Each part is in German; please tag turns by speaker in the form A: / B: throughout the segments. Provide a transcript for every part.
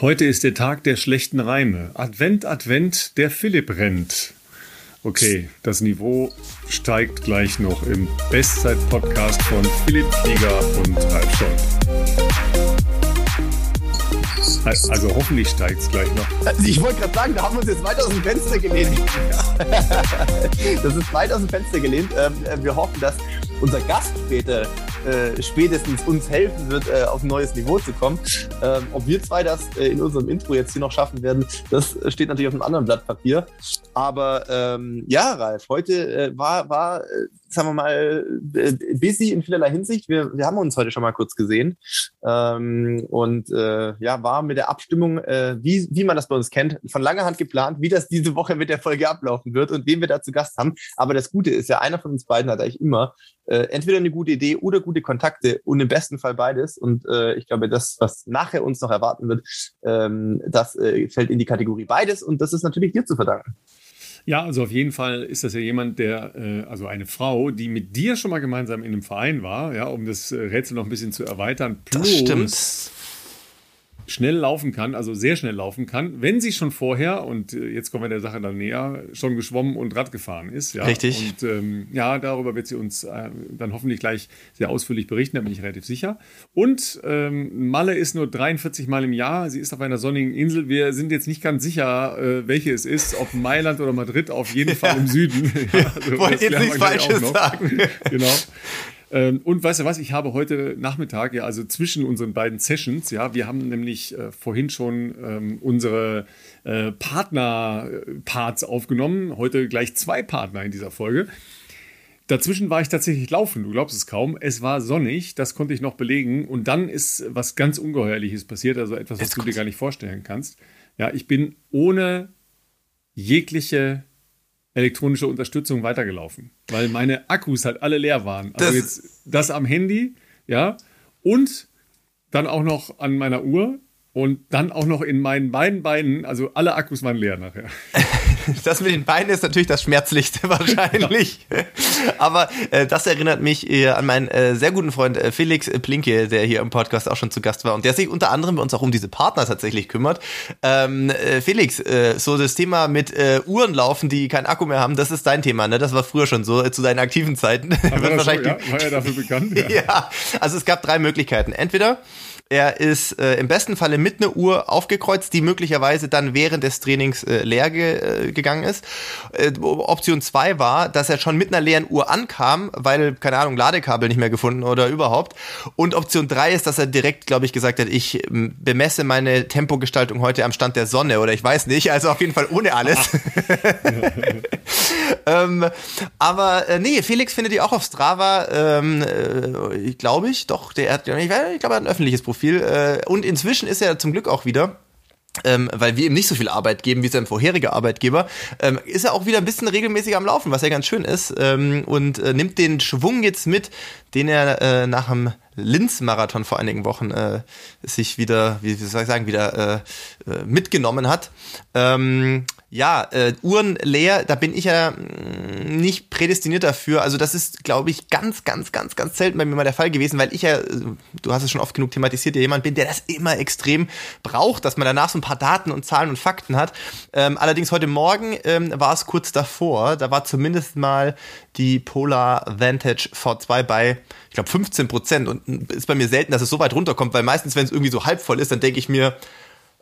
A: Heute ist der Tag der schlechten Reime. Advent, Advent, der Philipp rennt. Okay, das Niveau steigt gleich noch im Bestzeit-Podcast von Philipp Flieger und Ralf Scholz. Also hoffentlich steigt es gleich noch.
B: Also ich wollte gerade sagen, da haben wir uns jetzt weit aus dem Fenster gelehnt. das ist weit aus dem Fenster gelehnt. Ähm, äh, wir hoffen, dass unser Gast später äh, spätestens uns helfen wird, äh, auf ein neues Niveau zu kommen. Ähm, ob wir zwei das äh, in unserem Intro jetzt hier noch schaffen werden, das steht natürlich auf einem anderen Blatt Papier. Aber ähm, ja, Ralf, heute äh, war, war äh, sagen wir mal, äh, busy in vielerlei Hinsicht. Wir, wir haben uns heute schon mal kurz gesehen ähm, und äh, ja, war mit der Abstimmung, äh, wie, wie man das bei uns kennt, von langer Hand geplant, wie das diese Woche mit der Folge ablaufen wird und wen wir da zu Gast haben. Aber das Gute ist ja, einer von uns beiden hat eigentlich immer äh, entweder eine gute Idee oder gute Kontakte und im besten Fall beides. Und äh, ich glaube, das, was nachher uns noch erwarten wird, ähm, das äh, fällt in die Kategorie beides und das ist natürlich dir zu verdanken.
A: Ja, also auf jeden Fall ist das ja jemand, der, äh, also eine Frau, die mit dir schon mal gemeinsam in einem Verein war, ja, um das äh, Rätsel noch ein bisschen zu erweitern.
B: Plus, das stimmt
A: schnell laufen kann, also sehr schnell laufen kann, wenn sie schon vorher, und äh, jetzt kommen wir der Sache dann näher, schon geschwommen und Rad gefahren ist. Ja?
B: Richtig.
A: Und ähm, ja, darüber wird sie uns äh, dann hoffentlich gleich sehr ausführlich berichten, da bin ich relativ sicher. Und ähm, Malle ist nur 43 Mal im Jahr, sie ist auf einer sonnigen Insel. Wir sind jetzt nicht ganz sicher, äh, welche es ist, ob Mailand oder Madrid, auf jeden Fall ja. im Süden.
B: ja, also, Wollt jetzt nichts Falsches sagen.
A: genau. Ähm, und weißt du was, ich habe heute Nachmittag, ja, also zwischen unseren beiden Sessions, ja, wir haben nämlich äh, vorhin schon ähm, unsere äh, Partner-Parts aufgenommen, heute gleich zwei Partner in dieser Folge. Dazwischen war ich tatsächlich laufen, du glaubst es kaum. Es war sonnig, das konnte ich noch belegen. Und dann ist was ganz Ungeheuerliches passiert, also etwas, was du dir gar nicht vorstellen kannst. Ja, ich bin ohne jegliche elektronische Unterstützung weitergelaufen, weil meine Akkus halt alle leer waren. Also das jetzt das am Handy, ja, und dann auch noch an meiner Uhr und dann auch noch in meinen beiden Beinen, also alle Akkus waren leer nachher.
B: das mit den Beinen ist natürlich das Schmerzlichste wahrscheinlich. Ja. Aber äh, das erinnert mich äh, an meinen äh, sehr guten Freund äh, Felix Plinke, der hier im Podcast auch schon zu Gast war und der sich unter anderem bei uns auch um diese Partner tatsächlich kümmert. Ähm, äh, Felix, äh, so das Thema mit Uhren laufen, die keinen Akku mehr haben, das ist dein Thema, ne? Das war früher schon so, zu deinen aktiven Zeiten.
A: Wird wahrscheinlich so, ja? War er dafür bekannt?
B: Ja. ja, also es gab drei Möglichkeiten. Entweder er ist äh, im besten Falle mit einer Uhr aufgekreuzt, die möglicherweise dann während des Trainings äh, leer ge äh, gegangen ist. Äh, Option 2 war, dass er schon mit einer leeren Uhr ankam, weil, keine Ahnung, Ladekabel nicht mehr gefunden oder überhaupt. Und Option 3 ist, dass er direkt, glaube ich, gesagt hat, ich ähm, bemesse meine Tempogestaltung heute am Stand der Sonne oder ich weiß nicht, also auf jeden Fall ohne alles. ähm, aber äh, nee, Felix findet die auch auf Strava, ähm, äh, glaube ich, doch, der hat, ich, ich glaube, er hat ein öffentliches Profil viel. Äh, und inzwischen ist er zum Glück auch wieder ähm, weil wir ihm nicht so viel Arbeit geben wie sein vorheriger Arbeitgeber, ähm, ist er auch wieder ein bisschen regelmäßig am Laufen, was ja ganz schön ist ähm, und äh, nimmt den Schwung jetzt mit, den er äh, nach dem Linz-Marathon vor einigen Wochen äh, sich wieder, wie, soll ich sagen, wieder äh, äh mitgenommen hat. Ähm, ja, äh, Uhren leer, da bin ich ja mm, nicht prädestiniert dafür. Also das ist, glaube ich, ganz, ganz, ganz, ganz selten bei mir mal der Fall gewesen, weil ich ja, äh, du hast es schon oft genug thematisiert, ja jemand bin, der das immer extrem braucht, dass man danach so ein paar Daten und Zahlen und Fakten hat. Ähm, allerdings heute Morgen ähm, war es kurz davor, da war zumindest mal die Polar Vantage V2 bei, ich glaube, 15 Prozent und ist bei mir selten, dass es so weit runterkommt, weil meistens, wenn es irgendwie so halb voll ist, dann denke ich mir,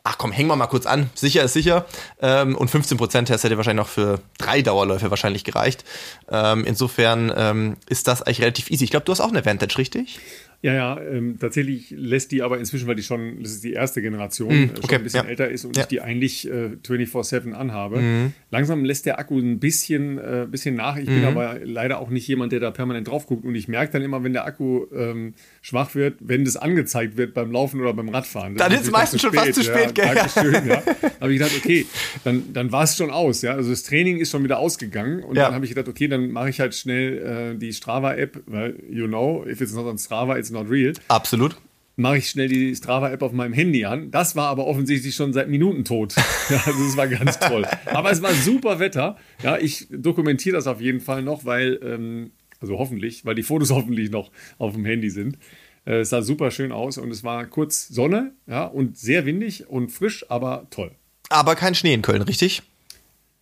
B: ach komm, hängen wir mal kurz an, sicher ist sicher. Ähm, und 15% Test hätte wahrscheinlich noch für drei Dauerläufe wahrscheinlich gereicht. Ähm, insofern ähm, ist das eigentlich relativ easy. Ich glaube, du hast auch eine Vantage, richtig?
A: Ja, ja, ähm, tatsächlich lässt die aber inzwischen, weil die schon, das ist die erste Generation, mm, okay, schon ein bisschen ja. älter ist und ja. ich die eigentlich äh, 24-7 anhabe. Mm. Langsam lässt der Akku ein bisschen, äh, bisschen nach. Ich mm. bin mhm. aber leider auch nicht jemand, der da permanent drauf guckt und ich merke dann immer, wenn der Akku ähm, schwach wird, wenn das angezeigt wird beim Laufen oder beim Radfahren.
B: Dann ist es meistens schon fast zu spät,
A: ja, gell? Dankeschön, ja. habe ich gedacht, okay, dann, dann war es schon aus, ja. Also das Training ist schon wieder ausgegangen und dann habe ich gedacht, okay, dann mache ich halt schnell äh, die Strava-App, weil you know, if it's not on Strava, it's not real.
B: Absolut.
A: Mache ich schnell die Strava-App auf meinem Handy an. Das war aber offensichtlich schon seit Minuten tot. Ja, also das war ganz toll. Aber es war super Wetter. Ja, ich dokumentiere das auf jeden Fall noch, weil, ähm, also hoffentlich, weil die Fotos hoffentlich noch auf dem Handy sind. Äh, es sah super schön aus und es war kurz Sonne, ja, und sehr windig und frisch, aber toll.
B: Aber kein Schnee in Köln, richtig?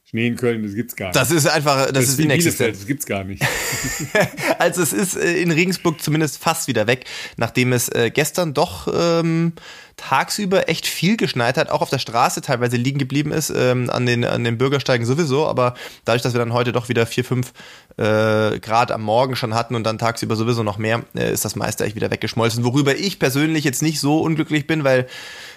A: Schnee in Köln, das gibt's gar nicht.
B: Das ist einfach, das, das ist inexistent.
A: Das gibt's gar nicht.
B: also es ist äh, in Regensburg zumindest fast wieder weg, nachdem es äh, gestern doch ähm, tagsüber echt viel geschneit hat, auch auf der Straße teilweise liegen geblieben ist, ähm, an, den, an den Bürgersteigen sowieso, aber dadurch, dass wir dann heute doch wieder vier, fünf äh, Grad am Morgen schon hatten und dann tagsüber sowieso noch mehr, äh, ist das meiste echt wieder weggeschmolzen. Worüber ich persönlich jetzt nicht so unglücklich bin, weil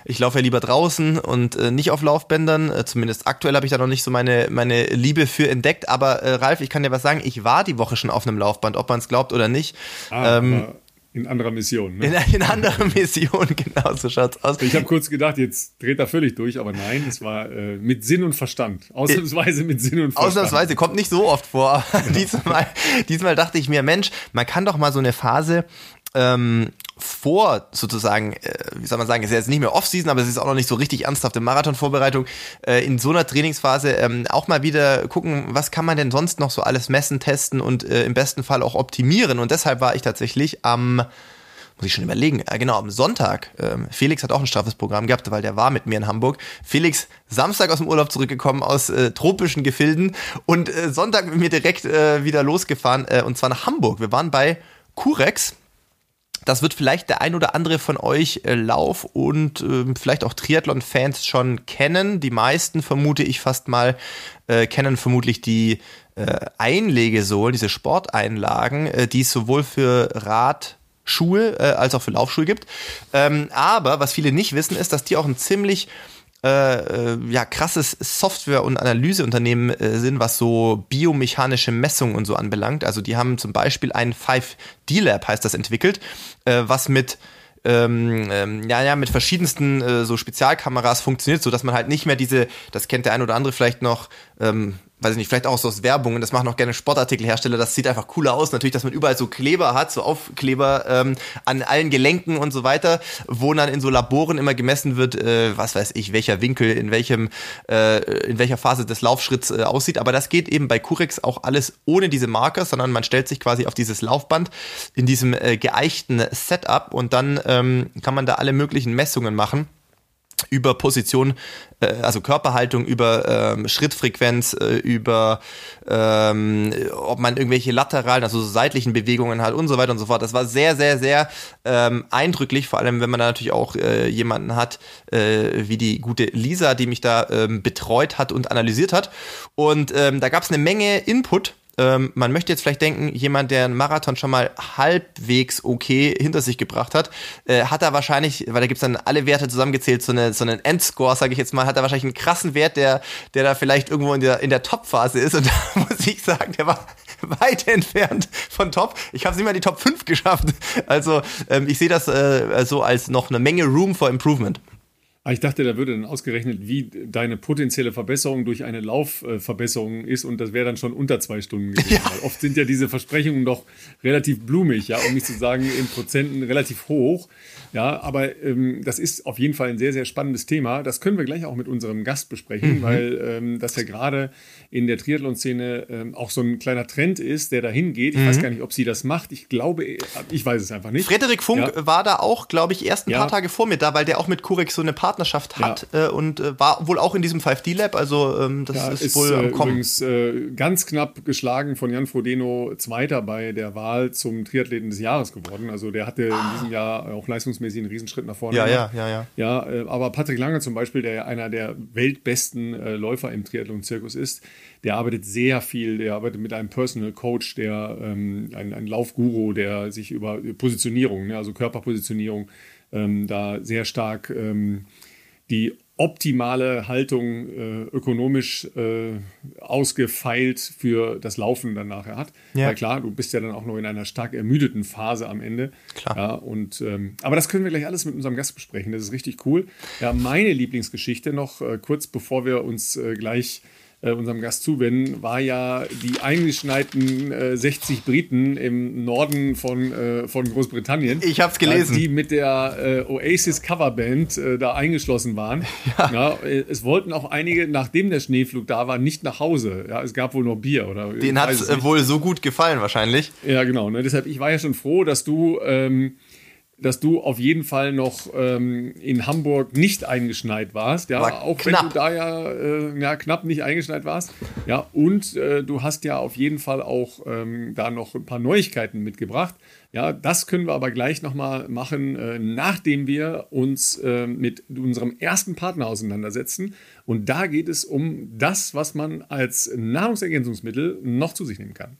B: ich laufe ja lieber draußen und äh, nicht auf Laufbändern. Äh, zumindest aktuell habe ich da noch nicht so meine, meine Liebe für entdeckt. Aber äh, Ralf, ich kann dir was sagen, ich war die Woche schon auf einem Laufband, ob man es glaubt oder nicht.
A: Ah, ähm, in anderer Mission.
B: Ne? In, in anderer Mission, genau, so schaut's aus.
A: Ich habe kurz gedacht, jetzt dreht er völlig durch, aber nein, es war äh, mit Sinn und Verstand. Ausnahmsweise mit Sinn und Verstand.
B: Ausnahmsweise, kommt nicht so oft vor. diesmal, diesmal dachte ich mir, Mensch, man kann doch mal so eine Phase ähm, vor sozusagen, äh, wie soll man sagen, ist ja jetzt nicht mehr Off-Season, aber es ist auch noch nicht so richtig ernsthafte Marathon-Vorbereitung, äh, in so einer Trainingsphase ähm, auch mal wieder gucken, was kann man denn sonst noch so alles messen, testen und äh, im besten Fall auch optimieren. Und deshalb war ich tatsächlich am, muss ich schon überlegen, äh, genau, am Sonntag, ähm, Felix hat auch ein straffes Programm gehabt, weil der war mit mir in Hamburg. Felix Samstag aus dem Urlaub zurückgekommen, aus äh, tropischen Gefilden und äh, Sonntag mit mir direkt äh, wieder losgefahren, äh, und zwar nach Hamburg. Wir waren bei Curex, das wird vielleicht der ein oder andere von euch äh, Lauf- und äh, vielleicht auch Triathlon-Fans schon kennen. Die meisten, vermute ich fast mal, äh, kennen vermutlich die äh, Einlegesohlen, diese Sporteinlagen, äh, die es sowohl für Rad, Schuhe äh, als auch für Laufschuhe gibt. Ähm, aber was viele nicht wissen, ist, dass die auch ein ziemlich äh, äh, ja, krasses Software- und Analyseunternehmen äh, sind, was so biomechanische Messungen und so anbelangt. Also die haben zum Beispiel ein 5D-Lab, heißt das, entwickelt, äh, was mit ähm, ähm, ja, ja, mit verschiedensten äh, so Spezialkameras funktioniert, so dass man halt nicht mehr diese, das kennt der ein oder andere vielleicht noch, ähm, weiß ich nicht, vielleicht auch so aus Werbungen, das machen auch gerne Sportartikelhersteller, das sieht einfach cooler aus. Natürlich, dass man überall so Kleber hat, so Aufkleber ähm, an allen Gelenken und so weiter, wo dann in so Laboren immer gemessen wird, äh, was weiß ich, welcher Winkel, in welchem, äh, in welcher Phase des Laufschritts äh, aussieht. Aber das geht eben bei Curex auch alles ohne diese Marker, sondern man stellt sich quasi auf dieses Laufband in diesem äh, geeichten Setup und dann ähm, kann man da alle möglichen Messungen machen über Position, äh, also Körperhaltung, über ähm, Schrittfrequenz, äh, über ähm, ob man irgendwelche lateralen, also so seitlichen Bewegungen hat und so weiter und so fort. Das war sehr, sehr, sehr ähm, eindrücklich, vor allem wenn man da natürlich auch äh, jemanden hat, äh, wie die gute Lisa, die mich da ähm, betreut hat und analysiert hat. Und ähm, da gab es eine Menge Input ähm, man möchte jetzt vielleicht denken, jemand, der einen Marathon schon mal halbwegs okay hinter sich gebracht hat, äh, hat er wahrscheinlich, weil da gibt's dann alle Werte zusammengezählt, so, eine, so einen Endscore, sage ich jetzt mal, hat er wahrscheinlich einen krassen Wert, der, der da vielleicht irgendwo in der, in der Top-Phase ist. Und da muss ich sagen, der war weit entfernt von Top. Ich habe es nicht mal die Top 5 geschafft. Also ähm, ich sehe das äh, so als noch eine Menge Room for Improvement.
A: Ah, ich dachte, da würde dann ausgerechnet, wie deine potenzielle Verbesserung durch eine Laufverbesserung ist und das wäre dann schon unter zwei Stunden gewesen. Ja. Oft sind ja diese Versprechungen doch relativ blumig, ja, um nicht zu sagen in Prozenten relativ hoch. Ja, aber ähm, das ist auf jeden Fall ein sehr, sehr spannendes Thema. Das können wir gleich auch mit unserem Gast besprechen, mhm. weil ähm, das ja gerade in der Triathlon-Szene ähm, auch so ein kleiner Trend ist, der dahin geht. Ich mhm. weiß gar nicht, ob sie das macht. Ich glaube, ich weiß es einfach nicht.
B: Frederik Funk ja. war da auch, glaube ich, erst ein ja. paar Tage vor mir da, weil der auch mit Kurex so eine Partnerschaft hat ja. äh, und äh, war wohl auch in diesem 5D-Lab. Also ähm, das ist, ist, wohl
A: äh, Kommen. Übrigens äh, ganz knapp geschlagen von Jan Frodeno Zweiter bei der Wahl zum Triathleten des Jahres geworden. Also der hatte ah. in diesem Jahr auch Leistungs verhältnismäßig einen Riesenschritt nach vorne
B: ja, Ja, ja, ja.
A: Ja, äh, aber Patrick Lange zum Beispiel, der ja einer der weltbesten äh, Läufer im Triathlon-Zirkus ist, der arbeitet sehr viel, der arbeitet mit einem Personal Coach, der ähm, ein, ein Laufguru, der sich über Positionierung, ne, also Körperpositionierung, ähm, da sehr stark ähm, die optimale Haltung äh, ökonomisch äh, ausgefeilt für das Laufen dann nachher hat. Ja. Weil klar, du bist ja dann auch noch in einer stark ermüdeten Phase am Ende.
B: Klar.
A: Ja, und, ähm, aber das können wir gleich alles mit unserem Gast besprechen. Das ist richtig cool. Ja, meine Lieblingsgeschichte noch äh, kurz bevor wir uns äh, gleich äh, unserem Gast zuwenden, war ja die eingeschneiten äh, 60 Briten im Norden von, äh, von Großbritannien.
B: Ich habe es gelesen.
A: Die mit der äh, Oasis Coverband äh, da eingeschlossen waren. Ja. ja. Äh, es wollten auch einige, nachdem der Schneeflug da war, nicht nach Hause. Ja, es gab wohl noch Bier. Oder,
B: Den hat es wohl so gut gefallen wahrscheinlich.
A: Ja, genau. Ne? Deshalb, ich war ja schon froh, dass du... Ähm, dass du auf jeden Fall noch ähm, in Hamburg nicht eingeschneit warst. Ja,
B: War
A: auch
B: knapp.
A: wenn du da ja, äh, ja knapp nicht eingeschneit warst. Ja, und äh, du hast ja auf jeden Fall auch ähm, da noch ein paar Neuigkeiten mitgebracht. Ja, das können wir aber gleich nochmal machen, äh, nachdem wir uns äh, mit unserem ersten Partner auseinandersetzen. Und da geht es um das, was man als Nahrungsergänzungsmittel noch zu sich nehmen kann.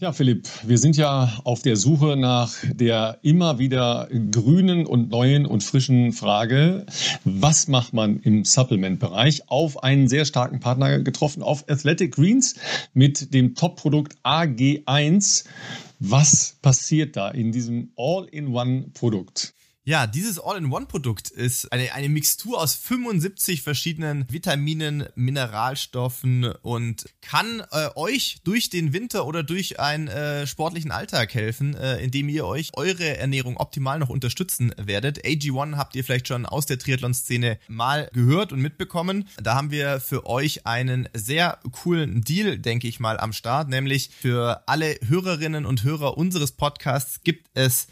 A: Ja, Philipp, wir sind ja auf der Suche nach der immer wieder grünen und neuen und frischen Frage, was macht man im Supplement-Bereich? Auf einen sehr starken Partner getroffen, auf Athletic Greens mit dem Top-Produkt AG1. Was passiert da in diesem All-in-One-Produkt?
B: Ja, dieses All-in-One-Produkt ist eine, eine Mixtur aus 75 verschiedenen Vitaminen, Mineralstoffen und kann äh, euch durch den Winter oder durch einen äh, sportlichen Alltag helfen, äh, indem ihr euch eure Ernährung optimal noch unterstützen werdet. AG1 habt ihr vielleicht schon aus der Triathlon-Szene mal gehört und mitbekommen. Da haben wir für euch einen sehr coolen Deal, denke ich mal, am Start, nämlich für alle Hörerinnen und Hörer unseres Podcasts gibt es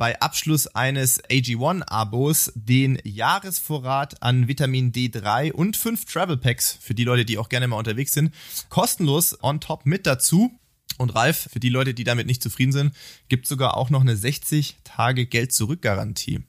B: bei Abschluss eines AG1-Abos den Jahresvorrat an Vitamin D3 und fünf Travel Packs für die Leute, die auch gerne mal unterwegs sind, kostenlos on top mit dazu. Und Ralf, für die Leute, die damit nicht zufrieden sind, gibt sogar auch noch eine 60 Tage Geld-Zurück-Garantie.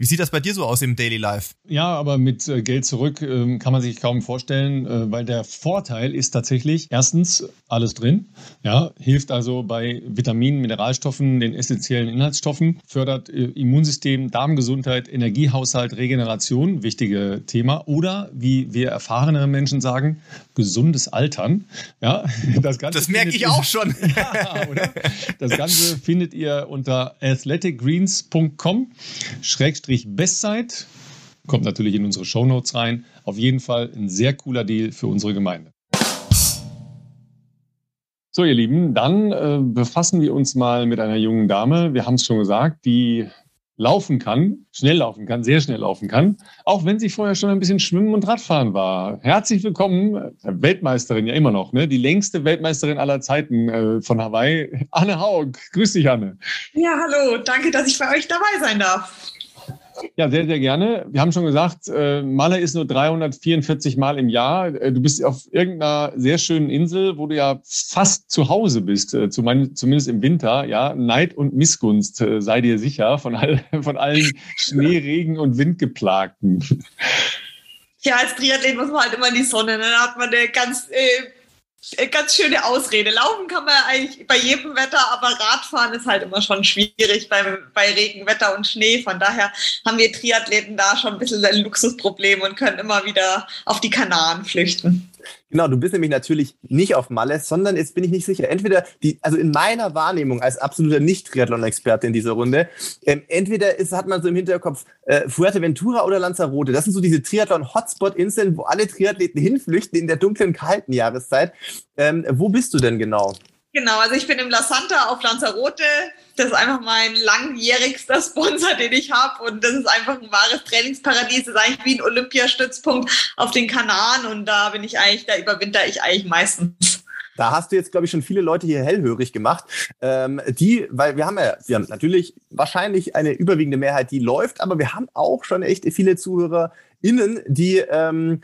B: Wie sieht das bei dir so aus im Daily Life?
A: Ja, aber mit äh, Geld zurück äh, kann man sich kaum vorstellen, äh, weil der Vorteil ist tatsächlich erstens alles drin. Ja, hilft also bei Vitaminen, Mineralstoffen, den essentiellen Inhaltsstoffen, fördert äh, Immunsystem, Darmgesundheit, Energiehaushalt, Regeneration, wichtige Thema. Oder wie wir erfahrenere Menschen sagen, gesundes Altern. Ja,
B: das Ganze. Das merke ich auch schon.
A: ja? Das Ganze findet ihr unter athleticgreens.com. Schrägstrich Bestzeit. Kommt natürlich in unsere Shownotes rein. Auf jeden Fall ein sehr cooler Deal für unsere Gemeinde. So, ihr Lieben, dann äh, befassen wir uns mal mit einer jungen Dame. Wir haben es schon gesagt, die laufen kann, schnell laufen kann, sehr schnell laufen kann, auch wenn sie vorher schon ein bisschen Schwimmen und Radfahren war. Herzlich willkommen, äh, Weltmeisterin ja immer noch, ne? die längste Weltmeisterin aller Zeiten äh, von Hawaii, Anne Haug. Grüß dich, Anne.
C: Ja, hallo, danke, dass ich bei euch dabei sein darf.
A: Ja, sehr, sehr gerne. Wir haben schon gesagt, äh, Malle ist nur 344 Mal im Jahr. Äh, du bist auf irgendeiner sehr schönen Insel, wo du ja fast zu Hause bist, äh, zumindest im Winter. Ja, Neid und Missgunst, äh, sei dir sicher, von, all, von allen Schnee, Regen und Windgeplagten.
C: Ja, als Triathlet muss man halt immer in die Sonne. Dann hat man eine ganz äh, ganz schöne Ausrede. Laufen kann man eigentlich bei jedem Wetter, aber Radfahren ist halt immer schon schwierig beim, bei Regenwetter und Schnee. Von daher haben wir Triathleten da schon ein bisschen ein Luxusproblem und können immer wieder auf die Kanaren flüchten.
B: Genau, du bist nämlich natürlich nicht auf Malle, sondern jetzt bin ich nicht sicher. Entweder die, also in meiner Wahrnehmung als absoluter Nicht-Triathlon-Experte in dieser Runde, ähm, entweder ist, hat man so im Hinterkopf äh, Fuerteventura oder Lanzarote. Das sind so diese Triathlon-Hotspot-Inseln, wo alle Triathleten hinflüchten in der dunklen, kalten Jahreszeit. Ähm, wo bist du denn genau?
C: Genau, also ich bin im La Santa auf Lanzarote. Das ist einfach mein langjährigster Sponsor, den ich habe. Und das ist einfach ein wahres Trainingsparadies. Das ist eigentlich wie ein Olympiastützpunkt auf den Kanaren. Und da bin ich eigentlich, da überwinter ich eigentlich meistens.
B: Da hast du jetzt, glaube ich, schon viele Leute hier hellhörig gemacht. Ähm, die, weil wir haben ja, wir haben natürlich wahrscheinlich eine überwiegende Mehrheit, die läuft, aber wir haben auch schon echt viele ZuhörerInnen, die ähm,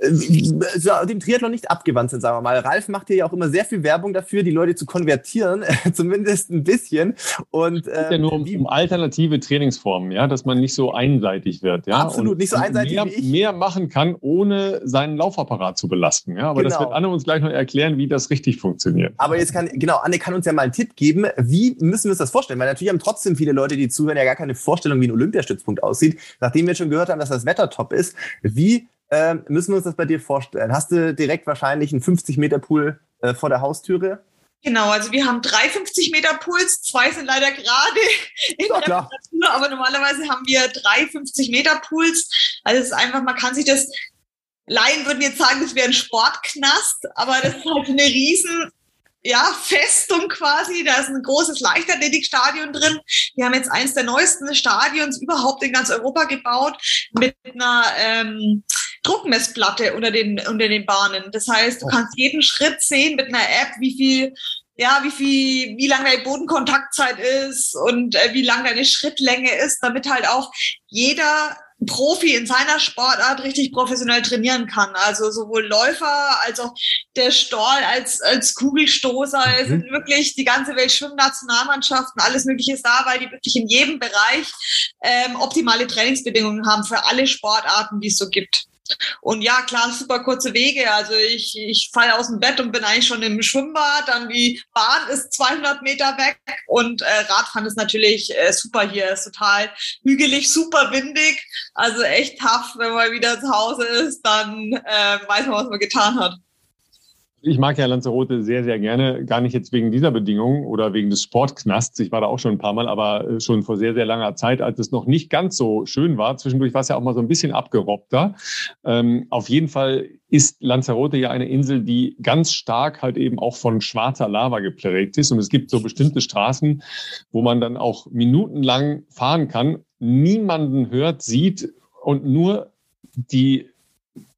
B: äh, dem Triathlon nicht abgewandt sind, sagen wir mal. Ralf macht hier ja auch immer sehr viel Werbung dafür, die Leute zu konvertieren, zumindest ein bisschen. Und
A: ähm, ja nur um, um, alternative Trainingsformen, ja, dass man nicht so einseitig wird, ja.
B: Absolut,
A: und,
B: nicht so einseitig
A: mehr,
B: wie ich.
A: Mehr machen kann, ohne seinen Laufapparat zu belasten, ja. Aber genau. das wird Anne uns gleich noch erklären, wie das richtig funktioniert.
B: Aber jetzt kann, genau, Anne kann uns ja mal einen Tipp geben, wie müssen wir uns das vorstellen? Weil natürlich haben trotzdem viele Leute, die zuhören, ja gar keine Vorstellung, wie ein Olympiastützpunkt aussieht. Nachdem wir schon gehört haben, dass das Wetter top ist, wie ähm, müssen wir uns das bei dir vorstellen? Hast du direkt wahrscheinlich einen 50 Meter Pool äh, vor der Haustüre?
C: Genau, also wir haben drei 50 Meter Pools, zwei sind leider gerade in ja, der Reparatur, aber normalerweise haben wir drei 50 Meter Pools. Also es ist einfach, man kann sich das, Laien würden jetzt sagen, das wäre ein Sportknast, aber das ist halt eine riesen ja, Festung quasi. Da ist ein großes Leichtathletikstadion drin. Wir haben jetzt eins der neuesten Stadions überhaupt in ganz Europa gebaut mit einer ähm, Druckmessplatte unter den, unter den Bahnen. Das heißt, du kannst jeden Schritt sehen mit einer App, wie viel ja, wie viel, wie lang deine Bodenkontaktzeit ist und äh, wie lang deine Schrittlänge ist, damit halt auch jeder Profi in seiner Sportart richtig professionell trainieren kann. Also sowohl Läufer als auch der Storl als, als Kugelstoßer. Mhm. Es sind wirklich die ganze Welt Schwimmnationalmannschaften, alles Mögliche ist da, weil die wirklich in jedem Bereich ähm, optimale Trainingsbedingungen haben für alle Sportarten, die es so gibt. Und ja, klar, super kurze Wege. Also ich, ich falle aus dem Bett und bin eigentlich schon im Schwimmbad. Dann die Bahn ist 200 Meter weg und äh, Radfahren ist natürlich äh, super hier. Ist total hügelig, super windig. Also echt tough, wenn man wieder zu Hause ist, dann äh, weiß man, was man getan hat
A: ich mag ja Lanzarote sehr, sehr gerne. Gar nicht jetzt wegen dieser Bedingung oder wegen des Sportknasts. Ich war da auch schon ein paar Mal, aber äh, schon vor sehr, sehr langer Zeit, als es noch nicht ganz so schön war. Zwischendurch war es ja auch mal so ein bisschen abgerobbter. Ähm, auf jeden Fall ist Lanzarote ja eine Insel, die ganz stark halt eben auch von schwarzer Lava geprägt ist. Und es gibt so bestimmte Straßen, wo man dann auch minutenlang fahren kann, niemanden hört, sieht und nur die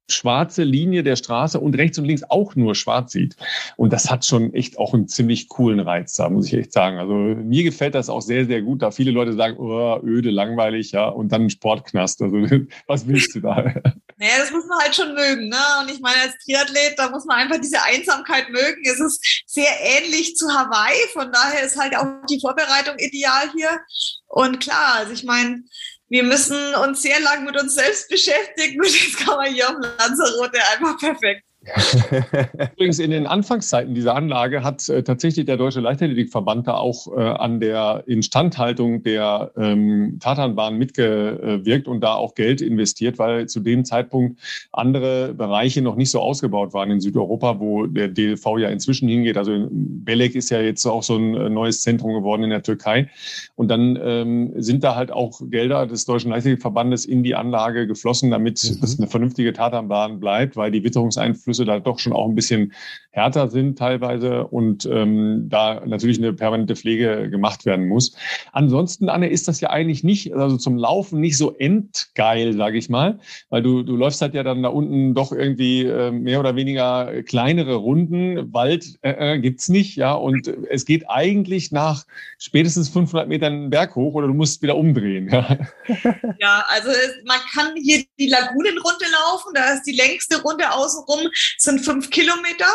A: schwarze Linie der Straße und rechts und links auch nur schwarz sieht. Und das hat schon echt auch einen ziemlich coolen Reiz da, muss ich echt sagen. Also mir gefällt das auch sehr, sehr gut, da viele Leute sagen, oh, öde, langweilig, ja, und dann ein Sportknast. Also was willst du da?
C: Naja, das muss man halt schon mögen, ne? Und ich meine, als Triathlet, da muss man einfach diese Einsamkeit mögen. Es ist sehr ähnlich zu Hawaii, von daher ist halt auch die Vorbereitung ideal hier. Und klar, also ich meine, wir müssen uns sehr lang mit uns selbst beschäftigen und das kann man hier auf Lanzarote einfach perfekt.
A: Übrigens in den Anfangszeiten dieser Anlage hat äh, tatsächlich der Deutsche Leichtathletikverband da auch äh, an der Instandhaltung der ähm, Tatanbahn mitgewirkt und da auch Geld investiert, weil zu dem Zeitpunkt andere Bereiche noch nicht so ausgebaut waren in Südeuropa, wo der DLV ja inzwischen hingeht. Also Belek ist ja jetzt auch so ein äh, neues Zentrum geworden in der Türkei. Und dann ähm, sind da halt auch Gelder des Deutschen Leichtathletikverbandes in die Anlage geflossen, damit mhm. das eine vernünftige Tatanbahn bleibt, weil die Witterungseinflüsse Flüsse da doch schon auch ein bisschen härter sind teilweise und ähm, da natürlich eine permanente Pflege gemacht werden muss. Ansonsten, Anne, ist das ja eigentlich nicht, also zum Laufen nicht so endgeil, sage ich mal, weil du, du läufst halt ja dann da unten doch irgendwie äh, mehr oder weniger kleinere Runden. Wald äh, äh gibt's nicht, ja, und es geht eigentlich nach spätestens 500 Metern einen Berg hoch oder du musst wieder umdrehen. Ja,
C: ja also man kann hier die Lagunenrunde laufen, da ist die längste Runde außenrum sind fünf Kilometer.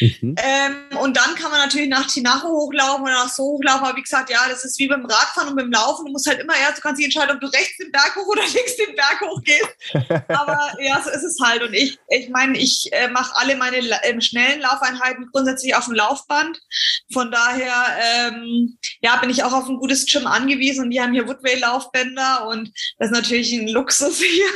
C: Mhm. Ähm, und dann kann man natürlich nach Tinacho hochlaufen oder nach so hochlaufen. Aber wie gesagt, ja, das ist wie beim Radfahren und beim Laufen. Du musst halt immer erst, du kannst dich entscheiden, ob du rechts den Berg hoch oder links den Berg hoch gehst. Aber ja, so ist es halt. Und ich, ich meine, ich äh, mache alle meine äh, schnellen Laufeinheiten grundsätzlich auf dem Laufband. Von daher, ähm, ja, bin ich auch auf ein gutes Gym angewiesen. Und die haben hier Woodway-Laufbänder und das ist natürlich ein Luxus hier.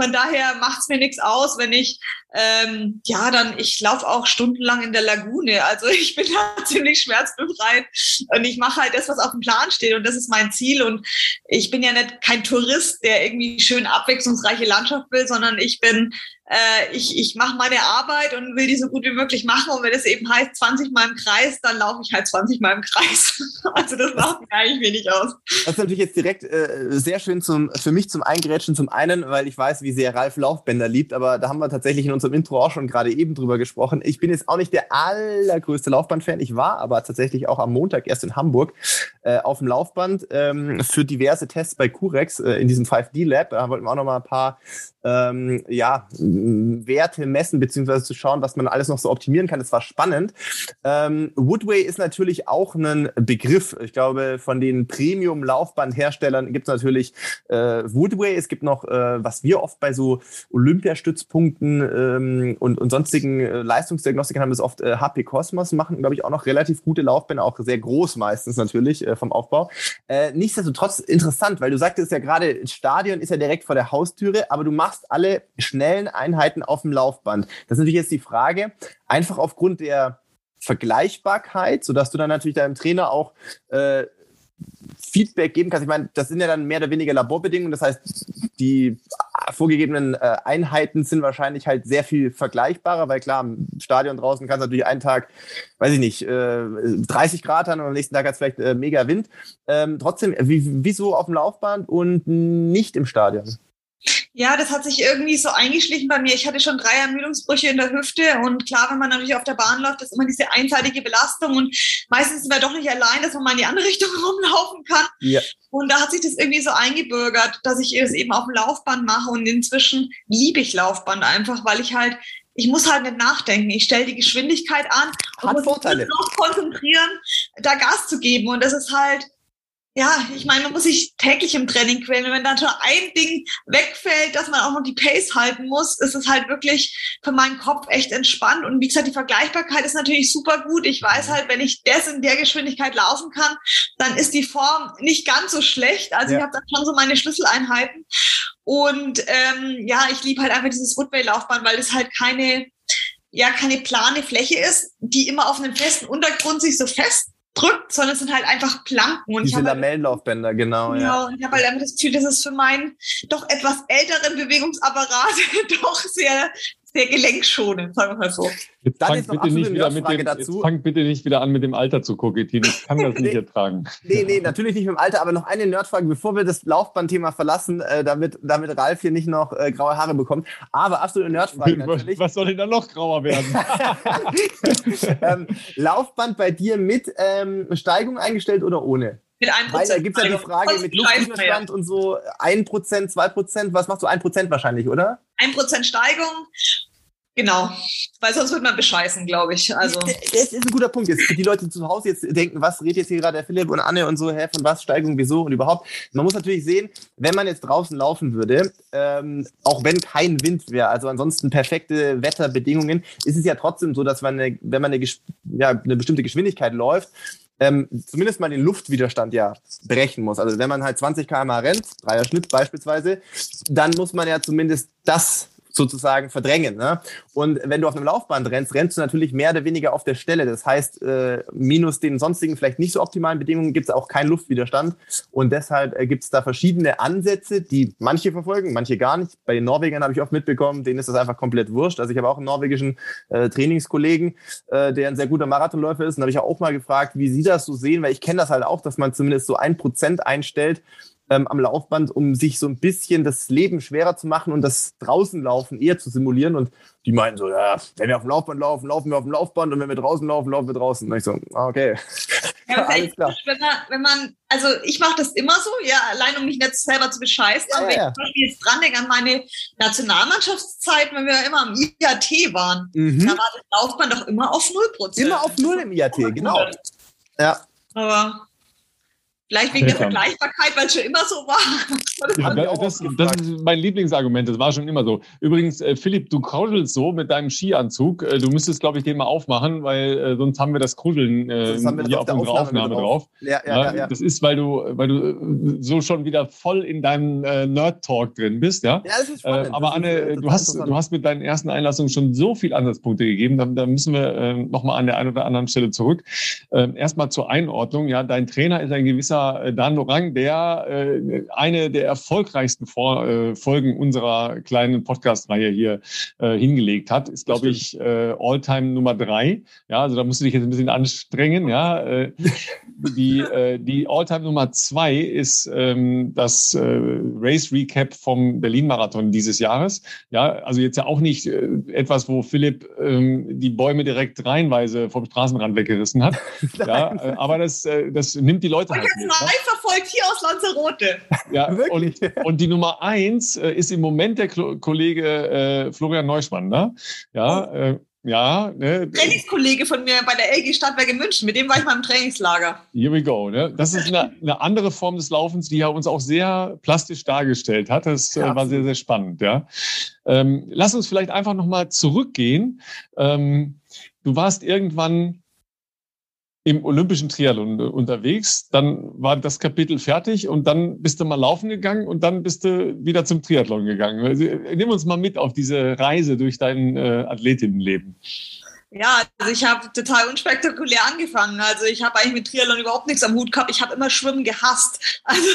C: Von daher macht es mir nichts aus, wenn ich ähm, ja, dann, ich laufe auch stundenlang in der Lagune. Also ich bin da ziemlich schmerzbefreit und ich mache halt das, was auf dem Plan steht und das ist mein Ziel. Und ich bin ja nicht kein Tourist, der irgendwie schön abwechslungsreiche Landschaft will, sondern ich bin äh, ich, ich mache meine Arbeit und will die so gut wie möglich machen. Und wenn es eben heißt 20 Mal im Kreis, dann laufe ich halt 20 Mal im Kreis. Also das macht mir eigentlich wenig aus.
B: Das ist natürlich jetzt direkt äh, sehr schön zum, für mich zum Eingrätschen. Zum einen, weil ich weiß, wie sehr Ralf Laufbänder liebt, aber da haben wir tatsächlich in unserem Intro auch schon gerade eben drüber gesprochen. Ich bin jetzt auch nicht der allergrößte Laufband-Fan. Ich war aber tatsächlich auch am Montag erst in Hamburg äh, auf dem Laufband ähm, für diverse Tests bei Curex äh, in diesem 5D-Lab. Da wollten wir auch noch mal ein paar ähm, ja, Werte messen, beziehungsweise zu schauen, was man alles noch so optimieren kann. Das war spannend. Ähm, Woodway ist natürlich auch ein Begriff. Ich glaube, von den Premium-Laufbandherstellern gibt es natürlich äh, Woodway. Es gibt noch, äh, was wir oft bei so Olympiastützpunkten ähm, und, und sonstigen äh, Leistungsdiagnostikern haben, ist oft äh, HP Cosmos, machen, glaube ich, auch noch relativ gute Laufbänder, auch sehr groß meistens natürlich äh, vom Aufbau. Äh, nichtsdestotrotz interessant, weil du sagtest ja gerade, Stadion ist ja direkt vor der Haustüre, aber du machst alle schnellen Einheiten auf dem Laufband. Das ist natürlich jetzt die Frage, einfach aufgrund der Vergleichbarkeit, sodass du dann natürlich deinem Trainer auch äh, Feedback geben kannst. Ich meine, das sind ja dann mehr oder weniger Laborbedingungen. Das heißt, die vorgegebenen äh, Einheiten sind wahrscheinlich halt sehr viel vergleichbarer, weil klar, im Stadion draußen kannst du natürlich einen Tag, weiß ich nicht, äh, 30 Grad haben und am nächsten Tag hat es vielleicht äh, mega Wind. Ähm, trotzdem, wie, wieso auf dem Laufband und nicht im Stadion?
C: Ja, das hat sich irgendwie so eingeschlichen bei mir. Ich hatte schon drei Ermüdungsbrüche in der Hüfte und klar, wenn man natürlich auf der Bahn läuft, ist immer diese einseitige Belastung und meistens sind wir doch nicht allein, dass man mal in die andere Richtung rumlaufen kann. Ja. Und da hat sich das irgendwie so eingebürgert, dass ich es eben auf dem Laufband mache und inzwischen liebe ich Laufband einfach, weil ich halt ich muss halt nicht nachdenken. Ich stelle die Geschwindigkeit an und
B: Hat
C: muss
B: Vorteile.
C: mich darauf konzentrieren, da Gas zu geben. Und das ist halt, ja, ich meine, man muss sich täglich im Training quälen. Und wenn dann schon ein Ding wegfällt, dass man auch noch die Pace halten muss, ist es halt wirklich für meinen Kopf echt entspannt. Und wie gesagt, die Vergleichbarkeit ist natürlich super gut. Ich weiß mhm. halt, wenn ich das in der Geschwindigkeit laufen kann, dann ist die Form nicht ganz so schlecht. Also ja. ich habe dann schon so meine Schlüsseleinheiten. Und ähm, ja, ich liebe halt einfach dieses Woodway-Laufbahn, weil es halt keine ja keine plane Fläche ist, die immer auf einem festen Untergrund sich so fest drückt, sondern es sind halt einfach Planken.
B: Und Diese
C: halt
B: Lamellenlaufbänder, genau.
C: Ja, ja. und ich habe halt einfach das Gefühl, dass es für meinen doch etwas älteren Bewegungsapparat doch sehr sehr gelenkschonend, sagen wir mal so.
A: Jetzt fangt bitte, nicht wieder mit dem, dazu. fangt bitte nicht wieder an, mit dem Alter zu kokettieren. Ich kann das nicht ertragen.
B: Nee, nee, natürlich nicht mit dem Alter, aber noch eine Nerdfrage, bevor wir das Laufbandthema verlassen, äh, damit, damit Ralf hier nicht noch äh, graue Haare bekommt. Aber absolute Nerdfrage natürlich.
A: Was soll denn da noch grauer werden?
B: ähm, Laufband bei dir mit ähm, Steigung eingestellt oder ohne?
C: Mit 1%.
B: Weil da gibt es ja die Frage mit Luftwiderstand und so 1%, 2%, was machst du? 1% wahrscheinlich, oder?
C: 1% Steigung. Genau, weil sonst wird man bescheißen, glaube ich. Also. Das
B: ist ein guter Punkt. Jetzt die Leute zu Hause jetzt denken, was redet jetzt hier gerade der Philipp und Anne und so, hä, von was, Steigung, wieso und überhaupt. Man muss natürlich sehen, wenn man jetzt draußen laufen würde, ähm, auch wenn kein Wind wäre, also ansonsten perfekte Wetterbedingungen, ist es ja trotzdem so, dass man, eine, wenn man eine, ja, eine bestimmte Geschwindigkeit läuft, ähm, zumindest mal den Luftwiderstand ja brechen muss. Also wenn man halt 20 km rennt, Dreier Schnitt beispielsweise, dann muss man ja zumindest das sozusagen verdrängen. Ne? Und wenn du auf einem Laufband rennst, rennst du natürlich mehr oder weniger auf der Stelle. Das heißt, äh, minus den sonstigen vielleicht nicht so optimalen Bedingungen gibt es auch keinen Luftwiderstand. Und deshalb äh, gibt es da verschiedene Ansätze, die manche verfolgen, manche gar nicht. Bei den Norwegern habe ich oft mitbekommen, denen ist das einfach komplett wurscht. Also ich habe auch einen norwegischen äh, Trainingskollegen, äh, der ein sehr guter Marathonläufer ist. Und habe ich auch mal gefragt, wie sie das so sehen, weil ich kenne das halt auch, dass man zumindest so ein Prozent einstellt ähm, am Laufband, um sich so ein bisschen das Leben schwerer zu machen und das Draußenlaufen eher zu simulieren. Und die meinen so, ja, wenn wir auf dem Laufband laufen, laufen wir auf dem Laufband und wenn wir draußen laufen, laufen wir draußen. Und ich so, ah, okay.
C: Ja, alles klar. Wenn man, wenn man, also ich mache das immer so, ja, allein um mich nicht selber zu bescheißen. Ja, aber wenn ja. ich zum Beispiel jetzt dran denke an meine Nationalmannschaftszeit, wenn wir immer am IAT waren, mhm. da war das Laufband doch immer auf 0%.
B: Immer auf 0 im IAT, genau. Ja.
C: Aber Vielleicht wegen der Vergleichbarkeit, weil es schon immer so war.
A: Ja, das, das, ist mein Lieblingsargument, das war schon immer so. Übrigens, äh, Philipp, du krauschelst so mit deinem Skianzug. Äh, du müsstest, glaube ich, den mal aufmachen, weil äh, sonst haben wir das Kruscheln äh, wir hier auf, auf unserer Aufnahme, Aufnahme drauf. Ja, ja, ja, ja, Das ist, weil du, weil du äh, so schon wieder voll in deinem äh, Nerd-Talk drin bist. Ja, ja das ist spannend. aber Anne, du, hast, du hast mit deinen ersten Einlassungen schon so viele Ansatzpunkte gegeben. Da, da müssen wir äh, nochmal an der einen oder anderen Stelle zurück. Ähm, erstmal zur Einordnung. Ja, dein Trainer ist ein gewisser Professor äh, Dan Lorang, der äh, eine der erfolgreichsten Vor äh, Folgen unserer kleinen Podcast-Reihe hier äh, hingelegt hat, ist, glaube ich, äh, Alltime Nummer drei. Ja, also da musst du dich jetzt ein bisschen anstrengen. Ja, äh, die, äh, die Alltime Nummer zwei ist ähm, das äh, Race Recap vom Berlin-Marathon dieses Jahres. Ja, also jetzt ja auch nicht äh, etwas, wo Philipp ähm, die Bäume direkt reihenweise vom Straßenrand weggerissen hat. ja, äh, aber das, äh, das nimmt die Leute halt mit
C: live verfolgt hier aus Lanzarote.
A: Ja, und, und, die Nummer eins äh, ist im Moment der Klo Kollege äh, Florian Neuschmann. Ne? Ja, oh. äh, ja,
C: ne? Trainingskollege von mir bei der LG Stadtwerke München, mit dem war ich mal im Trainingslager.
A: Here we go. Ne? Das ist eine, eine andere Form des Laufens, die er uns auch sehr plastisch dargestellt hat. Das äh, war sehr, sehr spannend. Ja? Ähm, lass uns vielleicht einfach nochmal zurückgehen. Ähm, du warst irgendwann im olympischen Triathlon unterwegs. Dann war das Kapitel fertig und dann bist du mal laufen gegangen und dann bist du wieder zum Triathlon gegangen. Also, nimm uns mal mit auf diese Reise durch dein äh, Athletinnenleben.
C: Ja, also ich habe total unspektakulär angefangen. Also ich habe eigentlich mit Triathlon überhaupt nichts am Hut gehabt. Ich habe immer Schwimmen gehasst. Also,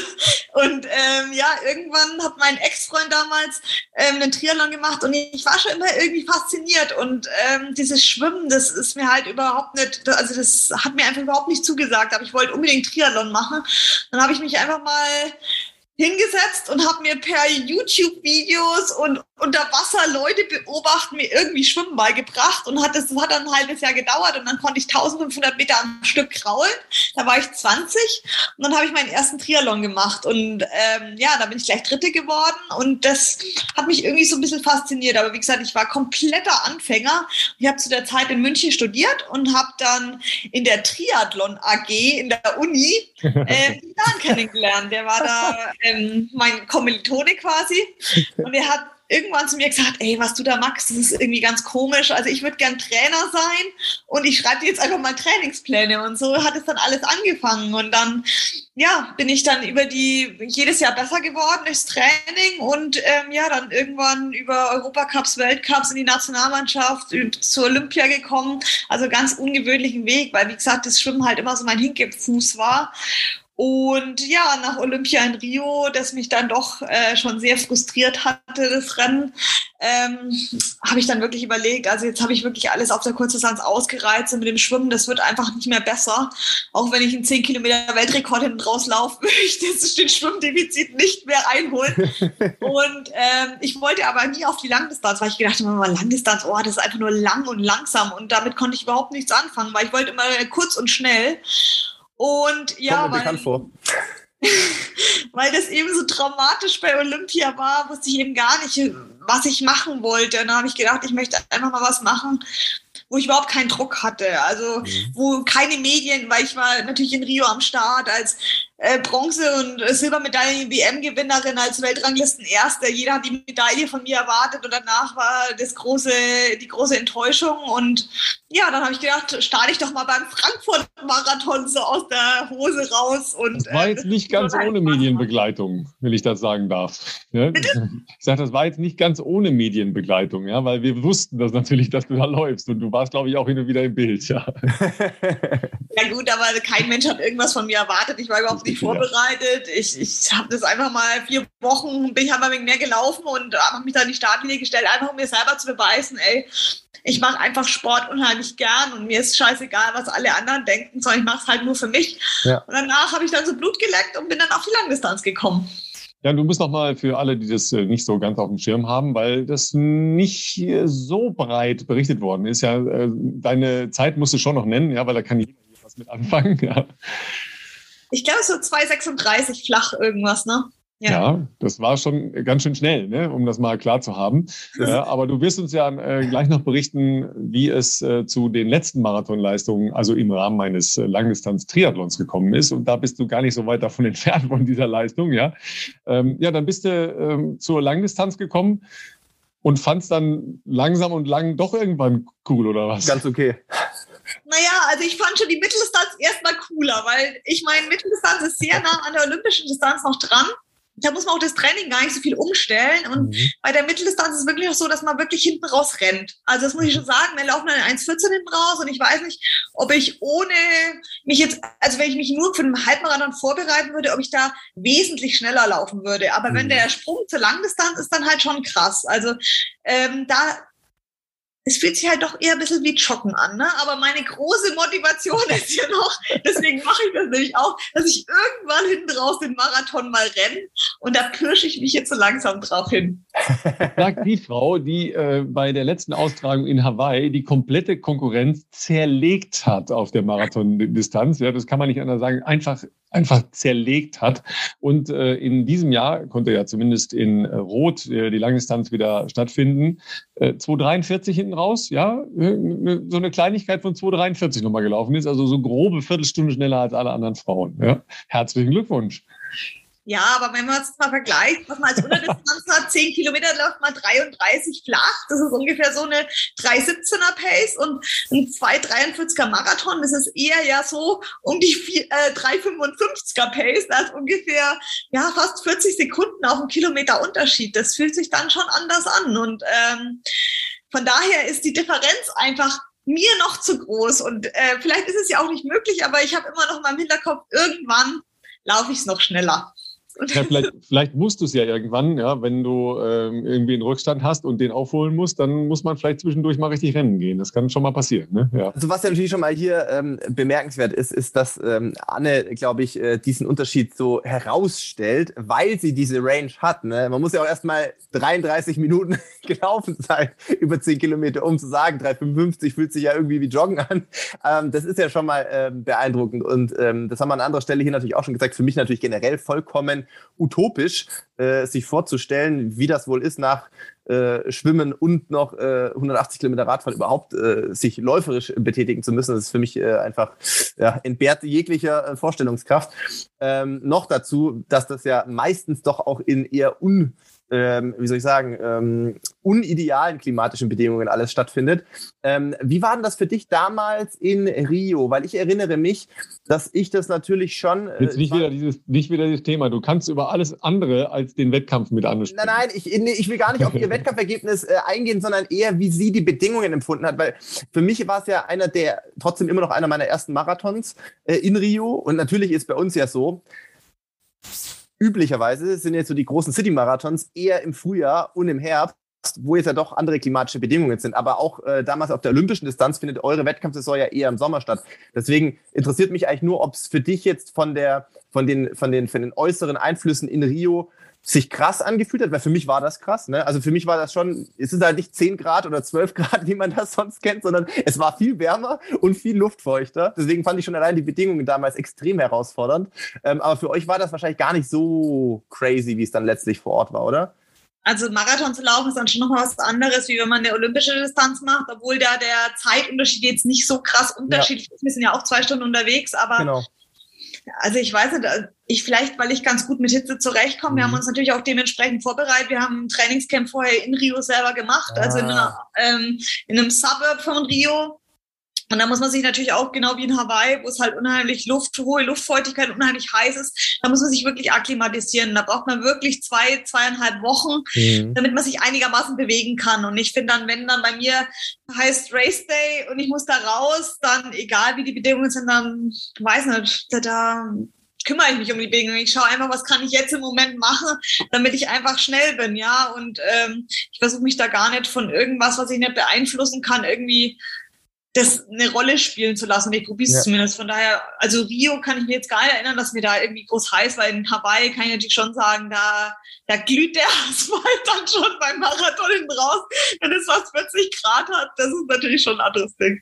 C: und ähm, ja, irgendwann hat mein Ex-Freund damals ähm, einen Triathlon gemacht und ich war schon immer irgendwie fasziniert. Und ähm, dieses Schwimmen, das ist mir halt überhaupt nicht, also das hat mir einfach überhaupt nicht zugesagt. Aber ich wollte unbedingt Triathlon machen. Dann habe ich mich einfach mal hingesetzt und habe mir per YouTube-Videos und unter Wasser Leute beobachten, mir irgendwie Schwimmen beigebracht und hat das, das hat dann ein halbes Jahr gedauert und dann konnte ich 1500 Meter am Stück kraulen. Da war ich 20 und dann habe ich meinen ersten Triathlon gemacht und ähm, ja, da bin ich gleich Dritte geworden und das hat mich irgendwie so ein bisschen fasziniert. Aber wie gesagt, ich war kompletter Anfänger. Ich habe zu der Zeit in München studiert und habe dann in der Triathlon AG in der Uni äh, Dan kennengelernt. Der war da ähm, mein Kommilitone quasi und er hat irgendwann zu mir gesagt, ey, was du da machst, das ist irgendwie ganz komisch. Also ich würde gern Trainer sein und ich schreibe jetzt einfach mal Trainingspläne. Und so hat es dann alles angefangen. Und dann, ja, bin ich dann über die, jedes Jahr besser geworden durchs Training und ähm, ja, dann irgendwann über Europacups, Weltcups in die Nationalmannschaft, zur Olympia gekommen. Also ganz ungewöhnlichen Weg, weil wie gesagt, das Schwimmen halt immer so mein Hinkefuß war. Und ja, nach Olympia in Rio, das mich dann doch äh, schon sehr frustriert hatte, das Rennen, ähm, habe ich dann wirklich überlegt, also jetzt habe ich wirklich alles auf der Kurzdistanz ausgereizt und mit dem Schwimmen, das wird einfach nicht mehr besser. Auch wenn ich einen 10 Kilometer Weltrekord hinten draus laufen möchte, das den Schwimmdefizit nicht mehr einholen. und ähm, ich wollte aber nie auf die Langdistanz, weil ich gedacht habe, mal Langdistanz, oh, das ist einfach nur lang und langsam und damit konnte ich überhaupt nichts anfangen, weil ich wollte immer kurz und schnell. Und ja,
B: vor.
C: weil das eben so traumatisch bei Olympia war, wusste ich eben gar nicht, was ich machen wollte. Und dann habe ich gedacht, ich möchte einfach mal was machen, wo ich überhaupt keinen Druck hatte. Also mhm. wo keine Medien, weil ich war natürlich in Rio am Start als äh, Bronze- und Silbermedaillen-WM-Gewinnerin als Weltranglisten-Erster. Jeder hat die Medaille von mir erwartet und danach war das große, die große Enttäuschung. Und ja, dann habe ich gedacht, starte ich doch mal beim Frankfurt-Marathon so aus der Hose raus. Und,
A: das war jetzt äh, nicht ganz ohne Medienbegleitung, wenn ich das sagen darf. Ja? Ich sage, das war jetzt nicht ganz ohne Medienbegleitung, ja, weil wir wussten das natürlich, dass du da läufst und du warst, glaube ich, auch hin und wieder im Bild. Ja.
C: ja gut, aber kein Mensch hat irgendwas von mir erwartet. Ich war überhaupt nicht vorbereitet. Ich, ich habe das einfach mal vier Wochen, bin ich einmal wegen mehr gelaufen und habe mich da in die Startlinie gestellt, einfach um mir selber zu beweisen, ey, ich mache einfach Sport unheimlich gern und mir ist scheißegal, was alle anderen denken, sondern ich mache es halt nur für mich. Ja. Und danach habe ich dann so Blut geleckt und bin dann auf die Langdistanz gekommen.
A: Ja, du bist nochmal für alle, die das äh, nicht so ganz auf dem Schirm haben, weil das nicht so breit berichtet worden ist. Ja, äh, deine Zeit musst du schon noch nennen, ja, weil da kann jeder was mit anfangen. Ja.
C: Ich glaube, so 2,36 flach irgendwas, ne?
A: Ja. ja. das war schon ganz schön schnell, ne? um das mal klar zu haben. Äh, aber du wirst uns ja äh, gleich noch berichten, wie es äh, zu den letzten Marathonleistungen, also im Rahmen meines äh, Langdistanz-Triathlons gekommen ist. Und da bist du gar nicht so weit davon entfernt von dieser Leistung. Ja, ähm, ja dann bist du ähm, zur Langdistanz gekommen und fandst dann langsam und lang doch irgendwann cool, oder was?
B: Ganz okay.
C: Naja, also ich fand schon die Mitteldistanz erstmal cooler, weil ich meine, Mitteldistanz ist sehr nah an der olympischen Distanz noch dran da muss man auch das Training gar nicht so viel umstellen. Und mhm. bei der Mitteldistanz ist es wirklich auch so, dass man wirklich hinten raus rennt. Also das muss ich schon sagen, wir laufen dann 1,14 hinten raus und ich weiß nicht, ob ich ohne mich jetzt, also wenn ich mich nur für einen Halbmarathon vorbereiten würde, ob ich da wesentlich schneller laufen würde. Aber mhm. wenn der Sprung zur Langdistanz ist, dann halt schon krass. Also ähm, da es fühlt sich halt doch eher ein bisschen wie Joggen an, ne? Aber meine große Motivation ist ja noch, deswegen mache ich das nämlich auch, dass ich irgendwann hinten raus den Marathon mal renne und da pirsche ich mich jetzt so langsam drauf hin.
A: Sagt die Frau, die äh, bei der letzten Austragung in Hawaii die komplette Konkurrenz zerlegt hat auf der Marathondistanz. Ja, das kann man nicht anders sagen. Einfach einfach zerlegt hat. Und äh, in diesem Jahr konnte ja zumindest in äh, Rot äh, die Langdistanz wieder stattfinden. Äh, 2,43 hinten raus, ja, äh, so eine Kleinigkeit von 2,43 nochmal gelaufen ist, also so grobe Viertelstunde schneller als alle anderen Frauen. Ja. Herzlichen Glückwunsch.
C: Ja, aber wenn man es mal vergleicht, was man als Unterdistanz hat, 10 Kilometer läuft man 33 flach. Das ist ungefähr so eine 3,17er Pace und ein 2,43er Marathon. Das ist eher ja so um die äh, 3,55er Pace. Das ist ungefähr ja fast 40 Sekunden auf einen Kilometer Unterschied. Das fühlt sich dann schon anders an. Und ähm, von daher ist die Differenz einfach mir noch zu groß. Und äh, vielleicht ist es ja auch nicht möglich, aber ich habe immer noch in meinem Hinterkopf, irgendwann laufe ich es noch schneller.
A: Ja, vielleicht, vielleicht musst du es ja irgendwann, ja, wenn du ähm, irgendwie einen Rückstand hast und den aufholen musst, dann muss man vielleicht zwischendurch mal richtig rennen gehen. Das kann schon mal passieren. Ne?
B: Ja. Also was ja natürlich schon mal hier ähm, bemerkenswert ist, ist, dass ähm, Anne, glaube ich, äh, diesen Unterschied so herausstellt, weil sie diese Range hat. Ne? Man muss ja auch erstmal 33 Minuten gelaufen sein, über 10 Kilometer, um zu sagen, 3,55 fühlt sich ja irgendwie wie Joggen an. Ähm, das ist ja schon mal ähm, beeindruckend. Und ähm, das haben wir an anderer Stelle hier natürlich auch schon gesagt. Für mich natürlich generell vollkommen utopisch, äh, sich vorzustellen, wie das wohl ist, nach äh, Schwimmen und noch äh, 180 Kilometer Radfahren überhaupt äh, sich läuferisch betätigen zu müssen. Das ist für mich äh, einfach ja, entbehrt jeglicher äh, Vorstellungskraft. Ähm, noch dazu, dass das ja meistens doch auch in eher un ähm, wie soll ich sagen, ähm, unidealen klimatischen Bedingungen alles stattfindet. Ähm, wie war denn das für dich damals in Rio? Weil ich erinnere mich, dass ich das natürlich schon.
A: Äh, Jetzt nicht wieder, dieses, nicht wieder dieses Thema. Du kannst über alles andere als den Wettkampf mit ansprechen.
B: Nein, nein, ich, ich will gar nicht auf ihr Wettkampfergebnis äh, eingehen, sondern eher, wie sie die Bedingungen empfunden hat. Weil für mich war es ja einer der, trotzdem immer noch einer meiner ersten Marathons äh, in Rio. Und natürlich ist bei uns ja so, üblicherweise sind jetzt so die großen City-Marathons eher im Frühjahr und im Herbst wo jetzt ja doch andere klimatische Bedingungen sind. Aber auch äh, damals auf der olympischen Distanz findet eure Wettkampfsaison ja eher im Sommer statt. Deswegen interessiert mich eigentlich nur, ob es für dich jetzt von der, von den, von den, von den äußeren Einflüssen in Rio sich krass angefühlt hat, weil für mich war das krass. Ne? Also für mich war das schon, es ist halt nicht 10 Grad oder 12 Grad, wie man das sonst kennt, sondern es war viel wärmer und viel luftfeuchter. Deswegen fand ich schon allein die Bedingungen damals extrem herausfordernd. Ähm, aber für euch war das wahrscheinlich gar nicht so crazy, wie es dann letztlich vor Ort war, oder?
C: Also Marathon zu laufen ist dann schon noch was anderes, wie wenn man eine olympische Distanz macht, obwohl da der Zeitunterschied jetzt nicht so krass unterschiedlich ja. ist. Wir sind ja auch zwei Stunden unterwegs, aber genau. Also ich weiß nicht, ich vielleicht, weil ich ganz gut mit Hitze zurechtkomme. Wir haben mhm. uns natürlich auch dementsprechend vorbereitet. Wir haben ein Trainingscamp vorher in Rio selber gemacht, ah. also in, einer, ähm, in einem Suburb von Rio. Und da muss man sich natürlich auch, genau wie in Hawaii, wo es halt unheimlich Luft, hohe Luftfeuchtigkeit, unheimlich heiß ist, da muss man sich wirklich akklimatisieren. Da braucht man wirklich zwei, zweieinhalb Wochen, mhm. damit man sich einigermaßen bewegen kann. Und ich finde dann, wenn dann bei mir heißt Race Day und ich muss da raus, dann egal wie die Bedingungen sind, dann weiß nicht, da, da kümmere ich mich um die Bedingungen. Ich schaue einfach, was kann ich jetzt im Moment machen, damit ich einfach schnell bin, ja. Und ähm, ich versuche mich da gar nicht von irgendwas, was ich nicht beeinflussen kann, irgendwie das eine Rolle spielen zu lassen. Ich probiere es ja. zumindest. Von daher, also Rio kann ich mir jetzt gar nicht erinnern, dass mir da irgendwie groß heiß war. In Hawaii kann ich natürlich schon sagen, da, da glüht der Asphalt dann schon beim Marathon hinten raus. Wenn es fast 40 Grad hat, das ist natürlich schon ein anderes Ding.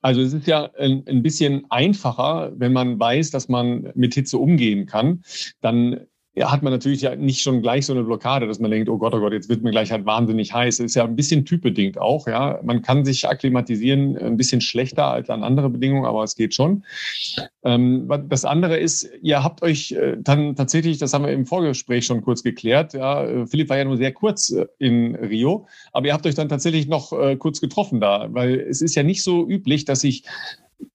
A: Also es ist ja ein, ein bisschen einfacher, wenn man weiß, dass man mit Hitze umgehen kann. Dann ja, hat man natürlich ja nicht schon gleich so eine Blockade, dass man denkt, oh Gott, oh Gott, jetzt wird mir gleich halt wahnsinnig heiß. Ist ja ein bisschen typbedingt auch, ja. Man kann sich akklimatisieren, ein bisschen schlechter als an andere Bedingungen, aber es geht schon. Ähm, das andere ist, ihr habt euch äh, dann tatsächlich, das haben wir im Vorgespräch schon kurz geklärt, ja, äh, Philipp war ja nur sehr kurz äh, in Rio, aber ihr habt euch dann tatsächlich noch kurz getroffen da, weil es ist ja nicht so üblich, dass sich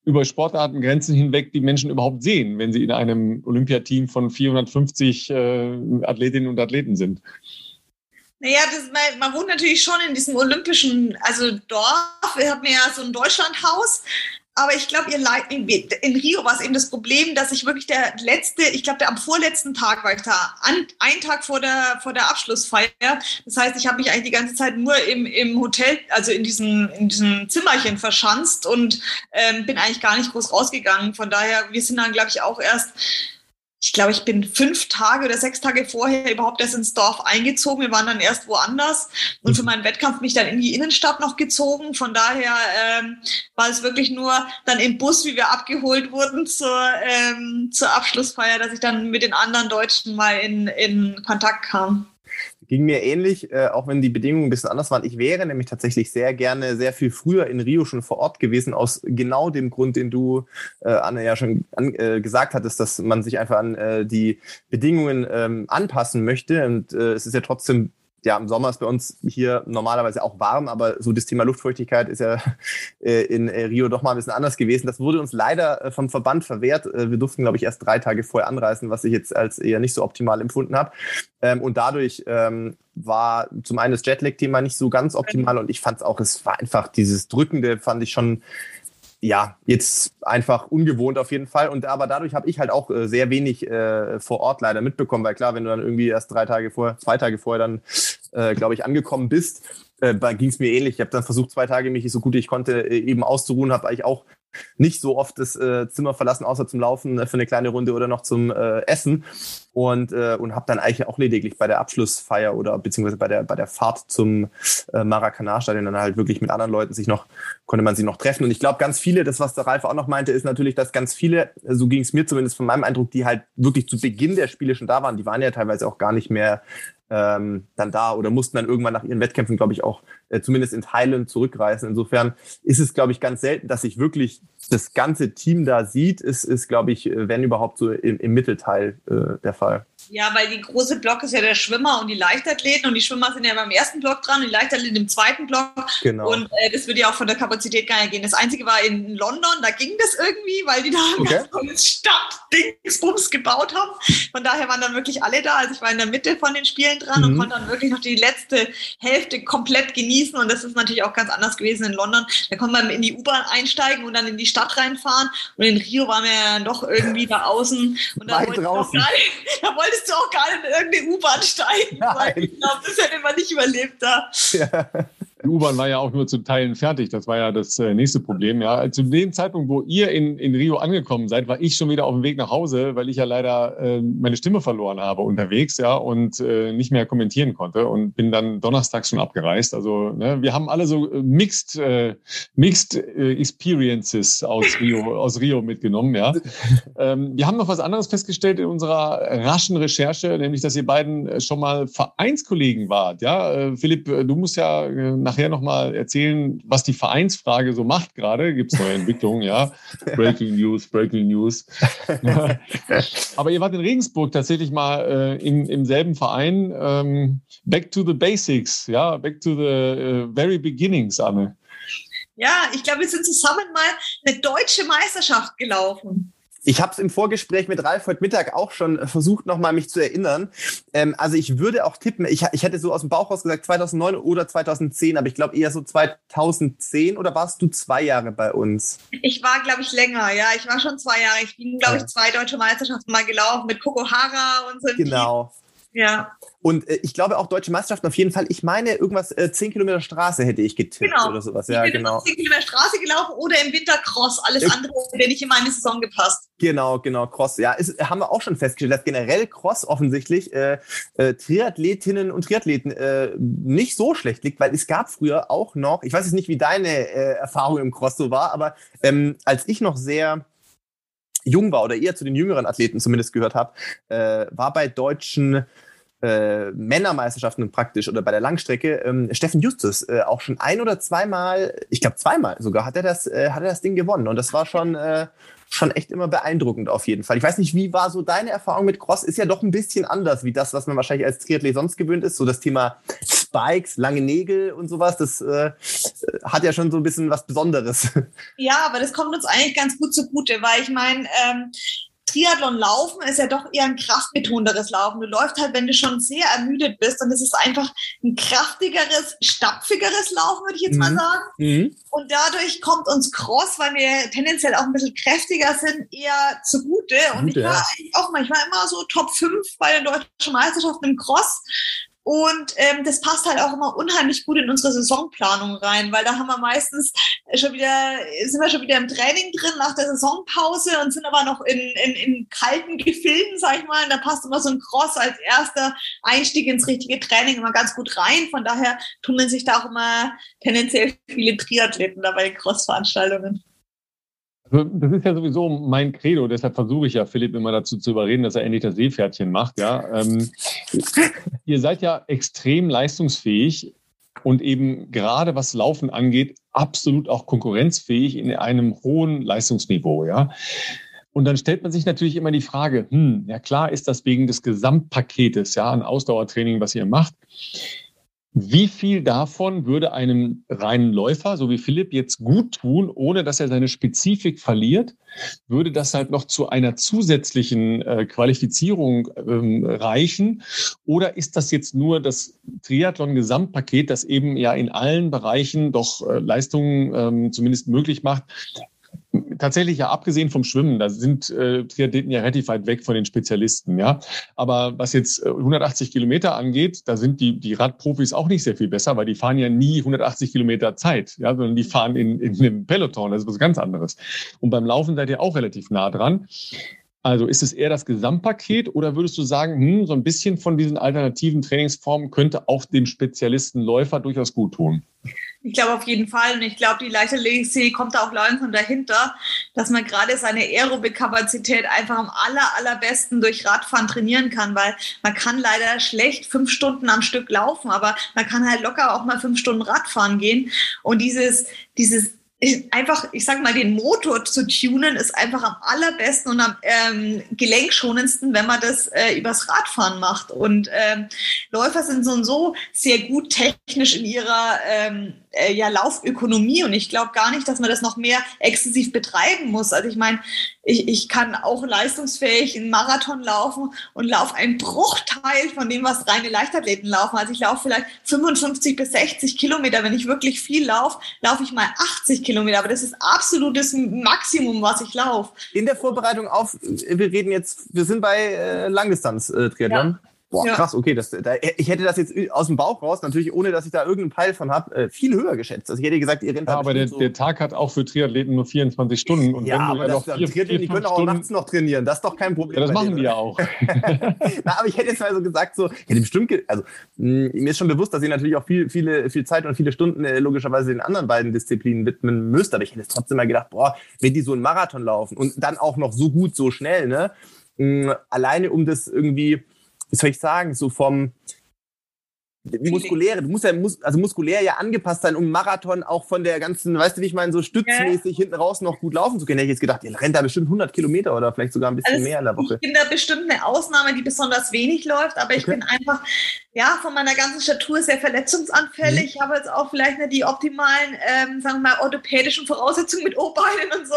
A: über Sportartengrenzen hinweg die Menschen überhaupt sehen, wenn sie in einem Olympiateam von 450 äh, Athletinnen und Athleten sind.
C: Naja, das, man, man wohnt natürlich schon in diesem olympischen, also Dorf. Wir haben ja so ein Deutschlandhaus, aber ich glaube, in Rio war es eben das Problem, dass ich wirklich der letzte, ich glaube, der am vorletzten Tag war ich da, an, einen Tag vor der, vor der Abschlussfeier. Das heißt, ich habe mich eigentlich die ganze Zeit nur im, im Hotel, also in diesem, in diesem Zimmerchen verschanzt und ähm, bin eigentlich gar nicht groß rausgegangen. Von daher, wir sind dann, glaube ich, auch erst ich glaube, ich bin fünf Tage oder sechs Tage vorher überhaupt erst ins Dorf eingezogen. Wir waren dann erst woanders und für mhm. meinen Wettkampf mich dann in die Innenstadt noch gezogen. Von daher ähm, war es wirklich nur dann im Bus, wie wir abgeholt wurden zur, ähm, zur Abschlussfeier, dass ich dann mit den anderen Deutschen mal in, in Kontakt kam.
B: Ging mir ähnlich, äh, auch wenn die Bedingungen ein bisschen anders waren. Ich wäre nämlich tatsächlich sehr gerne sehr viel früher in Rio schon vor Ort gewesen, aus genau dem Grund, den du, äh, Anne, ja schon an, äh, gesagt hattest, dass man sich einfach an äh, die Bedingungen ähm, anpassen möchte. Und äh, es ist ja trotzdem ja, im Sommer ist bei uns hier normalerweise auch warm, aber so das Thema Luftfeuchtigkeit ist ja äh, in äh, Rio doch mal ein bisschen anders gewesen. Das wurde uns leider äh, vom Verband verwehrt. Wir durften, glaube ich, erst drei Tage vorher anreisen, was ich jetzt als eher nicht so optimal empfunden habe. Ähm, und dadurch ähm, war zum einen das Jetlag-Thema nicht so ganz optimal und ich fand es auch, es war einfach dieses Drückende, fand ich schon ja, jetzt einfach ungewohnt auf jeden Fall. Und aber dadurch habe ich halt auch äh, sehr wenig äh, vor Ort leider mitbekommen, weil klar, wenn du dann irgendwie erst drei Tage vorher, zwei Tage vorher dann, äh, glaube ich, angekommen bist, äh, ging es mir ähnlich. Ich habe dann versucht, zwei Tage mich so gut ich konnte äh, eben auszuruhen, habe eigentlich auch nicht so oft das äh, Zimmer verlassen, außer zum Laufen äh, für eine kleine Runde oder noch zum äh, Essen. Und, äh, und habe dann eigentlich auch lediglich bei der Abschlussfeier oder beziehungsweise bei der, bei der Fahrt zum äh, Maracanã-Stadion dann halt wirklich mit anderen Leuten sich noch, konnte man sich noch treffen. Und ich glaube, ganz viele, das, was der Ralf auch noch meinte, ist natürlich, dass ganz viele, so ging es mir zumindest von meinem Eindruck, die halt wirklich zu Beginn der Spiele schon da waren, die waren ja teilweise auch gar nicht mehr ähm, dann da oder mussten dann irgendwann nach ihren Wettkämpfen, glaube ich, auch äh, zumindest in Teilen zurückreisen. Insofern ist es, glaube ich, ganz selten, dass sich wirklich das ganze Team da sieht. Ist, ist glaube ich, äh, wenn überhaupt so im, im Mittelteil äh, der Fall.
C: Ja, weil die große Block ist ja der Schwimmer und die Leichtathleten und die Schwimmer sind ja beim ersten Block dran, die Leichtathleten im zweiten Block. Genau. Und äh, das würde ja auch von der Kapazität gar nicht gehen. Das Einzige war in London, da ging das irgendwie, weil die da ein okay. ganz tolles Stadtdingsbums gebaut haben. Von daher waren dann wirklich alle da. Also ich war in der Mitte von den Spielen dran mhm. und konnte dann wirklich noch die letzte Hälfte komplett genießen. Und das ist natürlich auch ganz anders gewesen in London. Da konnte man in die U-Bahn einsteigen und dann in die Stadt reinfahren. Und in Rio waren wir ja doch irgendwie da außen. Und da, wollte, da wolltest konntest du auch gar nicht in irgendeine U-Bahn steigen. Nein. Ich glaube, das hätte man nicht überlebt da. Ja.
A: Die U-Bahn war ja auch nur zu Teilen fertig. Das war ja das äh, nächste Problem. Ja, zu dem Zeitpunkt, wo ihr in, in Rio angekommen seid, war ich schon wieder auf dem Weg nach Hause, weil ich ja leider äh, meine Stimme verloren habe unterwegs, ja, und äh, nicht mehr kommentieren konnte und bin dann donnerstags schon abgereist. Also ne, wir haben alle so äh, mixed, äh, mixed äh, Experiences aus Rio, aus Rio mitgenommen. Ja, ähm, wir haben noch was anderes festgestellt in unserer raschen Recherche, nämlich, dass ihr beiden schon mal Vereinskollegen wart. Ja, Philipp, du musst ja nach nachher nochmal erzählen, was die Vereinsfrage so macht gerade. Gibt es neue Entwicklungen, ja. Breaking News, Breaking News. Aber ihr wart in Regensburg tatsächlich mal äh, in, im selben Verein. Ähm, back to the Basics, ja, back to the uh, very beginnings, Anne.
C: Ja, ich glaube, wir sind zusammen mal eine deutsche Meisterschaft gelaufen.
B: Ich habe es im Vorgespräch mit Ralf heute Mittag auch schon äh, versucht, nochmal mich zu erinnern. Ähm, also ich würde auch tippen, ich, ich hätte so aus dem Bauch raus gesagt 2009 oder 2010, aber ich glaube eher so 2010 oder warst du zwei Jahre bei uns?
C: Ich war, glaube ich, länger, ja. Ich war schon zwei Jahre. Ich bin, glaube ich, zwei deutsche Meisterschaften mal gelaufen mit Coco Hara und so.
B: Genau. Ja. Und äh, ich glaube auch deutsche Meisterschaften auf jeden Fall. Ich meine, irgendwas äh, 10 Kilometer Straße hätte ich getippt genau. oder sowas. Ja,
C: ich bin
B: genau.
C: 10 Kilometer Straße gelaufen oder im Winter Cross. Alles ich, andere hätte nicht in meine Saison gepasst.
B: Genau, genau, Cross. Ja, ist, haben wir auch schon festgestellt, dass generell Cross offensichtlich äh, äh, Triathletinnen und Triathleten äh, nicht so schlecht liegt, weil es gab früher auch noch, ich weiß jetzt nicht, wie deine äh, Erfahrung im Cross so war, aber ähm, als ich noch sehr jung war oder eher zu den jüngeren Athleten zumindest gehört habe, äh, war bei deutschen äh, Männermeisterschaften praktisch oder bei der Langstrecke ähm, Steffen Justus äh, auch schon ein oder zweimal, ich glaube zweimal sogar, hat er das, äh, hat er das Ding gewonnen und das war schon äh, schon echt immer beeindruckend auf jeden Fall. Ich weiß nicht, wie war so deine Erfahrung mit Cross? Ist ja doch ein bisschen anders wie das, was man wahrscheinlich als Triathlet sonst gewöhnt ist. So das Thema Spikes, lange Nägel und sowas, das äh, hat ja schon so ein bisschen was Besonderes.
C: Ja, aber das kommt uns eigentlich ganz gut zugute, weil ich meine, ähm, Triathlon laufen ist ja doch eher ein kraftbetonteres Laufen. Du läufst halt, wenn du schon sehr ermüdet bist und es ist einfach ein kraftigeres, stapfigeres Laufen, würde ich jetzt mhm. mal sagen. Mhm. Und dadurch kommt uns Cross, weil wir tendenziell auch ein bisschen kräftiger sind, eher zugute. Und ich war ja. auch mal, ich war immer so Top 5 bei den deutschen Meisterschaften im Cross. Und ähm, das passt halt auch immer unheimlich gut in unsere Saisonplanung rein, weil da haben wir meistens schon wieder, sind wir schon wieder im Training drin nach der Saisonpause und sind aber noch in, in, in kalten Gefilden, sag ich mal. Und da passt immer so ein Cross als erster Einstieg ins richtige Training immer ganz gut rein. Von daher tummeln sich da auch immer tendenziell viele Triathleten dabei Cross-Veranstaltungen.
A: Das ist ja sowieso mein Credo, deshalb versuche ich ja Philipp immer dazu zu überreden, dass er endlich das Seepferdchen macht. Ja, ähm, ihr seid ja extrem leistungsfähig und eben gerade was Laufen angeht, absolut auch konkurrenzfähig in einem hohen Leistungsniveau. Ja. Und dann stellt man sich natürlich immer die Frage, hm, ja klar ist das wegen des Gesamtpaketes, ja, an Ausdauertraining, was ihr macht. Wie viel davon würde einem reinen Läufer, so wie Philipp, jetzt gut tun, ohne dass er seine Spezifik verliert? Würde das halt noch zu einer zusätzlichen äh, Qualifizierung ähm, reichen? Oder ist das jetzt nur das Triathlon-Gesamtpaket, das eben ja in allen Bereichen doch äh, Leistungen ähm, zumindest möglich macht, tatsächlich ja abgesehen vom Schwimmen, da sind äh, Triathleten ja relativ weit weg von den Spezialisten, ja. Aber was jetzt 180 äh, Kilometer angeht, da sind die, die Radprofis auch nicht sehr viel besser, weil die fahren ja nie 180 Kilometer Zeit, ja, sondern die fahren in, in einem Peloton, das ist was ganz anderes. Und beim Laufen seid ihr auch relativ nah dran. Also ist es eher das Gesamtpaket oder würdest du sagen, hm, so ein bisschen von diesen alternativen Trainingsformen könnte auch dem Spezialisten Läufer durchaus gut tun?
C: Ich glaube auf jeden Fall und ich glaube, die Leichtathletik kommt da auch langsam dahinter, dass man gerade seine Aerobik-Kapazität einfach am aller, allerbesten durch Radfahren trainieren kann, weil man kann leider schlecht fünf Stunden am Stück laufen, aber man kann halt locker auch mal fünf Stunden Radfahren gehen und dieses, dieses einfach, ich sag mal, den Motor zu tunen, ist einfach am allerbesten und am ähm, gelenkschonendsten, wenn man das äh, übers Radfahren macht. Und ähm, Läufer sind so und so sehr gut technisch in ihrer ähm, äh, ja, Laufökonomie und ich glaube gar nicht, dass man das noch mehr exzessiv betreiben muss. Also ich meine, ich, ich kann auch leistungsfähig einen Marathon laufen und laufe einen Bruchteil von dem, was reine Leichtathleten laufen. Also ich laufe vielleicht 55 bis 60 Kilometer. Wenn ich wirklich viel laufe, laufe ich mal 80 Kilometer. Aber das ist absolutes Maximum, was ich laufe.
B: In der Vorbereitung auf, wir reden jetzt, wir sind bei äh, Langdistanz-Triathlon. Ja. Boah, ja. krass, okay. Das, da, ich hätte das jetzt aus dem Bauch raus, natürlich ohne, dass ich da irgendeinen Peil von habe, äh, viel höher geschätzt. Also ich hätte gesagt, ihr rennt
A: ja, aber der, so der Tag hat auch für Triathleten nur 24 Stunden.
B: Und ja, wenn du aber das, vier, Triathleten, die können auch Stunden, nachts noch trainieren. Das ist doch kein Problem.
A: Ja, das machen die ja auch.
B: Na, aber ich hätte jetzt mal so gesagt, so, hätte bestimmt, also mh, mir ist schon bewusst, dass ihr natürlich auch viel, viele, viel Zeit und viele Stunden äh, logischerweise den anderen beiden Disziplinen widmen müsst. Aber ich hätte jetzt trotzdem mal gedacht, boah, wenn die so einen Marathon laufen und dann auch noch so gut, so schnell, ne? Mh, alleine um das irgendwie wie soll ich sagen, so vom muskuläre, du musst ja also muskulär ja angepasst sein, um Marathon auch von der ganzen, weißt du, wie ich meine, so stützmäßig ja. hinten raus noch gut laufen zu können. Hätte ich jetzt gedacht, ihr rennt da bestimmt 100 Kilometer oder vielleicht sogar ein bisschen also mehr in der Woche.
C: Ich bin da bestimmt eine Ausnahme, die besonders wenig läuft, aber ich okay. bin einfach ja, von meiner ganzen Statur sehr verletzungsanfällig. Mhm. Ich habe jetzt auch vielleicht nicht die optimalen, ähm, sagen wir mal, orthopädischen Voraussetzungen mit O-Beinen und so.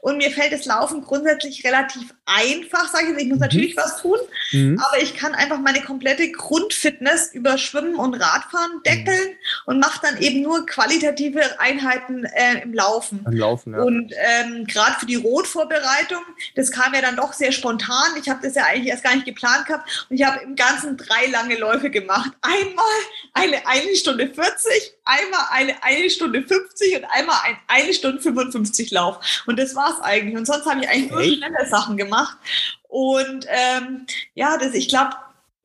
C: Und mir fällt das Laufen grundsätzlich relativ einfach, sage ich jetzt. Ich muss mhm. natürlich was tun, mhm. aber ich kann einfach meine komplette Grundfitness über Schwimmen und Radfahren deckeln und mache dann eben nur qualitative Einheiten äh, im Laufen.
B: Im Laufen, ja.
C: Und ähm, gerade für die Rotvorbereitung, das kam ja dann doch sehr spontan. Ich habe das ja eigentlich erst gar nicht geplant gehabt und ich habe im Ganzen drei lange Läufe gemacht. Einmal eine eine Stunde 40, einmal eine eine Stunde 50 und einmal ein eine Stunde 55 Lauf. Und das war's eigentlich. Und sonst habe ich eigentlich nur schnelle Sachen gemacht. Und ähm, ja, das, ich glaube,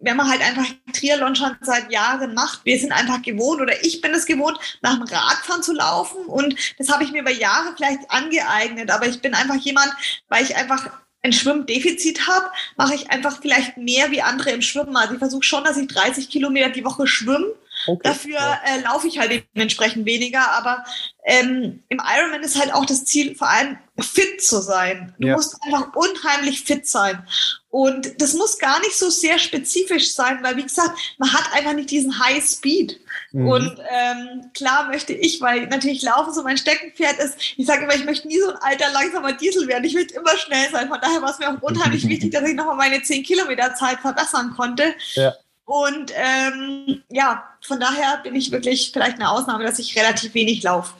C: wenn man halt einfach Triathlon schon seit Jahren macht, wir sind einfach gewohnt oder ich bin es gewohnt, nach dem Radfahren zu laufen und das habe ich mir über Jahre vielleicht angeeignet, aber ich bin einfach jemand, weil ich einfach ein Schwimmdefizit habe, mache ich einfach vielleicht mehr wie andere im Schwimmen. Also ich versuche schon, dass ich 30 Kilometer die Woche schwimme. Okay. Dafür äh, laufe ich halt dementsprechend weniger. Aber ähm, im Ironman ist halt auch das Ziel, vor allem fit zu sein. Du ja. musst einfach unheimlich fit sein. Und das muss gar nicht so sehr spezifisch sein, weil wie gesagt, man hat einfach nicht diesen High Speed. Mhm. Und ähm, klar möchte ich, weil natürlich Laufen so mein Steckenpferd ist, ich sage immer, ich möchte nie so ein alter, langsamer Diesel werden. Ich will immer schnell sein. Von daher war es mir auch unheimlich wichtig, dass ich nochmal meine 10 Kilometer Zeit verbessern konnte. Ja. Und ähm, ja, von daher bin ich wirklich vielleicht eine Ausnahme, dass ich relativ wenig laufe.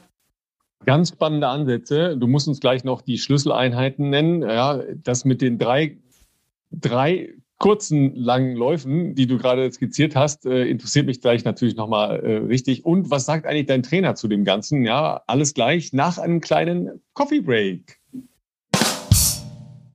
A: Ganz spannende Ansätze. Du musst uns gleich noch die Schlüsseleinheiten nennen. Ja, das mit den drei, drei kurzen, langen Läufen, die du gerade skizziert hast, äh, interessiert mich gleich natürlich nochmal äh, richtig. Und was sagt eigentlich dein Trainer zu dem Ganzen? Ja, alles gleich nach einem kleinen Coffee Break.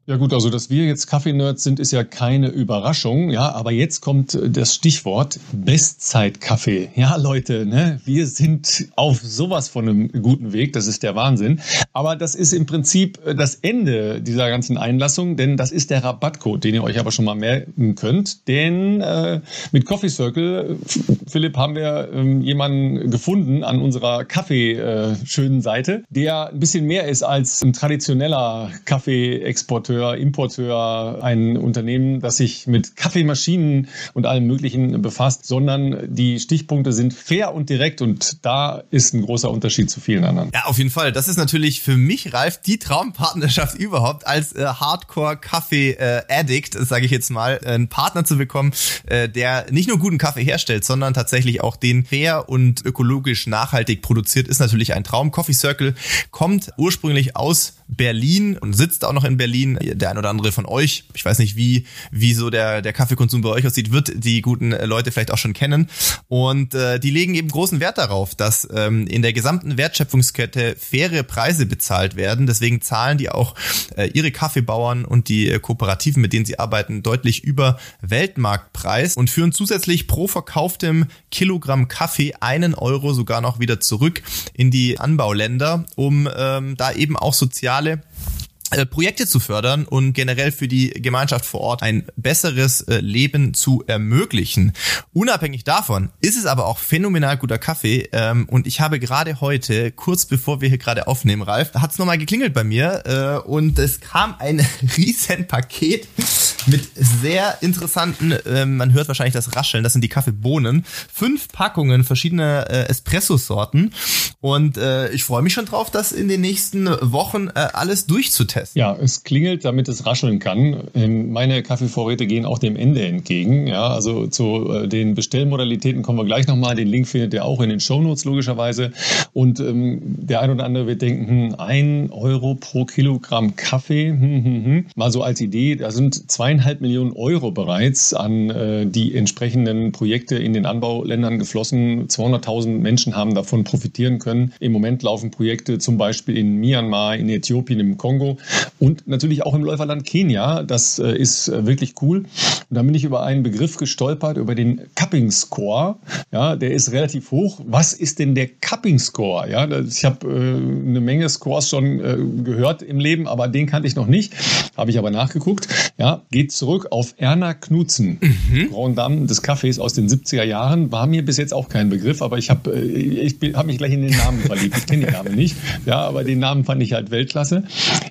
A: Ja gut, also dass wir jetzt Kaffee-Nerds sind, ist ja keine Überraschung. Ja, aber jetzt kommt das Stichwort Bestzeit-Kaffee. Ja, Leute, ne, wir sind auf sowas von einem guten Weg. Das ist der Wahnsinn. Aber das ist im Prinzip das Ende dieser ganzen Einlassung, denn das ist der Rabattcode, den ihr euch aber schon mal merken könnt. Denn äh, mit Coffee Circle, Philipp, haben wir ähm, jemanden gefunden an unserer Kaffee-schönen äh, Seite, der ein bisschen mehr ist als ein traditioneller Kaffee-Exporteur Exporteur, Importeur, ein Unternehmen, das sich mit Kaffeemaschinen und allem Möglichen befasst, sondern die Stichpunkte sind fair und direkt und da ist ein großer Unterschied zu vielen anderen.
B: Ja, auf jeden Fall. Das ist natürlich für mich, Ralf, die Traumpartnerschaft überhaupt als äh, Hardcore-Kaffee-Addict, äh, sage ich jetzt mal, einen Partner zu bekommen, äh, der nicht nur guten Kaffee herstellt, sondern tatsächlich auch den fair und ökologisch nachhaltig produziert, ist natürlich ein Traum. Coffee Circle kommt ursprünglich aus Berlin und sitzt auch noch in Berlin. Der ein oder andere von euch, ich weiß nicht, wie, wie so der, der Kaffeekonsum bei euch aussieht, wird die guten Leute vielleicht auch schon kennen. Und äh, die legen eben großen Wert darauf, dass ähm, in der gesamten Wertschöpfungskette faire Preise bezahlt werden. Deswegen zahlen die auch äh, ihre Kaffeebauern und die äh, Kooperativen, mit denen sie arbeiten, deutlich über Weltmarktpreis und führen zusätzlich pro verkauftem Kilogramm Kaffee einen Euro sogar noch wieder zurück in die Anbauländer, um ähm, da eben auch sozial soziale äh, Projekte zu fördern und generell für die Gemeinschaft vor Ort ein besseres äh, Leben zu ermöglichen. Unabhängig davon ist es aber auch phänomenal guter Kaffee ähm, und ich habe gerade heute, kurz bevor wir hier gerade aufnehmen, Ralf, hat es nochmal geklingelt bei mir äh, und es kam ein riesen Paket mit sehr interessanten, man hört wahrscheinlich das Rascheln, das sind die Kaffeebohnen, fünf Packungen verschiedener Espresso-Sorten und ich freue mich schon drauf, das in den nächsten Wochen alles durchzutesten
A: testen. Ja, es klingelt, damit es rascheln kann. Ähm, meine Kaffeevorräte gehen auch dem Ende entgegen. Ja, also zu äh, den Bestellmodalitäten kommen wir gleich nochmal. Den Link findet ihr auch in den Shownotes logischerweise. Und ähm, der ein oder andere wird denken, hm, ein Euro pro Kilogramm Kaffee, hm, hm, hm. mal so als Idee, da sind zweieinhalb Millionen Euro bereits an äh, die entsprechenden Projekte in den Anbauländern geflossen. 200.000 Menschen haben davon profitieren können. Im Moment laufen Projekte zum Beispiel in Myanmar, in Äthiopien, im Kongo und natürlich auch im Läuferland Kenia. Das äh, ist äh, wirklich cool. Und da bin ich über einen Begriff gestolpert, über den Cupping Score. Ja, der ist relativ hoch. Was ist denn der Cupping Score? Ja, ich habe äh, eine Menge Scores schon äh, gehört im Leben, aber den kannte ich noch nicht. Habe ich aber nachgeguckt. Ja, geht zurück auf Erna Knutzen, mhm. Grand Dame des Kaffees aus den 70er Jahren. War mir bis jetzt auch kein Begriff, aber ich habe äh, ich hab mich gleich in den Namen verliebt. Ich kenne den Namen nicht. Ja, aber den Namen fand ich halt Weltklasse.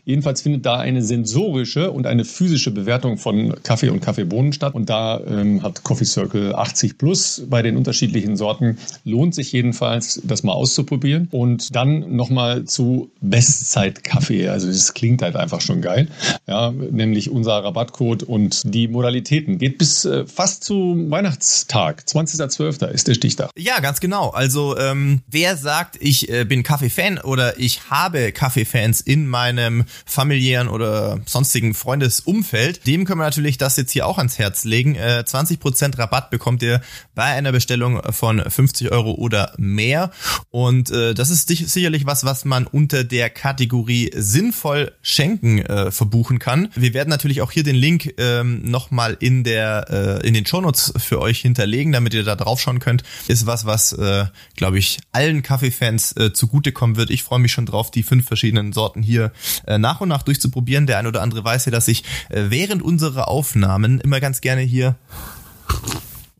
A: Jedenfalls findet da eine sensorische und eine physische Bewertung von Kaffee und Kaffeebohnen statt. Und da ähm, hat Coffee Circle 80 plus bei den unterschiedlichen Sorten. Lohnt sich jedenfalls, das mal auszuprobieren. Und dann nochmal zu Bestzeit-Kaffee. Also das klingt halt einfach schon geil. Ja, nämlich unser Rabattcode und die Modalitäten. Geht bis äh, fast zu Weihnachtstag. 20.12. ist der Stichtag.
B: Ja, ganz genau. Also ähm, wer sagt, ich äh, bin Kaffee-Fan oder ich habe Kaffee-Fans in meinem familiären oder sonstigen Freundesumfeld, dem können wir natürlich das jetzt hier auch ans Herz legen. Äh, 20% Rabatt bekommt ihr bei einer Bestellung von 50 Euro oder mehr. Und äh, das ist sicherlich was, was man unter der Kategorie sinnvoll schenken äh, verbuchen kann. Wir werden natürlich auch hier den Link ähm, nochmal in der äh, in den Shownotes für euch hinterlegen, damit ihr da drauf schauen könnt. Ist was, was äh, glaube ich allen Kaffeefans äh, zugutekommen wird. Ich freue mich schon drauf, die fünf verschiedenen Sorten hier äh, nach und nach durchzuprobieren. Der ein oder andere weiß ja, dass ich äh, während unserer Aufnahmen immer ganz gerne hier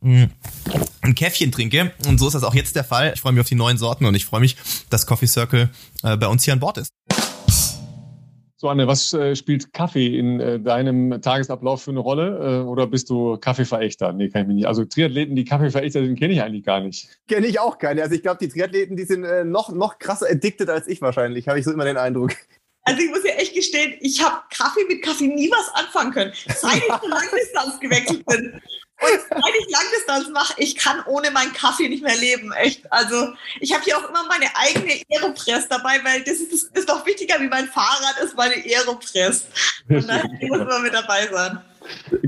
B: mm, ein Käffchen trinke. Und so ist das auch jetzt der Fall. Ich freue mich auf die neuen Sorten und ich freue mich, dass Coffee Circle äh, bei uns hier an Bord ist.
A: So, Anne, was äh, spielt Kaffee in äh, deinem Tagesablauf für eine Rolle? Äh, oder bist du Kaffeeverächter? Nee, kann ich mich nicht. Also Triathleten, die Kaffeeverächter sind, kenne ich eigentlich gar nicht.
B: Kenne ich auch keine. Also ich glaube, die Triathleten, die sind äh, noch, noch krasser addicted als ich wahrscheinlich, habe ich so immer den Eindruck.
C: Also ich muss ja echt gestehen, ich habe Kaffee mit Kaffee nie was anfangen können, seit ich zur Langdistanz gewechselt bin. Und seit ich Langdistanz mache, ich kann ohne meinen Kaffee nicht mehr leben, echt. Also ich habe hier auch immer meine eigene Aeropress dabei, weil das ist, das ist doch wichtiger wie mein Fahrrad ist meine Aeropress. Und daher muss man mit dabei sein.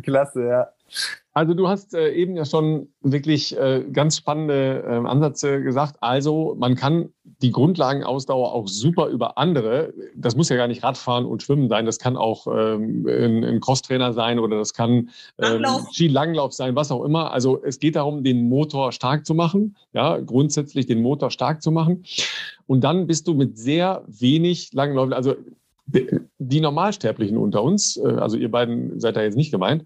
B: Klasse, ja.
A: Also du hast äh, eben ja schon wirklich äh, ganz spannende äh, Ansätze gesagt. Also man kann die Grundlagenausdauer auch super über andere, das muss ja gar nicht Radfahren und Schwimmen sein, das kann auch ähm, ein, ein Crosstrainer sein oder das kann ähm, Skilanglauf sein, was auch immer. Also es geht darum, den Motor stark zu machen, ja, grundsätzlich den Motor stark zu machen. Und dann bist du mit sehr wenig Langläufen, also die Normalsterblichen unter uns, äh, also ihr beiden seid da jetzt nicht gemeint,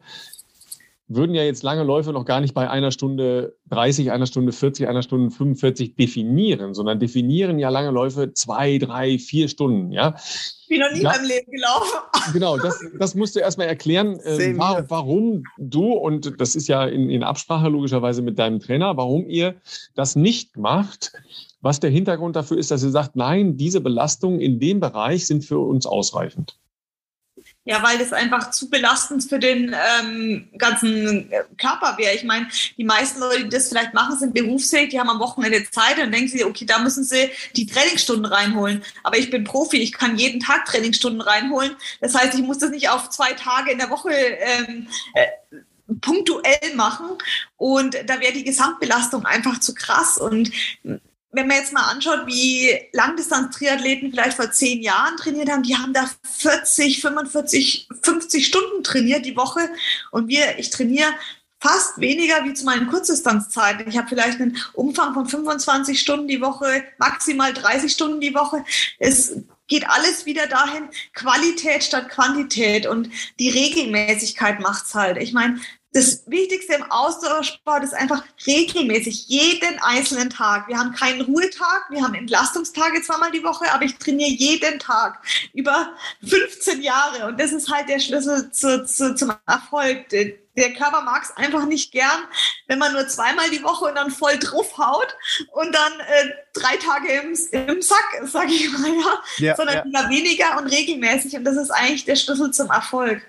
A: würden ja jetzt lange Läufe noch gar nicht bei einer Stunde 30, einer Stunde 40, einer Stunde 45 definieren, sondern definieren ja lange Läufe zwei, drei, vier Stunden, ja.
C: Ich bin noch nie ja, beim Leben gelaufen.
A: Genau, das, das musst du erstmal erklären, äh, war, warum du, und das ist ja in, in Absprache logischerweise mit deinem Trainer, warum ihr das nicht macht, was der Hintergrund dafür ist, dass ihr sagt, nein, diese Belastungen in dem Bereich sind für uns ausreichend.
C: Ja, weil das einfach zu belastend für den ähm, ganzen äh, Körper wäre. Ich meine, die meisten Leute, die das vielleicht machen, sind berufsfähig, die haben am Wochenende Zeit und denken sie, okay, da müssen sie die Trainingsstunden reinholen. Aber ich bin Profi, ich kann jeden Tag Trainingsstunden reinholen. Das heißt, ich muss das nicht auf zwei Tage in der Woche ähm, äh, punktuell machen. Und da wäre die Gesamtbelastung einfach zu krass. Und wenn man jetzt mal anschaut, wie Langdistanz-Triathleten vielleicht vor zehn Jahren trainiert haben, die haben da 40, 45, 50 Stunden trainiert die Woche. Und wir, ich trainiere fast weniger wie zu meinen Kurzdistanzzeiten. Ich habe vielleicht einen Umfang von 25 Stunden die Woche, maximal 30 Stunden die Woche. Es geht alles wieder dahin, Qualität statt Quantität und die Regelmäßigkeit macht's halt. Ich meine, das Wichtigste im Ausdauersport ist einfach regelmäßig, jeden einzelnen Tag. Wir haben keinen Ruhetag, wir haben Entlastungstage zweimal die Woche, aber ich trainiere jeden Tag über 15 Jahre und das ist halt der Schlüssel zu, zu, zum Erfolg. Der Körper mag es einfach nicht gern, wenn man nur zweimal die Woche und dann voll draufhaut und dann äh, drei Tage im, im Sack, sage ich mal, ja, ja sondern ja. immer weniger und regelmäßig und das ist eigentlich der Schlüssel zum Erfolg.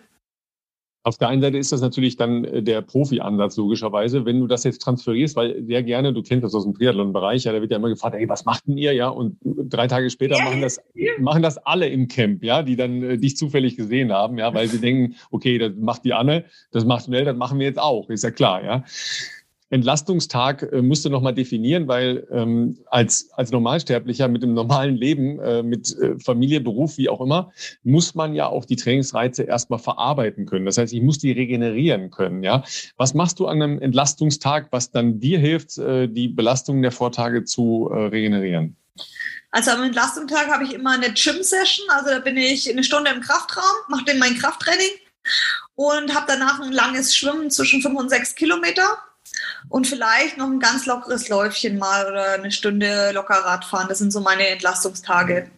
A: Auf der einen Seite ist das natürlich dann äh, der Profi-Ansatz logischerweise. Wenn du das jetzt transferierst, weil sehr gerne, du kennst das aus dem Triathlon-Bereich, ja, da wird ja immer gefragt, ey, was macht denn ihr, ja? Und drei Tage später machen das, machen das alle im Camp, ja, die dann äh, dich zufällig gesehen haben, ja, weil sie denken, okay, das macht die Anne, das macht schnell, das machen wir jetzt auch, ist ja klar, ja. Entlastungstag äh, musst du nochmal definieren, weil ähm, als, als Normalsterblicher mit dem normalen Leben, äh, mit äh, Familie, Beruf, wie auch immer, muss man ja auch die Trainingsreize erstmal verarbeiten können. Das heißt, ich muss die regenerieren können. Ja? Was machst du an einem Entlastungstag, was dann dir hilft, äh, die Belastungen der Vortage zu äh, regenerieren?
C: Also am Entlastungstag habe ich immer eine Gym-Session, also da bin ich eine Stunde im Kraftraum, mache dann mein Krafttraining und habe danach ein langes Schwimmen zwischen fünf und sechs Kilometer und vielleicht noch ein ganz lockeres Läufchen mal oder eine Stunde locker Radfahren. Das sind so meine Entlastungstage.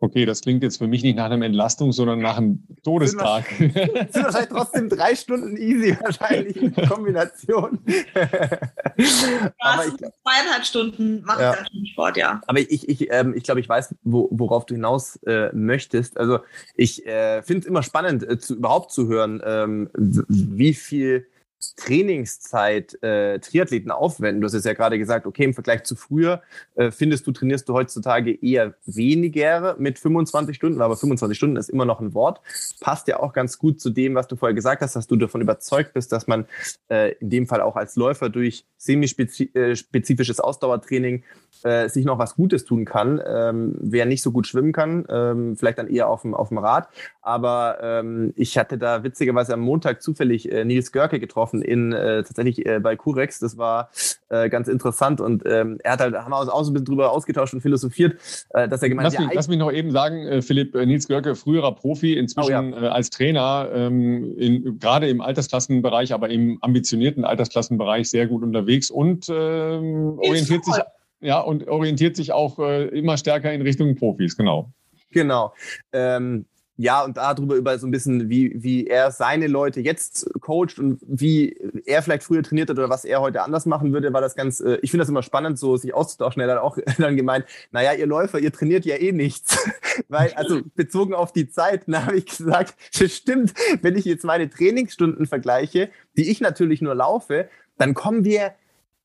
A: Okay, das klingt jetzt für mich nicht nach einem Entlastung, sondern nach einem Todestag.
B: Sind, sind wahrscheinlich trotzdem drei Stunden easy, wahrscheinlich in Kombination.
C: ja, Aber ich, zweieinhalb Stunden mache ja. ich dann Sport, ja.
B: Aber ich, ich, ähm, ich glaube, ich weiß, wo, worauf du hinaus äh, möchtest. Also ich äh, finde es immer spannend, äh, zu, überhaupt zu hören, ähm, wie viel Trainingszeit äh, Triathleten aufwenden. Du hast es ja gerade gesagt, okay, im Vergleich zu früher äh, findest du, trainierst du heutzutage eher weniger mit 25 Stunden, aber 25 Stunden ist immer noch ein Wort. Passt ja auch ganz gut zu dem, was du vorher gesagt hast, dass du davon überzeugt bist, dass man äh, in dem Fall auch als Läufer durch semispezifisches Ausdauertraining äh, sich noch was Gutes tun kann. Ähm, wer nicht so gut schwimmen kann, ähm, vielleicht dann eher auf dem, auf dem Rad. Aber ähm, ich hatte da witzigerweise am Montag zufällig äh, Nils Görke getroffen in äh, tatsächlich äh, bei Curex. Das war äh, ganz interessant und ähm, er hat halt, haben wir uns auch so ein bisschen drüber ausgetauscht und philosophiert, äh, dass er gemeint
A: hat. Lass, mich, lass mich noch eben sagen, äh, Philipp, äh, Nils Görke, früherer Profi, inzwischen oh, ja. äh, als Trainer, ähm, in, gerade im Altersklassenbereich, aber im ambitionierten Altersklassenbereich sehr gut unterwegs und ähm, orientiert sich ja, und orientiert sich auch äh, immer stärker in Richtung Profis, genau.
B: Genau. Ähm, ja, und darüber über so ein bisschen, wie, wie er seine Leute jetzt coacht und wie er vielleicht früher trainiert hat oder was er heute anders machen würde, war das ganz, äh, ich finde das immer spannend, so sich auszutauschen. Er hat auch dann gemeint, naja, ihr Läufer, ihr trainiert ja eh nichts. Weil, also bezogen auf die Zeit, da habe ich gesagt, das stimmt, wenn ich jetzt meine Trainingsstunden vergleiche, die ich natürlich nur laufe, dann kommen wir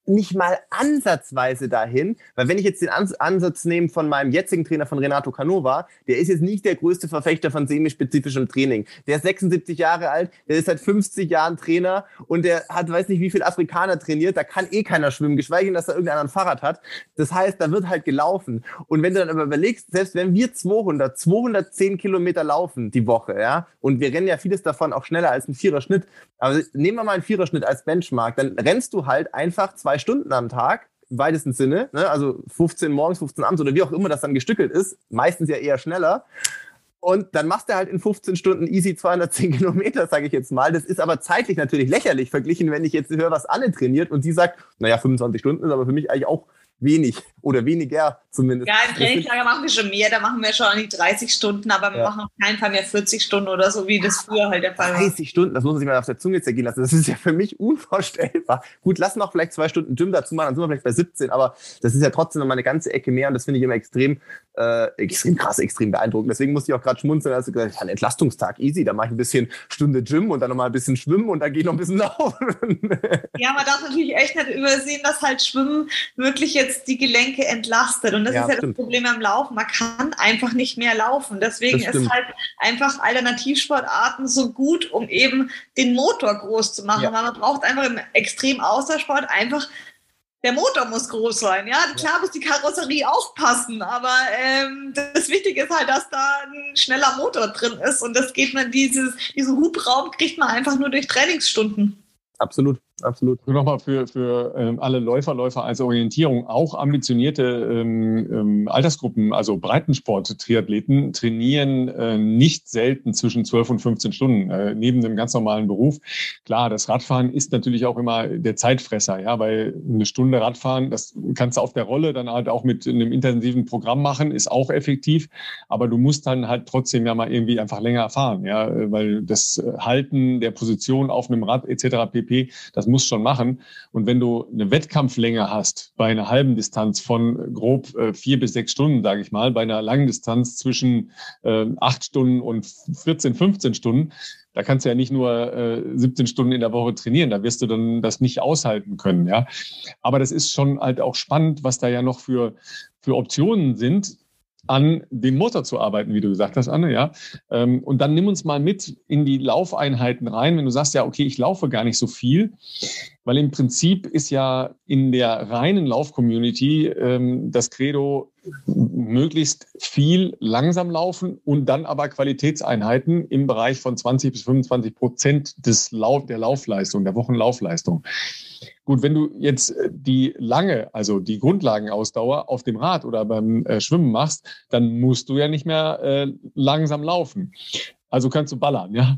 B: nicht mal ansatzweise dahin, weil wenn ich jetzt den Ansatz nehme von meinem jetzigen Trainer von Renato Canova, der ist jetzt nicht der größte Verfechter von semispezifischem Training. Der ist 76 Jahre alt, der ist seit 50 Jahren Trainer und der hat weiß nicht wie viel Afrikaner trainiert, da kann eh keiner schwimmen, geschweige denn, dass da irgendeiner ein Fahrrad hat. Das heißt, da wird halt gelaufen. Und wenn du dann aber überlegst, selbst wenn wir 200, 210 Kilometer laufen die Woche, ja, und wir rennen ja vieles davon auch schneller als ein Viererschnitt, aber nehmen wir mal einen Viererschnitt als Benchmark, dann rennst du halt einfach zwei zwei Stunden am Tag, im weitesten Sinne, ne? also 15 morgens, 15 abends oder wie auch immer das dann gestückelt ist, meistens ja eher schneller. Und dann machst du halt in 15 Stunden easy 210 Kilometer, sage ich jetzt mal. Das ist aber zeitlich natürlich lächerlich verglichen, wenn ich jetzt höre, was Anne trainiert und die sagt, naja, 25 Stunden ist aber für mich eigentlich auch wenig oder weniger zumindest.
C: Ja, im Trainingslager machen wir schon mehr, da machen wir schon an die 30 Stunden, aber wir ja. machen auf keinen Fall mehr 40 Stunden oder so, wie das früher halt der Fall
B: war. 30 Stunden, das muss man sich mal auf der Zunge zergehen lassen. Das ist ja für mich unvorstellbar. Gut, lass noch vielleicht zwei Stunden Gym dazu machen, dann sind wir vielleicht bei 17, aber das ist ja trotzdem noch mal eine ganze Ecke mehr und das finde ich immer extrem, äh, extrem krass, extrem beeindruckend. Deswegen musste ich auch gerade schmunzeln, als du gesagt hast, ein Entlastungstag, easy, da mache ich ein bisschen Stunde Gym und dann noch mal ein bisschen Schwimmen und dann gehe ich noch ein bisschen laufen.
C: ja, man darf natürlich echt nicht übersehen, dass halt Schwimmen wirklich jetzt die Gelenke entlastet und das ja, ist ja stimmt. das Problem am Laufen. Man kann einfach nicht mehr laufen. Deswegen ist halt einfach Alternativsportarten so gut, um eben den Motor groß zu machen. Ja. Weil man braucht einfach im extrem Außersport einfach der Motor muss groß sein, ja. Klar muss die Karosserie auch passen, aber ähm, das Wichtige ist halt, dass da ein schneller Motor drin ist und das geht man, dieses, diesen Hubraum kriegt man einfach nur durch Trainingsstunden.
B: Absolut absolut.
A: Nochmal für, für ähm, alle Läufer, Läufer als Orientierung, auch ambitionierte ähm, ähm, Altersgruppen, also Breitensport-Triathleten, trainieren äh, nicht selten zwischen 12 und 15 Stunden, äh, neben dem ganz normalen Beruf. Klar, das Radfahren ist natürlich auch immer der Zeitfresser, ja, weil eine Stunde Radfahren, das kannst du auf der Rolle dann halt auch mit einem intensiven Programm machen, ist auch effektiv, aber du musst dann halt trotzdem ja mal irgendwie einfach länger fahren, ja, weil das Halten der Position auf einem Rad etc. pp, das musst schon machen. Und wenn du eine Wettkampflänge hast bei einer halben Distanz von grob äh, vier bis sechs Stunden, sage ich mal, bei einer langen Distanz zwischen äh, acht Stunden und 14, 15 Stunden, da kannst du ja nicht nur äh, 17 Stunden in der Woche trainieren, da wirst du dann das nicht aushalten können, ja. Aber das ist schon halt auch spannend, was da ja noch für, für Optionen sind, an dem Motor zu arbeiten, wie du gesagt hast, Anne, ja. Ähm, und dann nimm uns mal mit in die Laufeinheiten rein, wenn du sagst, ja, okay, ich laufe gar nicht so viel, weil im Prinzip ist ja in der reinen Lauf-Community ähm, das Credo möglichst viel langsam laufen und dann aber Qualitätseinheiten im Bereich von 20 bis 25 Prozent des Lauf, der Laufleistung, der Wochenlaufleistung. Gut, wenn du jetzt äh, die lange, also die Grundlagenausdauer auf dem Rad oder beim äh, Schwimmen machst, dann musst du ja nicht mehr äh, langsam laufen. Also kannst du ballern, ja?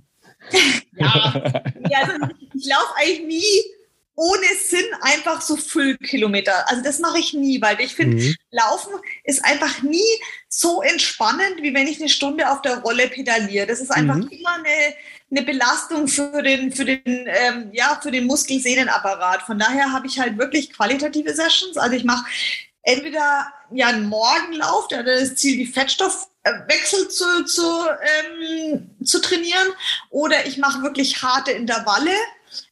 C: ja, ja also ich laufe eigentlich nie ohne Sinn einfach so Füllkilometer. Also das mache ich nie, weil ich finde, mhm. Laufen ist einfach nie so entspannend, wie wenn ich eine Stunde auf der Rolle pedaliere. Das ist einfach mhm. immer eine, eine Belastung für den, für den, ähm, ja, für den Muskelsehnenapparat. Von daher habe ich halt wirklich qualitative Sessions. Also ich mache entweder ja einen Morgenlauf, der hat das Ziel, die Fettstoffwechsel zu, zu, ähm, zu trainieren, oder ich mache wirklich harte Intervalle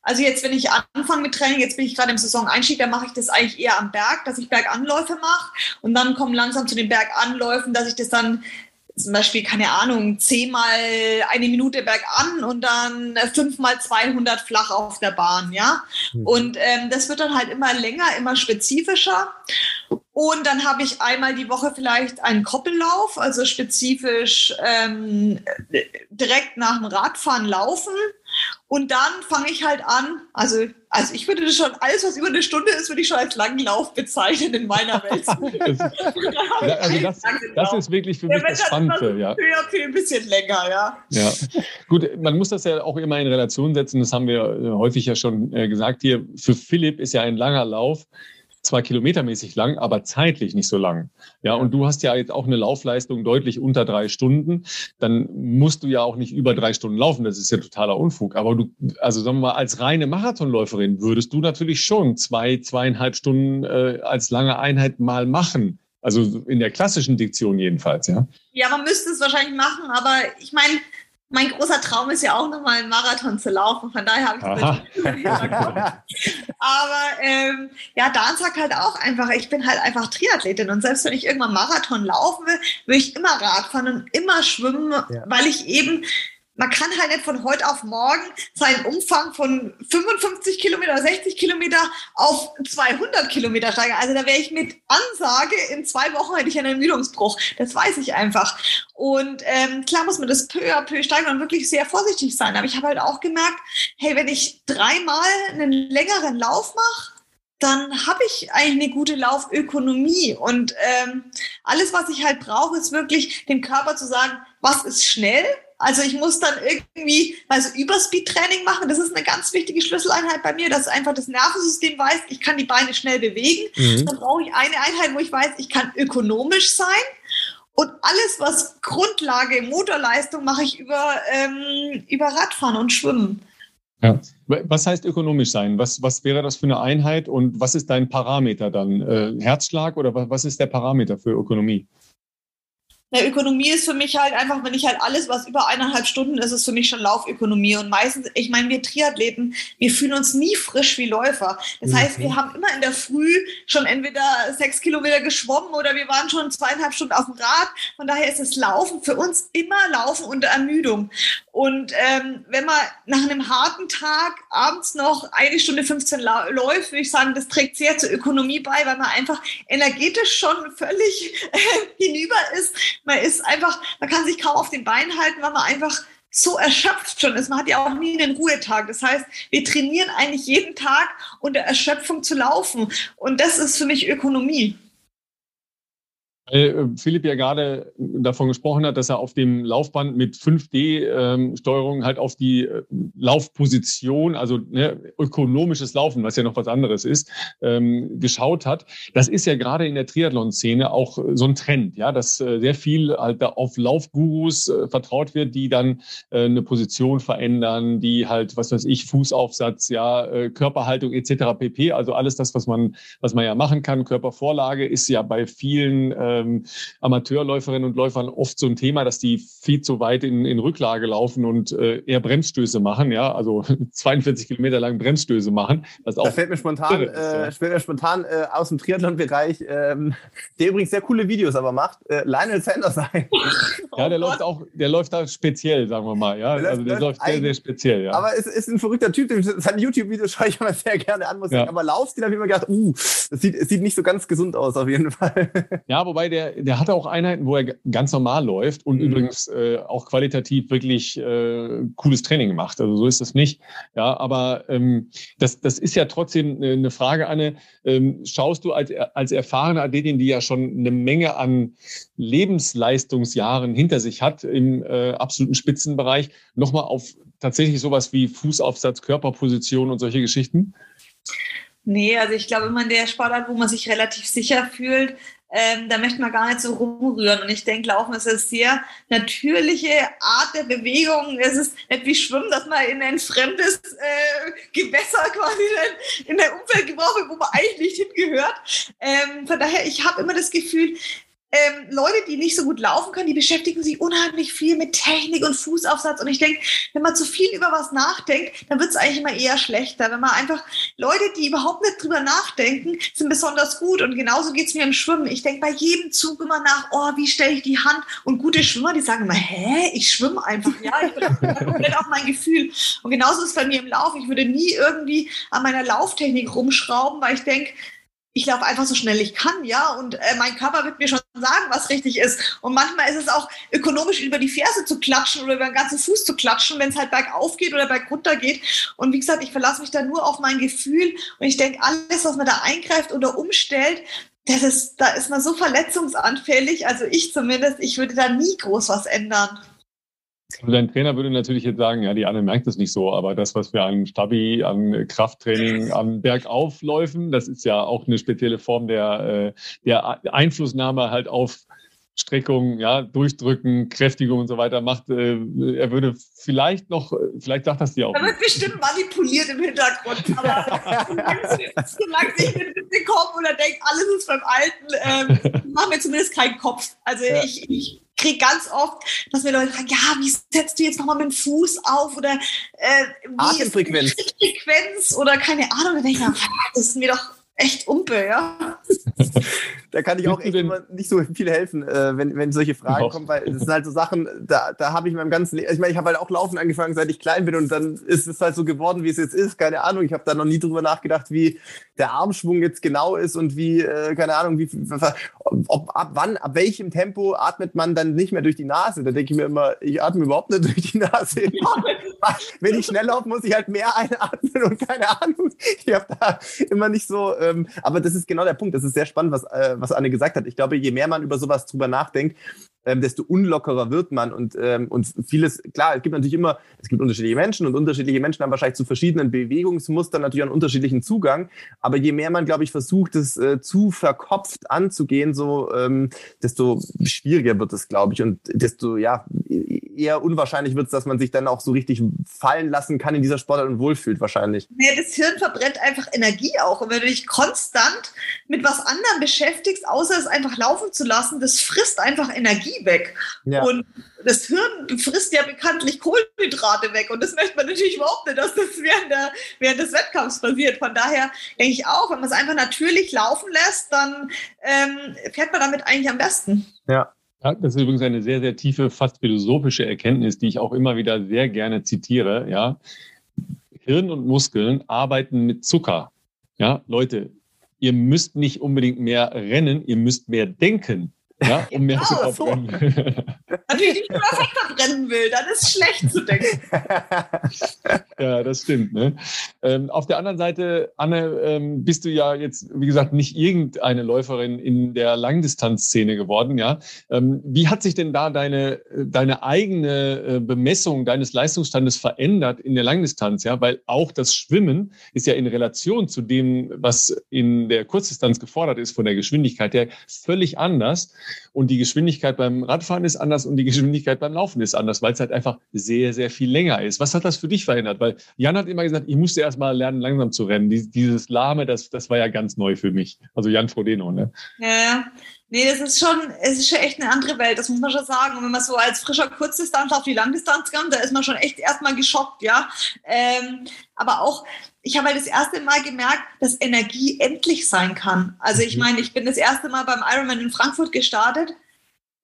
C: also jetzt, wenn ich anfange mit Training, jetzt bin ich gerade im Saison-Einstieg, dann mache ich das eigentlich eher am Berg, dass ich Berganläufe mache und dann komme langsam zu den Berganläufen, dass ich das dann zum Beispiel, keine Ahnung, zehnmal eine Minute bergan und dann fünfmal 200 flach auf der Bahn, ja. Mhm. Und ähm, das wird dann halt immer länger, immer spezifischer. Und dann habe ich einmal die Woche vielleicht einen Koppellauf, also spezifisch ähm, direkt nach dem Radfahren laufen. Und dann fange ich halt an, also, also ich würde das schon, alles, was über eine Stunde ist, würde ich schon als langen Lauf bezeichnen in meiner Welt.
A: also das, das, ist wirklich für mich das Spannende. Ja.
C: Für ein bisschen länger, ja.
A: ja. Gut, man muss das ja auch immer in Relation setzen, das haben wir äh, häufig ja schon äh, gesagt hier. Für Philipp ist ja ein langer Lauf zwar kilometermäßig lang, aber zeitlich nicht so lang. Ja, und du hast ja jetzt auch eine Laufleistung deutlich unter drei Stunden. Dann musst du ja auch nicht über drei Stunden laufen. Das ist ja totaler Unfug. Aber du, also sagen wir mal, als reine Marathonläuferin würdest du natürlich schon zwei, zweieinhalb Stunden äh, als lange Einheit mal machen. Also in der klassischen Diktion jedenfalls, ja.
C: Ja, man müsste es wahrscheinlich machen, aber ich meine, mein großer Traum ist ja auch nochmal einen Marathon zu laufen. Von daher habe ich es Aber ähm, ja, Dan sagt halt auch einfach, ich bin halt einfach Triathletin und selbst wenn ich irgendwann Marathon laufen will, will ich immer Radfahren und immer schwimmen, ja. weil ich eben man kann halt nicht von heute auf morgen seinen Umfang von 55 Kilometer, 60 Kilometer auf 200 Kilometer steigern. Also da wäre ich mit Ansage, in zwei Wochen hätte ich einen Ermüdungsbruch. Das weiß ich einfach. Und ähm, klar muss man das peu à peu steigern und wirklich sehr vorsichtig sein. Aber ich habe halt auch gemerkt, hey, wenn ich dreimal einen längeren Lauf mache, dann habe ich eigentlich eine gute Laufökonomie. Und ähm, alles, was ich halt brauche, ist wirklich dem Körper zu sagen, was ist schnell. Also ich muss dann irgendwie also Überspeed-Training machen. Das ist eine ganz wichtige Schlüsseleinheit bei mir, dass einfach das Nervensystem weiß, ich kann die Beine schnell bewegen. Mhm. Dann brauche ich eine Einheit, wo ich weiß, ich kann ökonomisch sein. Und alles, was Grundlage, Motorleistung, mache ich über, ähm, über Radfahren und Schwimmen.
A: Ja. Was heißt ökonomisch sein? Was, was wäre das für eine Einheit und was ist dein Parameter dann? Äh, Herzschlag oder was ist der Parameter für Ökonomie?
C: Eine Ökonomie ist für mich halt einfach, wenn ich halt alles, was über eineinhalb Stunden ist, ist für mich schon Laufökonomie. Und meistens, ich meine, wir Triathleten, wir fühlen uns nie frisch wie Läufer. Das mhm. heißt, wir haben immer in der Früh schon entweder sechs Kilometer geschwommen oder wir waren schon zweieinhalb Stunden auf dem Rad. Von daher ist das Laufen für uns immer Laufen unter Ermüdung. Und ähm, wenn man nach einem harten Tag abends noch eine Stunde 15 läuft, würde ich sagen, das trägt sehr zur Ökonomie bei, weil man einfach energetisch schon völlig hinüber ist man ist einfach, man kann sich kaum auf den Beinen halten, weil man einfach so erschöpft schon ist. Man hat ja auch nie einen Ruhetag. Das heißt, wir trainieren eigentlich jeden Tag unter Erschöpfung zu laufen. Und das ist für mich Ökonomie.
A: Weil äh, Philipp ja gerade davon gesprochen hat, dass er auf dem Laufband mit 5D-Steuerung ähm, halt auf die äh, Laufposition, also ne, ökonomisches Laufen, was ja noch was anderes ist, ähm, geschaut hat. Das ist ja gerade in der Triathlon-Szene auch so ein Trend, ja, dass äh, sehr viel halt da auf Laufgurus vertraut wird, die dann eine Position verändern, die halt, was weiß ich, Fußaufsatz, ja, Körperhaltung etc. pp. Also alles das, was man, was man ja machen kann. Körpervorlage ist ja bei vielen ähm, Amateurläuferinnen und Läufern oft so ein Thema, dass die viel zu weit in, in Rücklage laufen und äh, eher Bremsstöße machen, ja, also 42 Kilometer lang Bremsstöße machen.
B: Auch da fällt mir spontan, ist, äh, fällt mir spontan äh, aus dem Triathlon-Bereich, ähm, der übrigens sehr coole Videos aber macht, äh, Lionel Sanders ein.
A: ja, der oh läuft auch, der läuft da speziell, sagen wir mal, ja, der also der läuft, sehr, sehr speziell, ja.
B: Aber es ist ein verrückter Typ, seine YouTube-Videos schaue ich immer sehr gerne an, muss ja. ich, aber Laufstil habe ich immer gedacht, uh, das sieht, das sieht nicht so ganz gesund aus auf jeden Fall.
A: Ja, wobei der, der hatte auch Einheiten, wo er ganz normal läuft und mhm. übrigens äh, auch qualitativ wirklich äh, cooles Training macht. Also so ist das nicht. Ja, aber ähm, das, das ist ja trotzdem eine Frage, Anne. Ähm, schaust du als, als erfahrene Athletin, die ja schon eine Menge an Lebensleistungsjahren hinter sich hat im äh, absoluten Spitzenbereich, nochmal auf tatsächlich sowas wie Fußaufsatz, Körperposition und solche Geschichten?
C: Nee, also ich glaube immer in der Sportart, wo man sich relativ sicher fühlt, ähm, da möchte man gar nicht so rumrühren. Und ich denke, Laufen ist eine sehr natürliche Art der Bewegung. Es ist nicht wie Schwimmen, dass man in ein fremdes äh, Gewässer quasi in der Umwelt gebraucht wird, wo man eigentlich nicht hingehört. Ähm, von daher, ich habe immer das Gefühl, ähm, Leute, die nicht so gut laufen können, die beschäftigen sich unheimlich viel mit Technik und Fußaufsatz. Und ich denke, wenn man zu viel über was nachdenkt, dann wird es eigentlich immer eher schlechter. Wenn man einfach Leute, die überhaupt nicht drüber nachdenken, sind besonders gut. Und genauso geht es mir im Schwimmen. Ich denke bei jedem Zug immer nach, oh, wie stelle ich die Hand? Und gute Schwimmer, die sagen immer, hä, ich schwimme einfach. Ja, ich bin komplett auf mein Gefühl. Und genauso ist es bei mir im Lauf. Ich würde nie irgendwie an meiner Lauftechnik rumschrauben, weil ich denke, ich laufe einfach so schnell ich kann, ja, und äh, mein Körper wird mir schon sagen, was richtig ist. Und manchmal ist es auch ökonomisch über die Ferse zu klatschen oder über den ganzen Fuß zu klatschen, wenn es halt bergauf geht oder bergunter geht. Und wie gesagt, ich verlasse mich da nur auf mein Gefühl und ich denke, alles, was man da eingreift oder umstellt, das ist, da ist man so verletzungsanfällig, also ich zumindest, ich würde da nie groß was ändern.
A: Also dein Trainer würde natürlich jetzt sagen, ja, die Anne merkt es nicht so, aber das, was wir an Stabi, an Krafttraining, an Bergaufläufen, das ist ja auch eine spezielle Form der, äh, der Einflussnahme halt auf Streckung, ja, Durchdrücken, Kräftigung und so weiter macht. Äh, er würde vielleicht noch, vielleicht sagt das dir auch.
C: Er wird bestimmt manipuliert im Hintergrund, aber solange ich mit den Kopf oder denke, alles ist beim Alten, ähm, machen wir zumindest keinen Kopf. Also ja. ich, ich kriege ganz oft, dass mir Leute fragen, ja, wie setzt du jetzt nochmal mit dem Fuß auf oder äh, wie
B: Atemfrequenz.
C: ist die Frequenz oder keine Ahnung. Da denke ich, das ist mir doch echt Umpe, ja.
B: da kann ich auch echt immer nicht so viel helfen, äh, wenn, wenn solche Fragen kommen, weil es sind halt so Sachen, da, da habe ich meinem ganzen Leben, ich meine, ich habe halt auch Laufen angefangen, seit ich klein bin und dann ist es halt so geworden, wie es jetzt ist, keine Ahnung, ich habe da noch nie drüber nachgedacht, wie der Armschwung jetzt genau ist und wie, äh, keine Ahnung, wie, ob, ab wann, ab welchem Tempo atmet man dann nicht mehr durch die Nase, da denke ich mir immer, ich atme überhaupt nicht durch die Nase. wenn ich schnell laufe, muss ich halt mehr einatmen und keine Ahnung. Ich habe da immer nicht so. Ähm, aber das ist genau der Punkt. Das ist sehr spannend, was, äh, was Anne gesagt hat. Ich glaube, je mehr man über sowas drüber nachdenkt, ähm, desto unlockerer wird man und, ähm, und vieles, klar, es gibt natürlich immer, es gibt unterschiedliche Menschen und unterschiedliche Menschen haben wahrscheinlich zu verschiedenen Bewegungsmustern natürlich einen unterschiedlichen Zugang, aber je mehr man, glaube ich, versucht, es äh, zu verkopft anzugehen, so ähm, desto schwieriger wird es, glaube ich und desto, ja, eher unwahrscheinlich wird es, dass man sich dann auch so richtig fallen lassen kann in dieser Sportart und wohlfühlt wahrscheinlich.
C: Ja, das Hirn verbrennt einfach Energie auch und wenn du dich konstant mit was anderem beschäftigst, außer es einfach laufen zu lassen, das frisst einfach Energie weg. Ja. Und das Hirn frisst ja bekanntlich Kohlenhydrate weg. Und das möchte man natürlich überhaupt nicht, dass das während, der, während des Wettkampfs passiert. Von daher denke ich auch, wenn man es einfach natürlich laufen lässt, dann ähm, fährt man damit eigentlich am besten.
A: Ja. Ja, das ist übrigens eine sehr, sehr tiefe, fast philosophische Erkenntnis, die ich auch immer wieder sehr gerne zitiere. Ja, Hirn und Muskeln arbeiten mit Zucker. Ja, Leute, ihr müsst nicht unbedingt mehr rennen, ihr müsst mehr denken ja, um mehr genau, zu verbrennen.
C: So. Natürlich nicht, wenn man Fett verbrennen will, dann ist es schlecht zu denken.
A: ja, das stimmt. Ne? Ähm, auf der anderen Seite, Anne, ähm, bist du ja jetzt, wie gesagt, nicht irgendeine Läuferin in der Langdistanzszene geworden. Ja? Ähm, wie hat sich denn da deine, deine eigene äh, Bemessung deines Leistungsstandes verändert in der Langdistanz? Ja? Weil auch das Schwimmen ist ja in Relation zu dem, was in der Kurzdistanz gefordert ist, von der Geschwindigkeit her, völlig anders. Und die Geschwindigkeit beim Radfahren ist anders und die Geschwindigkeit beim Laufen ist anders, weil es halt einfach sehr, sehr viel länger ist. Was hat das für dich verändert? Weil Jan hat immer gesagt, ich musste erst mal lernen, langsam zu rennen. Dieses Lahme, das, das war ja ganz neu für mich. Also Jan Frodeno, ne?
C: Ja, Nee, das ist schon, es ist schon echt eine andere Welt, das muss man schon sagen. Und wenn man so als frischer Kurzdistanz auf die Langdistanz kommt, da ist man schon echt erstmal geschockt, ja. Ähm, aber auch, ich habe halt das erste Mal gemerkt, dass Energie endlich sein kann. Also ich mhm. meine, ich bin das erste Mal beim Ironman in Frankfurt gestartet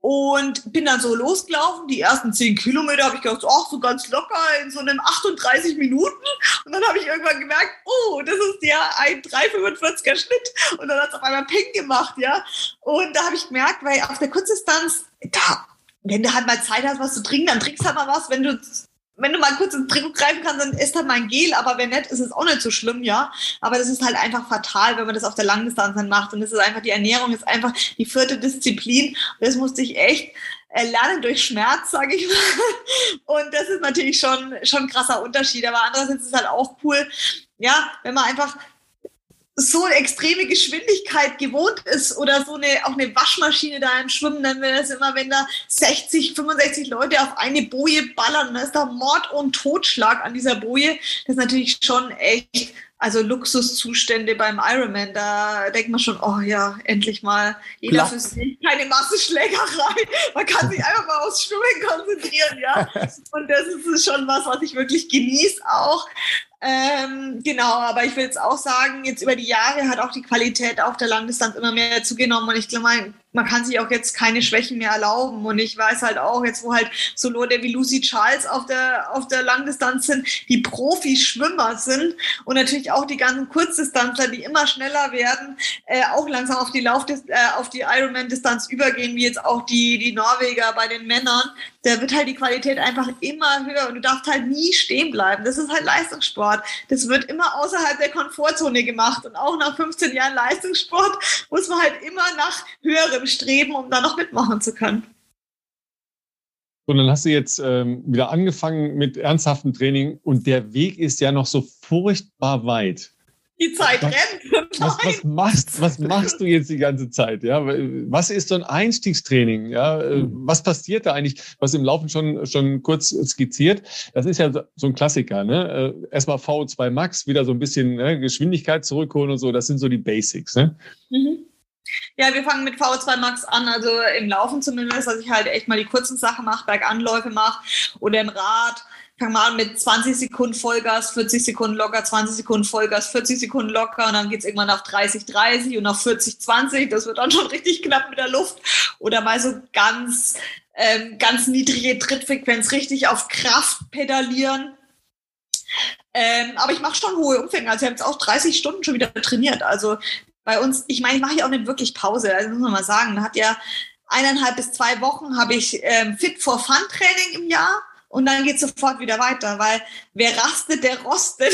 C: und bin dann so losgelaufen. Die ersten zehn Kilometer habe ich gedacht, ach, so ganz locker in so einem 38 Minuten. Und dann habe ich irgendwann gemerkt, oh, das ist ja ein 3,45er Schnitt. Und dann hat es auf einmal Ping gemacht, ja. Und da habe ich gemerkt, weil auf der Kurzdistanz, da, wenn du halt mal Zeit hast, was zu trinken, dann trinkst du halt mal was. Wenn du wenn du mal kurz ins Trikot greifen kannst, dann ist halt mein Gel, aber wenn nicht, ist es auch nicht so schlimm, ja. Aber das ist halt einfach fatal, wenn man das auf der Langdistanz dann macht. Und das ist einfach, die Ernährung ist einfach die vierte Disziplin. Und das musste ich echt äh, lernen durch Schmerz, sage ich mal. Und das ist natürlich schon, schon ein krasser Unterschied. Aber andererseits ist es halt auch cool, ja, wenn man einfach so eine extreme Geschwindigkeit gewohnt ist oder so eine, auch eine Waschmaschine da im Schwimmen, dann wäre das immer, wenn da 60, 65 Leute auf eine Boje ballern, dann ist da Mord und Totschlag an dieser Boje. Das ist natürlich schon echt, also Luxuszustände beim Ironman, da denkt man schon, oh ja, endlich mal jeder für sich, keine Massenschlägerei. Man kann sich einfach mal aufs Schwimmen konzentrieren, ja. Und das ist schon was, was ich wirklich genieße auch. Ähm, genau, aber ich will jetzt auch sagen, jetzt über die Jahre hat auch die Qualität auf der Langdistanz immer mehr zugenommen und ich glaube, man kann sich auch jetzt keine Schwächen mehr erlauben. Und ich weiß halt auch, jetzt wo halt so Leute wie Lucy Charles auf der, auf der Langdistanz sind, die Profi-Schwimmer sind und natürlich auch die ganzen Kurzdistanzler, die immer schneller werden, äh, auch langsam auf die Lauf äh, auf die Ironman-Distanz übergehen, wie jetzt auch die, die Norweger bei den Männern. Da wird halt die Qualität einfach immer höher und du darfst halt nie stehen bleiben. Das ist halt Leistungssport. Das wird immer außerhalb der Komfortzone gemacht. Und auch nach 15 Jahren Leistungssport muss man halt immer nach höheren im Streben, um da noch mitmachen zu können.
A: Und dann hast du jetzt ähm, wieder angefangen mit ernsthaftem Training und der Weg ist ja noch so furchtbar weit.
C: Die Zeit was, rennt.
A: Was, was, machst, was machst du jetzt die ganze Zeit? Ja? Was ist so ein Einstiegstraining? Ja? Was passiert da eigentlich? Was im Laufen schon, schon kurz skizziert. Das ist ja so ein Klassiker. Ne? Äh, erstmal VO2 Max, wieder so ein bisschen ne, Geschwindigkeit zurückholen und so. Das sind so die Basics. Ne? Mhm.
C: Ja, wir fangen mit VO2 Max an, also im Laufen zumindest, dass ich halt echt mal die kurzen Sachen mache, Berganläufe mache oder im Rad. Fangen wir an mit 20 Sekunden Vollgas, 40 Sekunden locker, 20 Sekunden Vollgas, 40 Sekunden locker und dann geht's irgendwann auf 30, 30 und auf 40, 20. Das wird dann schon richtig knapp mit der Luft. Oder mal so ganz, ähm, ganz niedrige Trittfrequenz, richtig auf Kraft pedalieren. Ähm, aber ich mache schon hohe Umfänge. Also ich habe jetzt auch 30 Stunden schon wieder trainiert. Also bei uns, ich meine, ich mache ja auch nicht wirklich Pause, also muss man mal sagen, man hat ja eineinhalb bis zwei Wochen habe ich ähm, Fit for Fun Training im Jahr und dann geht sofort wieder weiter, weil wer rastet, der rostet.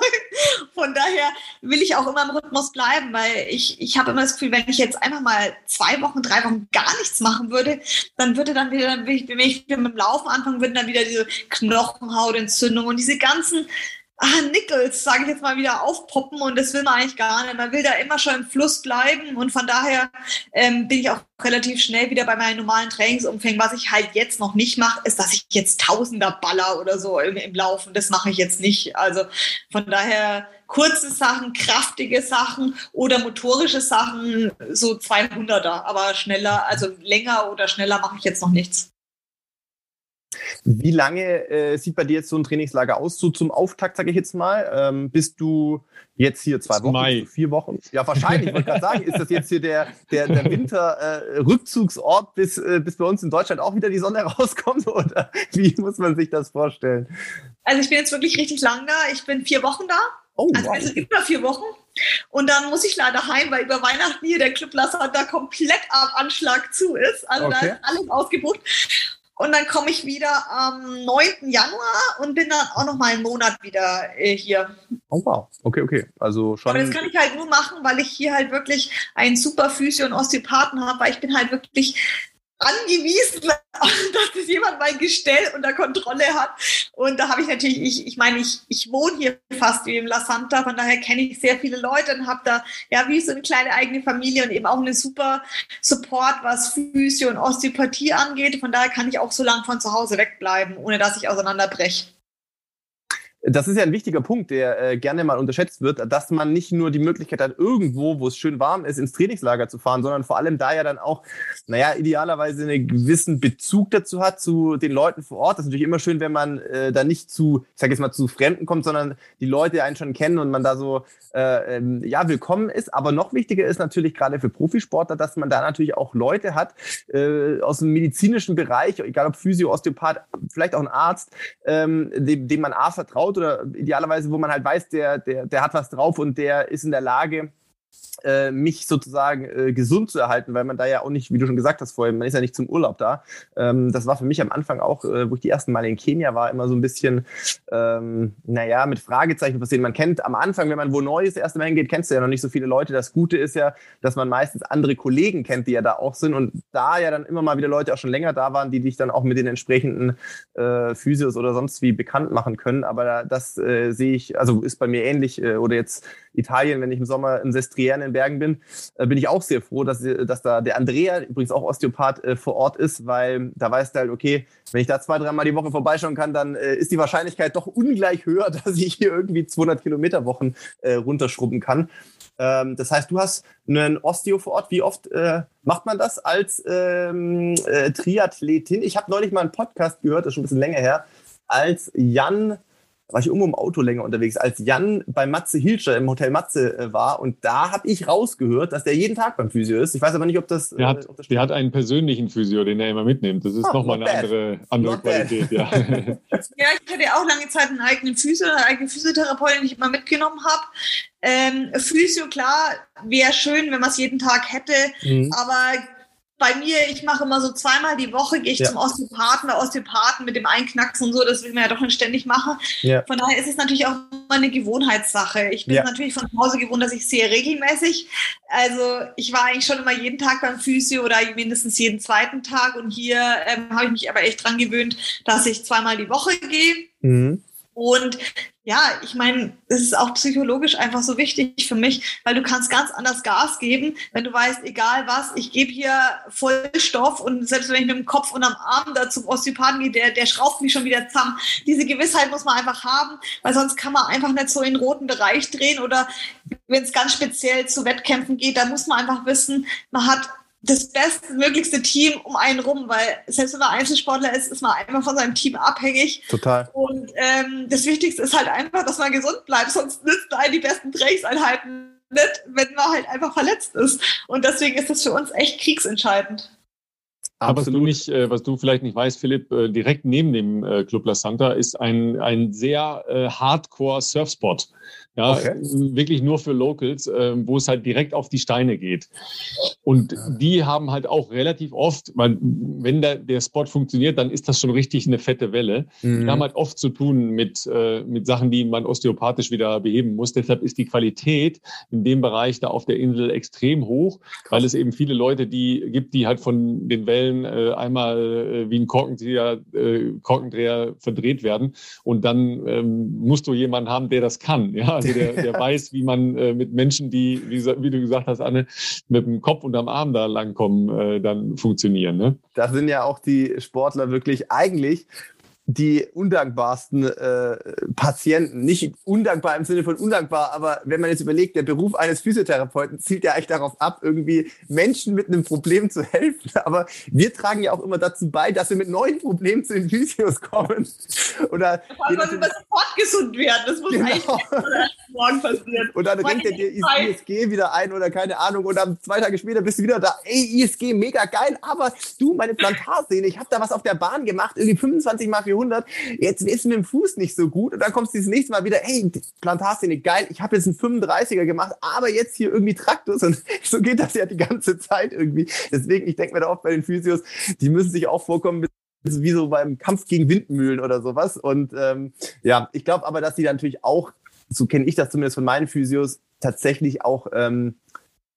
C: Von daher will ich auch immer im Rhythmus bleiben, weil ich, ich habe immer das Gefühl, wenn ich jetzt einfach mal zwei Wochen, drei Wochen gar nichts machen würde, dann würde dann wieder, wenn ich, mit dem Laufen anfangen würde, dann wieder diese Knochenhautentzündung und diese ganzen ah, Nickels, sage ich jetzt mal, wieder aufpoppen und das will man eigentlich gar nicht. Man will da immer schon im Fluss bleiben und von daher ähm, bin ich auch relativ schnell wieder bei meinen normalen Trainingsumfängen. Was ich halt jetzt noch nicht mache, ist, dass ich jetzt Tausender baller oder so im, im Laufen. Das mache ich jetzt nicht. Also von daher kurze Sachen, kraftige Sachen oder motorische Sachen, so 200er, aber schneller, also länger oder schneller mache ich jetzt noch nichts.
B: Wie lange äh, sieht bei dir jetzt so ein Trainingslager aus? So zum Auftakt, sage ich jetzt mal. Ähm, bist du jetzt hier zwei Wochen,
A: Mai.
B: vier Wochen? Ja, wahrscheinlich. Ich wollte gerade sagen, ist das jetzt hier der, der, der Winter-Rückzugsort, äh, bis, äh, bis bei uns in Deutschland auch wieder die Sonne rauskommt? Oder wie muss man sich das vorstellen?
C: Also ich bin jetzt wirklich richtig lang da. Ich bin vier Wochen da. Oh, also, wow. also über vier Wochen. Und dann muss ich leider heim, weil über Weihnachten hier der Clublasser da komplett am Anschlag zu ist. Also okay. da ist alles ausgebucht. Und dann komme ich wieder am 9. Januar und bin dann auch noch mal einen Monat wieder äh, hier.
B: Oh wow, okay, okay. Also schon.
C: Aber das kann ich halt nur machen, weil ich hier halt wirklich einen super Physio- und Osteopathen habe, weil ich bin halt wirklich angewiesen, dass das jemand mein Gestell unter Kontrolle hat. Und da habe ich natürlich, ich, ich meine, ich, ich wohne hier fast wie im La Santa, von daher kenne ich sehr viele Leute und habe da ja wie so eine kleine eigene Familie und eben auch eine super Support, was Physio und Osteopathie angeht. Von daher kann ich auch so lange von zu Hause wegbleiben, ohne dass ich auseinanderbreche.
B: Das ist ja ein wichtiger Punkt, der äh, gerne mal unterschätzt wird, dass man nicht nur die Möglichkeit hat, irgendwo, wo es schön warm ist, ins Trainingslager zu fahren, sondern vor allem da ja dann auch, naja, idealerweise einen gewissen Bezug dazu hat, zu den Leuten vor Ort. Das ist natürlich immer schön, wenn man äh, da nicht zu, ich sage jetzt mal, zu Fremden kommt, sondern die Leute einen schon kennen und man da so, äh, ähm, ja, willkommen ist. Aber noch wichtiger ist natürlich gerade für Profisportler, dass man da natürlich auch Leute hat äh, aus dem medizinischen Bereich, egal ob Physio, Osteopath, vielleicht auch ein Arzt, ähm, dem, dem man A vertraut, oder idealerweise, wo man halt weiß, der, der, der hat was drauf und der ist in der Lage, äh, mich sozusagen äh, gesund zu erhalten, weil man da ja auch nicht, wie du schon gesagt hast vorhin, man ist ja nicht zum Urlaub da. Ähm, das war für mich am Anfang auch, äh, wo ich die ersten Mal in Kenia war, immer so ein bisschen, ähm, naja, mit Fragezeichen versehen. Man kennt am Anfang, wenn man wo neu ist, Mal hingeht, kennst du ja noch nicht so viele Leute. Das Gute ist ja, dass man meistens andere Kollegen kennt, die ja da auch sind und da ja dann immer mal wieder Leute auch schon länger da waren, die dich dann auch mit den entsprechenden äh, Physios oder sonst wie bekannt machen können. Aber das äh, sehe ich, also ist bei mir ähnlich äh, oder jetzt Italien, wenn ich im Sommer in Sestriere in Bergen bin, äh, bin ich auch sehr froh, dass, dass da der Andrea, übrigens auch Osteopath, äh, vor Ort ist, weil da weißt du halt, okay, wenn ich da zwei, dreimal die Woche vorbeischauen kann, dann äh, ist die Wahrscheinlichkeit doch ungleich höher, dass ich hier irgendwie 200 Kilometer Wochen äh, runterschrubben kann. Ähm, das heißt, du hast einen Osteo vor Ort. Wie oft äh, macht man das als ähm, äh, Triathletin? Ich habe neulich mal einen Podcast gehört, das ist schon ein bisschen länger her, als Jan war ich irgendwo im Auto länger unterwegs, als Jan bei Matze Hilscher im Hotel Matze äh, war. Und da habe ich rausgehört, dass der jeden Tag beim Physio ist. Ich weiß aber nicht, ob das.
A: Der, hat,
B: ob das
A: der hat einen persönlichen Physio, den er immer mitnimmt. Das ist ah, nochmal eine bad. andere, andere Qualität. Ja.
C: ja, ich hatte auch lange Zeit einen eigenen Physio, eine eigene Physiotherapeutin, die ich immer mitgenommen habe. Ähm, Physio, klar, wäre schön, wenn man es jeden Tag hätte, mhm. aber bei mir, ich mache immer so zweimal die Woche, gehe ich ja. zum Osteopathen, der Osteopathen mit dem Einknacksen und so, das will man ja doch nicht ständig machen. Ja. Von daher ist es natürlich auch immer eine Gewohnheitssache. Ich bin ja. natürlich von zu Hause gewohnt, dass ich sehe regelmäßig. Also ich war eigentlich schon immer jeden Tag beim Physio oder mindestens jeden zweiten Tag und hier ähm, habe ich mich aber echt dran gewöhnt, dass ich zweimal die Woche gehe. Mhm. Und ja, ich meine, es ist auch psychologisch einfach so wichtig für mich, weil du kannst ganz anders Gas geben, wenn du weißt, egal was, ich gebe hier voll Stoff und selbst wenn ich mit dem Kopf und am Arm da zum Osteopathen gehe, der, der schraubt mich schon wieder zusammen. Diese Gewissheit muss man einfach haben, weil sonst kann man einfach nicht so in den roten Bereich drehen oder wenn es ganz speziell zu Wettkämpfen geht, da muss man einfach wissen, man hat das bestmöglichste Team um einen rum, weil selbst wenn man Einzelsportler ist, ist man einfach von seinem Team abhängig.
B: Total.
C: Und ähm, das Wichtigste ist halt einfach, dass man gesund bleibt, sonst nützt einen die besten Trainingseinheiten nicht, wenn man halt einfach verletzt ist. Und deswegen ist das für uns echt kriegsentscheidend.
A: Aber was du nicht, äh, was du vielleicht nicht weißt, Philipp, äh, direkt neben dem äh, Club La Santa ist ein, ein sehr Hardcore Surfspot. Ja, okay. wirklich nur für Locals, äh, wo es halt direkt auf die Steine geht. Und die haben halt auch relativ oft, weil, wenn der, der Spot funktioniert, dann ist das schon richtig eine fette Welle. Mhm. Die haben halt oft zu tun mit, äh, mit Sachen, die man osteopathisch wieder beheben muss. Deshalb ist die Qualität in dem Bereich da auf der Insel extrem hoch, weil es eben viele Leute die gibt, die halt von den Wellen äh, einmal äh, wie ein Korkendreher, äh, Korkendreher verdreht werden. Und dann ähm, musst du jemanden haben, der das kann. Ja, also der, der weiß, wie man äh, mit Menschen, die, wie, wie, du gesagt hast, Anne, mit dem Kopf unterm Arm da langkommen, äh, dann funktionieren. Ne?
B: Da sind ja auch die Sportler wirklich eigentlich die undankbarsten äh, Patienten. Nicht undankbar im Sinne von undankbar, aber wenn man jetzt überlegt, der Beruf eines Physiotherapeuten zielt ja eigentlich darauf ab, irgendwie Menschen mit einem Problem zu helfen. Aber wir tragen ja auch immer dazu bei, dass wir mit neuen Problemen zu den Physios kommen. Oder
C: Vor allem, wir sofort gesund werden. Das muss genau. eigentlich morgen passieren.
B: Und dann rennt er dir ISG wieder ein oder keine Ahnung. Und dann zwei Tage später bist du wieder da. Ey, ISG, mega geil. Aber du, meine Plantarsehne, ich habe da was auf der Bahn gemacht, irgendwie 25 mal 400 400, jetzt ist mit dem Fuß nicht so gut und dann kommst du das nächste Mal wieder, hey, Plantarszene, geil, ich habe jetzt einen 35er gemacht, aber jetzt hier irgendwie Traktus und so geht das ja die ganze Zeit irgendwie. Deswegen, ich denke mir da oft bei den Physios, die müssen sich auch vorkommen wie so beim Kampf gegen Windmühlen oder sowas. Und ähm, ja, ich glaube aber, dass die natürlich auch, so kenne ich das zumindest von meinen Physios, tatsächlich auch ähm,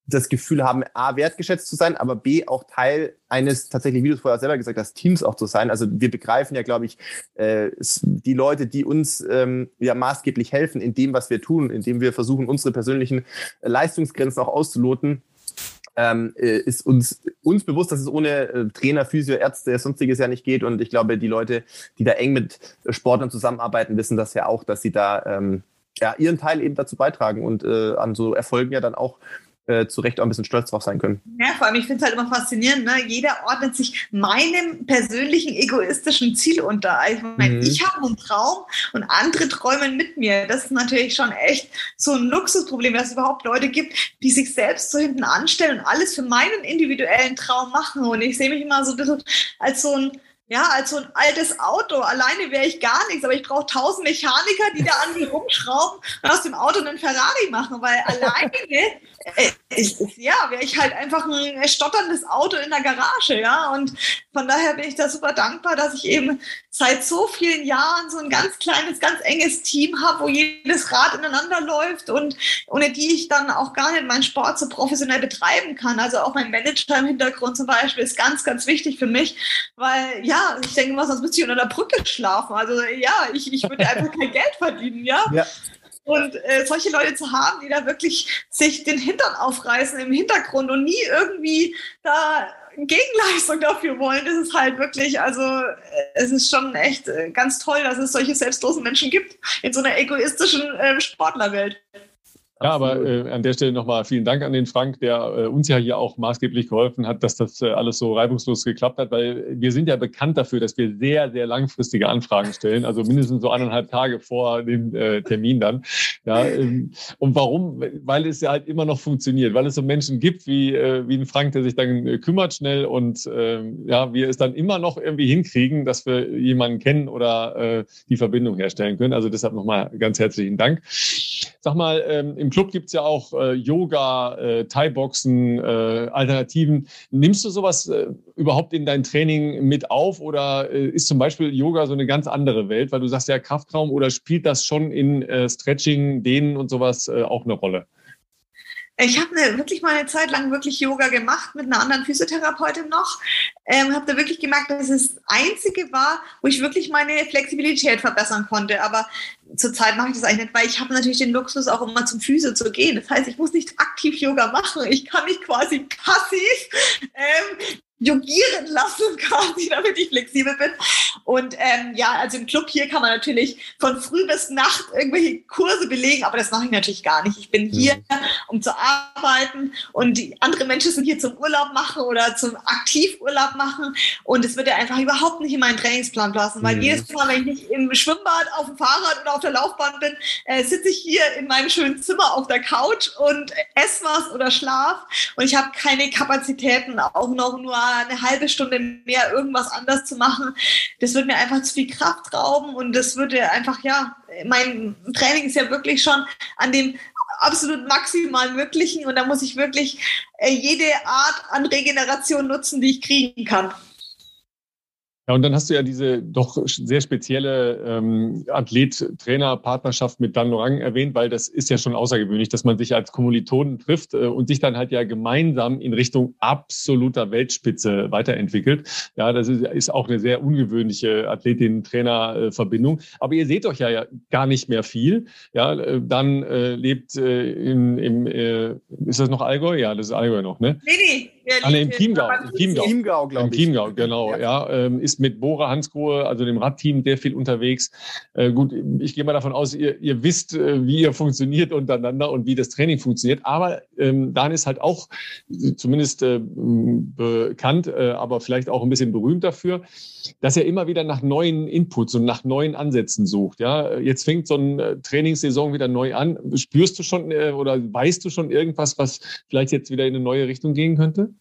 B: das Gefühl haben, A, wertgeschätzt zu sein, aber B, auch Teil eines tatsächlich, wie du es vorher selber gesagt hast, Teams auch zu sein. Also wir begreifen ja, glaube ich, äh, die Leute, die uns ähm, ja maßgeblich helfen in dem, was wir tun, indem wir versuchen, unsere persönlichen Leistungsgrenzen auch auszuloten. Ähm, äh, ist uns, uns bewusst, dass es ohne äh, Trainer, Physio, Ärzte, sonstiges ja nicht geht. Und ich glaube, die Leute, die da eng mit Sportlern zusammenarbeiten, wissen das ja auch, dass sie da ähm, ja, ihren Teil eben dazu beitragen und äh, an so Erfolgen ja dann auch äh, zu Recht auch ein bisschen stolz drauf sein können.
C: Ja, vor allem, ich finde es halt immer faszinierend, ne? jeder ordnet sich meinem persönlichen egoistischen Ziel unter. Ich meine, mhm. ich habe einen Traum und andere träumen mit mir. Das ist natürlich schon echt so ein Luxusproblem, dass es überhaupt Leute gibt, die sich selbst so hinten anstellen und alles für meinen individuellen Traum machen. Und ich sehe mich immer so ein bisschen als so ein ja, als so ein altes Auto. Alleine wäre ich gar nichts, aber ich brauche tausend Mechaniker, die da an mir rumschrauben und aus dem Auto einen Ferrari machen, weil alleine äh, ist, ja, wäre ich halt einfach ein stotterndes Auto in der Garage, ja. Und von daher bin ich da super dankbar, dass ich eben seit so vielen Jahren so ein ganz kleines, ganz enges Team habe, wo jedes Rad ineinander läuft und ohne die ich dann auch gar nicht meinen Sport so professionell betreiben kann. Also auch mein Manager im Hintergrund zum Beispiel ist ganz, ganz wichtig für mich, weil ja, ich denke mal, sonst müsste ich unter der Brücke schlafen. Also ja, ich, ich würde einfach kein Geld verdienen, ja. ja. Und äh, solche Leute zu haben, die da wirklich sich den Hintern aufreißen im Hintergrund und nie irgendwie da Gegenleistung dafür wollen, das ist halt wirklich, also äh, es ist schon echt äh, ganz toll, dass es solche selbstlosen Menschen gibt in so einer egoistischen äh, Sportlerwelt.
A: Ja, aber äh, an der Stelle nochmal vielen Dank an den Frank, der äh, uns ja hier auch maßgeblich geholfen hat, dass das äh, alles so reibungslos geklappt hat, weil wir sind ja bekannt dafür, dass wir sehr, sehr langfristige Anfragen stellen, also mindestens so eineinhalb Tage vor dem äh, Termin dann. Ja, ähm, und warum? Weil es ja halt immer noch funktioniert, weil es so Menschen gibt wie, äh, wie ein Frank, der sich dann äh, kümmert schnell und äh, ja, wir es dann immer noch irgendwie hinkriegen, dass wir jemanden kennen oder äh, die Verbindung herstellen können. Also deshalb nochmal ganz herzlichen Dank. Sag mal, ähm, im Club gibt es ja auch äh, Yoga, äh, Thai-Boxen, äh, Alternativen. Nimmst du sowas äh, überhaupt in dein Training mit auf oder äh, ist zum Beispiel Yoga so eine ganz andere Welt, weil du sagst ja Kraftraum oder spielt das schon in äh, Stretching, Dehnen und sowas auch eine Rolle?
C: Ich habe wirklich mal eine Zeit lang wirklich Yoga gemacht mit einer anderen Physiotherapeutin noch. Ähm, habe da wirklich gemerkt, dass es das Einzige war, wo ich wirklich meine Flexibilität verbessern konnte. Aber zurzeit mache ich das eigentlich nicht, weil ich habe natürlich den Luxus, auch immer zum Physio zu gehen. Das heißt, ich muss nicht aktiv Yoga machen. Ich kann mich quasi passiv ähm, jogieren lassen, quasi, damit ich flexibel bin. Und ähm, ja, also im Club hier kann man natürlich von früh bis Nacht irgendwelche Kurse belegen, aber das mache ich natürlich gar nicht. Ich bin hier, mhm. um zu arbeiten und die andere Menschen sind hier zum Urlaub machen oder zum Aktivurlaub machen und es wird ja einfach überhaupt nicht in meinen Trainingsplan passen, weil mhm. jedes Mal, wenn ich nicht im Schwimmbad, auf dem Fahrrad oder auf der Laufbahn bin, äh, sitze ich hier in meinem schönen Zimmer auf der Couch und esse was oder schlaf und ich habe keine Kapazitäten, auch noch nur eine halbe Stunde mehr irgendwas anders zu machen. Das wird mir einfach zu viel Kraft rauben und das würde einfach, ja, mein Training ist ja wirklich schon an dem absolut maximal möglichen und da muss ich wirklich äh, jede Art an Regeneration nutzen, die ich kriegen kann.
A: Ja, und dann hast du ja diese doch sehr spezielle ähm, Athlet-Trainer-Partnerschaft mit Dan Lorang erwähnt, weil das ist ja schon außergewöhnlich, dass man sich als Kommilitonen trifft äh, und sich dann halt ja gemeinsam in Richtung absoluter Weltspitze weiterentwickelt. Ja, das ist, ist auch eine sehr ungewöhnliche Athletin-Trainer-Verbindung. Aber ihr seht euch ja, ja gar nicht mehr viel. Ja, äh, dann äh, lebt äh, in, im, äh, ist das noch Allgäu? Ja, das ist Allgäu noch, ne? Nee, nee. Ah, nee, im Chiemgau. Im Chiemgau, Chiemgau glaube ich. Im Chiemgau, genau. Ja, ja ähm, ist mit Bora Hansgrohe, also dem Radteam, sehr viel unterwegs. Äh, gut, ich gehe mal davon aus, ihr, ihr wisst, äh, wie ihr funktioniert untereinander und wie das Training funktioniert. Aber ähm, Dan ist halt auch zumindest äh, bekannt, äh, aber vielleicht auch ein bisschen berühmt dafür, dass er immer wieder nach neuen Inputs und nach neuen Ansätzen sucht. Ja, jetzt fängt so eine Trainingssaison wieder neu an. Spürst du schon äh, oder weißt du schon irgendwas, was vielleicht jetzt wieder in eine neue Richtung gehen könnte?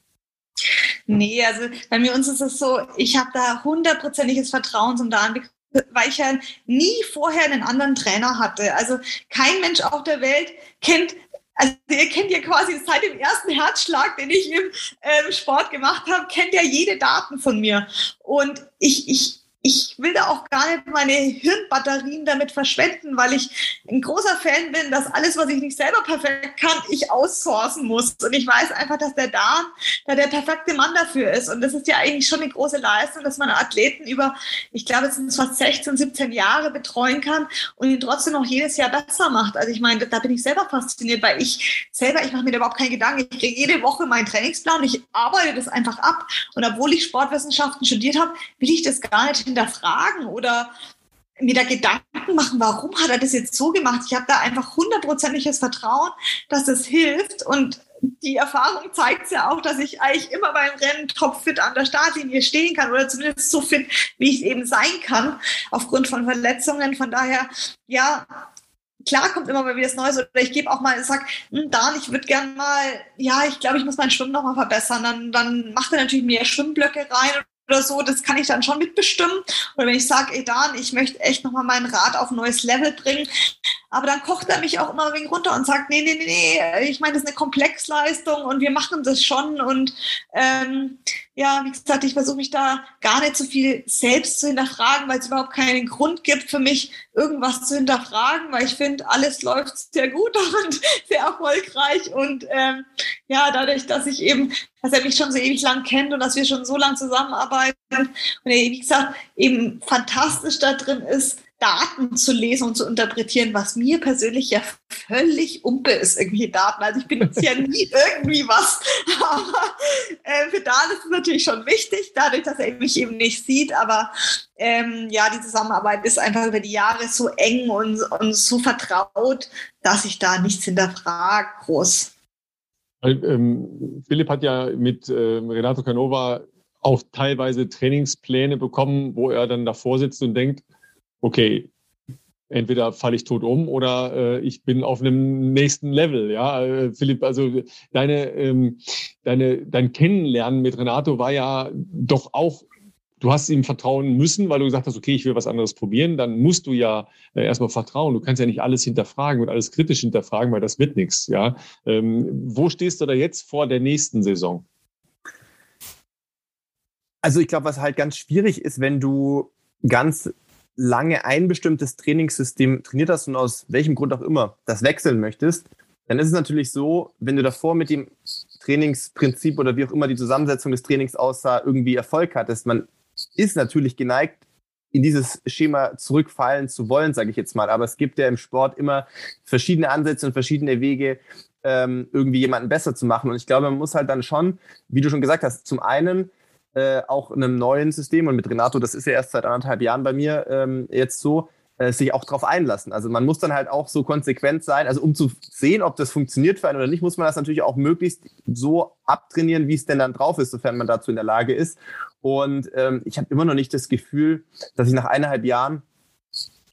C: Nee, also bei mir uns ist es so, ich habe da hundertprozentiges Vertrauen zum Dan, weil ich ja nie vorher einen anderen Trainer hatte. Also kein Mensch auf der Welt kennt also ihr kennt ja quasi seit dem ersten Herzschlag, den ich im ähm, Sport gemacht habe, kennt ja jede Daten von mir. Und ich, ich, ich will da auch gar nicht meine Hirnbatterien damit verschwenden, weil ich ein großer Fan bin, dass alles, was ich nicht selber perfekt kann, ich aussourcen muss. Und ich weiß einfach, dass der Dan da der perfekte Mann dafür ist. Und das ist ja eigentlich schon eine große Leistung, dass man Athleten über, ich glaube, es sind fast 16, 17 Jahre betreuen kann und ihn trotzdem noch jedes Jahr besser macht. Also ich meine, da bin ich selber fasziniert, weil ich selber, ich mache mir da überhaupt keinen Gedanken. Ich kriege jede Woche meinen Trainingsplan, ich arbeite das einfach ab. Und obwohl ich Sportwissenschaften studiert habe, will ich das gar nicht hinterfragen oder mir da Gedanken machen, warum hat er das jetzt so gemacht? Ich habe da einfach hundertprozentiges Vertrauen, dass das hilft und die Erfahrung zeigt ja auch, dass ich eigentlich immer beim Rennen topfit an der Startlinie stehen kann oder zumindest so fit, wie ich es eben sein kann, aufgrund von Verletzungen. Von daher, ja, klar kommt immer mal wieder das Neues oder ich gebe auch mal, sag, hm, Dan, ich würde gern mal, ja, ich glaube, ich muss mein Schwimmen noch mal verbessern. Dann, dann macht er natürlich mehr Schwimmblöcke rein oder so, das kann ich dann schon mitbestimmen. Oder wenn ich sage, ey Dan, ich möchte echt nochmal mein Rad auf ein neues Level bringen, aber dann kocht er mich auch immer ein wenig runter und sagt, nee, nee, nee, nee, ich meine, das ist eine Komplexleistung und wir machen das schon. Und ähm, ja, wie gesagt, ich versuche mich da gar nicht so viel selbst zu hinterfragen, weil es überhaupt keinen Grund gibt für mich, irgendwas zu hinterfragen, weil ich finde, alles läuft sehr gut und sehr erfolgreich. Und ähm, ja, dadurch, dass ich eben, dass er mich schon so ewig lang kennt und dass wir schon so lange zusammenarbeiten und er, wie gesagt, eben fantastisch da drin ist, Daten zu lesen und zu interpretieren, was mir persönlich ja völlig umpe ist, irgendwie Daten. Also ich benutze ja nie irgendwie was. Aber äh, für Dan ist es natürlich schon wichtig, dadurch, dass er mich eben nicht sieht. Aber ähm, ja, die Zusammenarbeit ist einfach über die Jahre so eng und, und so vertraut, dass ich da nichts hinterfrage, groß.
A: Ähm, Philipp hat ja mit äh, Renato Canova auch teilweise Trainingspläne bekommen, wo er dann davor sitzt und denkt, okay, entweder falle ich tot um oder äh, ich bin auf einem nächsten Level. Ja, äh, Philipp, also deine, ähm, deine, dein Kennenlernen mit Renato war ja doch auch du hast ihm vertrauen müssen, weil du gesagt hast, okay, ich will was anderes probieren, dann musst du ja äh, erstmal vertrauen. Du kannst ja nicht alles hinterfragen und alles kritisch hinterfragen, weil das wird nichts. Ja? Ähm, wo stehst du da jetzt vor der nächsten Saison?
B: Also ich glaube, was halt ganz schwierig ist, wenn du ganz lange ein bestimmtes Trainingssystem trainiert hast und aus welchem Grund auch immer das wechseln möchtest, dann ist es natürlich so, wenn du davor mit dem Trainingsprinzip oder wie auch immer die Zusammensetzung des Trainings aussah, irgendwie Erfolg hattest, man ist natürlich geneigt, in dieses Schema zurückfallen zu wollen, sage ich jetzt mal. Aber es gibt ja im Sport immer verschiedene Ansätze und verschiedene Wege, ähm, irgendwie jemanden besser zu machen. Und ich glaube, man muss halt dann schon, wie du schon gesagt hast, zum einen äh, auch einem neuen System und mit Renato, das ist ja erst seit anderthalb Jahren bei mir ähm, jetzt so, äh, sich auch darauf einlassen. Also man muss dann halt auch so konsequent sein. Also um zu sehen, ob das funktioniert für einen oder nicht, muss man das natürlich auch möglichst so abtrainieren, wie es denn dann drauf ist, sofern man dazu in der Lage ist. Und ähm, ich habe immer noch nicht das Gefühl, dass ich nach eineinhalb Jahren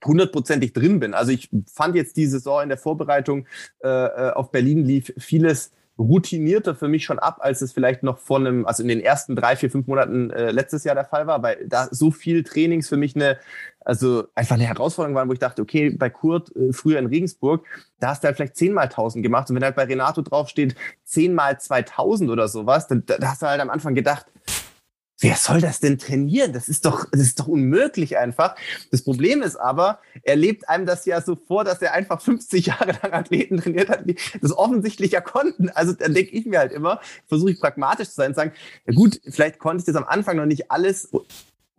B: hundertprozentig drin bin. Also ich fand jetzt die Saison in der Vorbereitung äh, äh auf Berlin lief vieles routinierter für mich schon ab, als es vielleicht noch vor einem, also in den ersten drei, vier, fünf Monaten äh, letztes Jahr der Fall war, weil da so viel Trainings für mich eine, also einfach eine Herausforderung waren, wo ich dachte, okay, bei Kurt äh, früher in Regensburg, da hast du halt vielleicht zehnmal tausend gemacht. Und wenn halt bei Renato draufsteht zehnmal 2000 oder sowas, dann da hast du halt am Anfang gedacht, wer soll das denn trainieren? Das ist doch, das ist doch unmöglich einfach. Das Problem ist aber, er lebt einem das ja so vor, dass er einfach 50 Jahre lang Athleten trainiert hat, die das offensichtlich ja konnten. Also dann denke ich mir halt immer, versuche ich pragmatisch zu sein und sagen, ja gut, vielleicht konnte ich das am Anfang noch nicht alles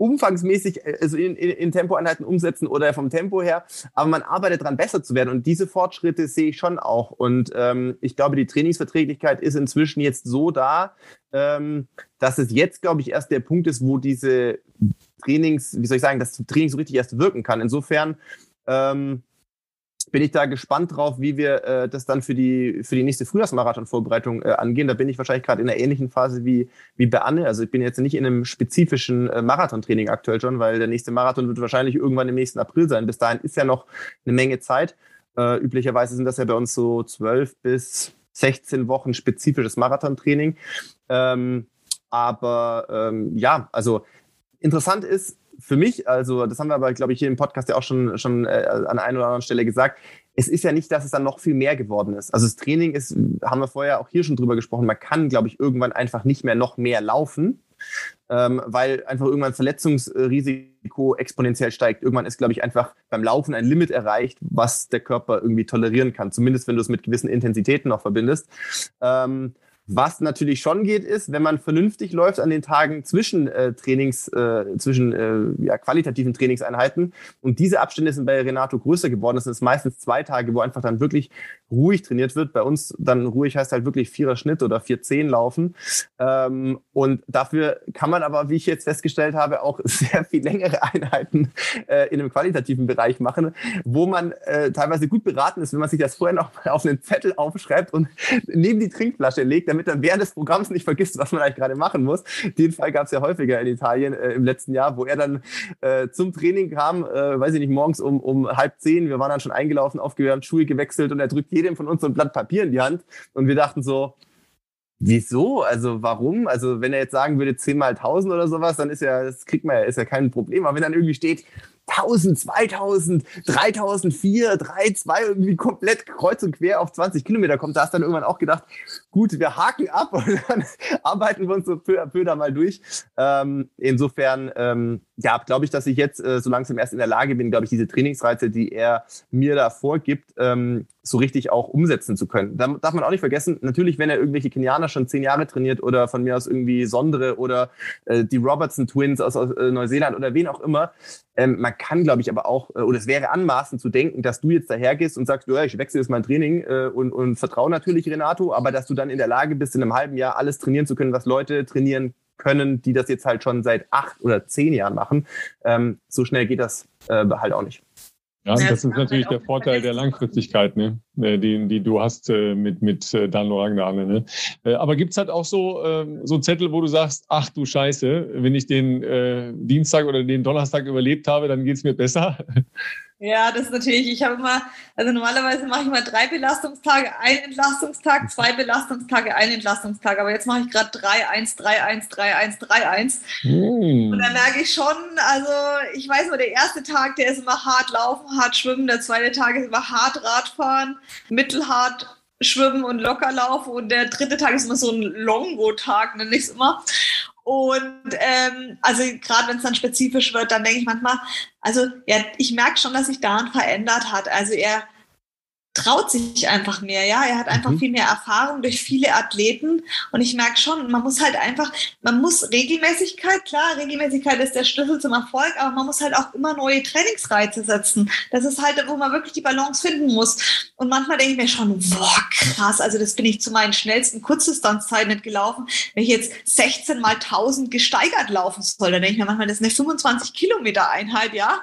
B: umfangsmäßig äh, also in, in, in Tempoeinheiten umsetzen oder vom Tempo her, aber man arbeitet daran, besser zu werden. Und diese Fortschritte sehe ich schon auch. Und ähm, ich glaube, die Trainingsverträglichkeit ist inzwischen jetzt so da, ähm, dass es jetzt, glaube ich, erst der Punkt ist, wo diese Trainings, wie soll ich sagen, das Training so richtig erst wirken kann. Insofern ähm, bin ich da gespannt drauf, wie wir äh, das dann für die, für die nächste Frühjahrsmarathon-Vorbereitung äh, angehen. Da bin ich wahrscheinlich gerade in einer ähnlichen Phase wie, wie bei Anne. Also ich bin jetzt nicht in einem spezifischen äh, Marathontraining aktuell schon, weil der nächste Marathon wird wahrscheinlich irgendwann im nächsten April sein. Bis dahin ist ja noch eine Menge Zeit. Äh, üblicherweise sind das ja bei uns so zwölf bis 16 Wochen spezifisches Marathontraining. Ähm, aber ähm, ja, also interessant ist, für mich, also das haben wir aber, glaube ich, hier im Podcast ja auch schon, schon äh, an einer oder anderen Stelle gesagt, es ist ja nicht, dass es dann noch viel mehr geworden ist. Also das Training ist, haben wir vorher auch hier schon drüber gesprochen, man kann, glaube ich, irgendwann einfach nicht mehr noch mehr laufen, ähm, weil einfach irgendwann Verletzungsrisiko exponentiell steigt. Irgendwann ist, glaube ich, einfach beim Laufen ein Limit erreicht, was der Körper irgendwie tolerieren kann, zumindest wenn du es mit gewissen Intensitäten noch verbindest. Ähm, was natürlich schon geht, ist, wenn man vernünftig läuft an den Tagen zwischen äh, Trainings, äh, zwischen äh, ja, qualitativen Trainingseinheiten. Und diese Abstände sind bei Renato größer geworden. Das sind meistens zwei Tage, wo einfach dann wirklich ruhig trainiert wird. Bei uns dann ruhig heißt halt wirklich vierer Schnitt oder vier zehn laufen. Ähm, und dafür kann man aber, wie ich jetzt festgestellt habe, auch sehr viel längere Einheiten äh, in einem qualitativen Bereich machen, wo man äh, teilweise gut beraten ist, wenn man sich das vorher noch auf einen Zettel aufschreibt und neben die Trinkflasche legt, damit damit dann während des Programms nicht vergisst, was man eigentlich gerade machen muss. Den Fall gab es ja häufiger in Italien äh, im letzten Jahr, wo er dann äh, zum Training kam, äh, weiß ich nicht, morgens um, um halb zehn. Wir waren dann schon eingelaufen, aufgewärmt, Schuhe gewechselt und er drückt jedem von uns so ein Blatt Papier in die Hand. Und wir dachten so, Wieso? Also warum? Also wenn er jetzt sagen würde 10 mal 1000 oder sowas, dann ist ja, das kriegt man ja, ist ja kein Problem. Aber wenn dann irgendwie steht 1000, 2000, 3000, 4, 3, 2 irgendwie komplett kreuz und quer auf 20 Kilometer kommt, da hast du dann irgendwann auch gedacht, gut, wir haken ab und dann arbeiten wir uns so peu à peu da mal durch. Ähm, insofern, ähm, ja, glaube ich, dass ich jetzt äh, so langsam erst in der Lage bin, glaube ich, diese Trainingsreize, die er mir da vorgibt, ähm, so richtig auch umsetzen zu können. Da darf man auch nicht vergessen, natürlich, wenn er irgendwelche Kenianer schon zehn Jahre trainiert oder von mir aus irgendwie Sondere oder äh, die Robertson Twins aus, aus äh, Neuseeland oder wen auch immer, ähm, man kann, glaube ich, aber auch, äh, oder es wäre anmaßend zu denken, dass du jetzt dahergehst und sagst, ja, ich wechsle jetzt mein Training äh, und, und vertraue natürlich Renato, aber dass du dann in der Lage bist, in einem halben Jahr alles trainieren zu können, was Leute trainieren können, die das jetzt halt schon seit acht oder zehn Jahren machen. Ähm, so schnell geht das äh, halt auch nicht.
A: Ja, das ist natürlich der Vorteil der Langfristigkeit, ne? Äh, die, die du hast äh, mit, mit äh, Dan Lorangnane. Ne? Aber gibt's halt auch so, äh, so Zettel, wo du sagst, ach du Scheiße, wenn ich den Dienstag oder den Donnerstag überlebt habe, dann geht's mir besser?
C: Ja, das ist natürlich, ich habe immer, also normalerweise mache ich mal drei Belastungstage, einen Entlastungstag, zwei Belastungstage, einen Entlastungstag. Aber jetzt mache ich gerade 3, 1, 3, 1, 3, 1, 3, 1. Mm. Und dann merke ich schon, also ich weiß nur, der erste Tag, der ist immer hart laufen, hart schwimmen, der zweite Tag ist immer hart Radfahren, mittelhart schwimmen und locker laufen und der dritte Tag ist immer so ein Longo-Tag, nenne ich es immer. Und ähm, also gerade wenn es dann spezifisch wird, dann denke ich manchmal, also ja, ich merke schon, dass sich daran verändert hat. Also er traut sich einfach mehr, ja. Er hat einfach mhm. viel mehr Erfahrung durch viele Athleten und ich merke schon, man muss halt einfach, man muss Regelmäßigkeit, klar, Regelmäßigkeit ist der Schlüssel zum Erfolg, aber man muss halt auch immer neue Trainingsreize setzen. Das ist halt, wo man wirklich die Balance finden muss. Und manchmal denke ich mir schon, boah, krass, also das bin ich zu meinen schnellsten Kurzdistanzzeiten nicht gelaufen. Wenn ich jetzt 16 mal 1000 gesteigert laufen soll, dann denke ich mir manchmal, das ist eine 25 Kilometer Einheit, ja.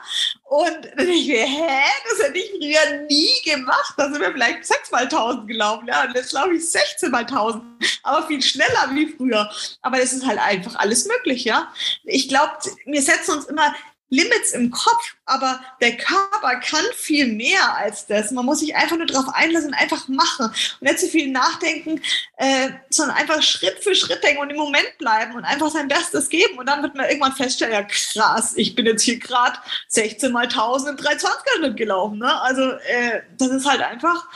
C: Und dann ich mir, hä, das hätte ich früher nie gemacht. Da sind wir vielleicht 6 mal 1000 gelaufen, ja. Und jetzt laufe ich 16 mal 1000, aber viel schneller wie früher. Aber das ist halt einfach alles möglich, ja. Ich glaube, wir setzen uns immer Limits im Kopf, aber der Körper kann viel mehr als das. Man muss sich einfach nur darauf einlassen einfach machen und nicht zu viel nachdenken, äh, sondern einfach Schritt für Schritt denken und im Moment bleiben und einfach sein Bestes geben. Und dann wird man irgendwann feststellen, ja krass, ich bin jetzt hier gerade 16 mal 1000 in 320er Schnitt gelaufen. Ne? Also äh, das ist halt einfach,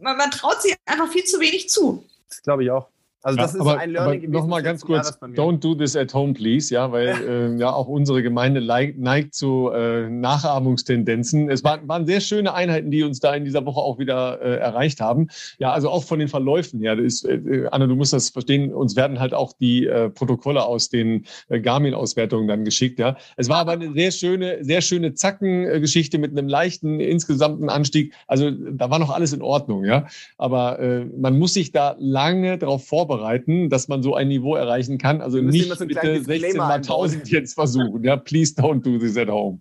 C: man, man traut sich einfach viel zu wenig zu.
B: Das glaube ich auch.
A: Also das ja, ist aber, ein Learning aber Noch mal ganz kurz, don't do this at home, please, ja, weil äh, ja auch unsere Gemeinde neigt zu äh, Nachahmungstendenzen. Es waren, waren sehr schöne Einheiten, die uns da in dieser Woche auch wieder äh, erreicht haben. Ja, also auch von den Verläufen her. Ist, äh, Anna, du musst das verstehen. Uns werden halt auch die äh, Protokolle aus den äh, Garmin-Auswertungen dann geschickt. Ja, es war aber eine sehr schöne, sehr schöne Zackengeschichte mit einem leichten insgesamten Anstieg. Also da war noch alles in Ordnung, ja. Aber äh, man muss sich da lange darauf vorbereiten vorbereiten, dass man so ein Niveau erreichen kann. Also nicht so bitte 16 mal 1000 jetzt versuchen. Ja, please don't do this at home.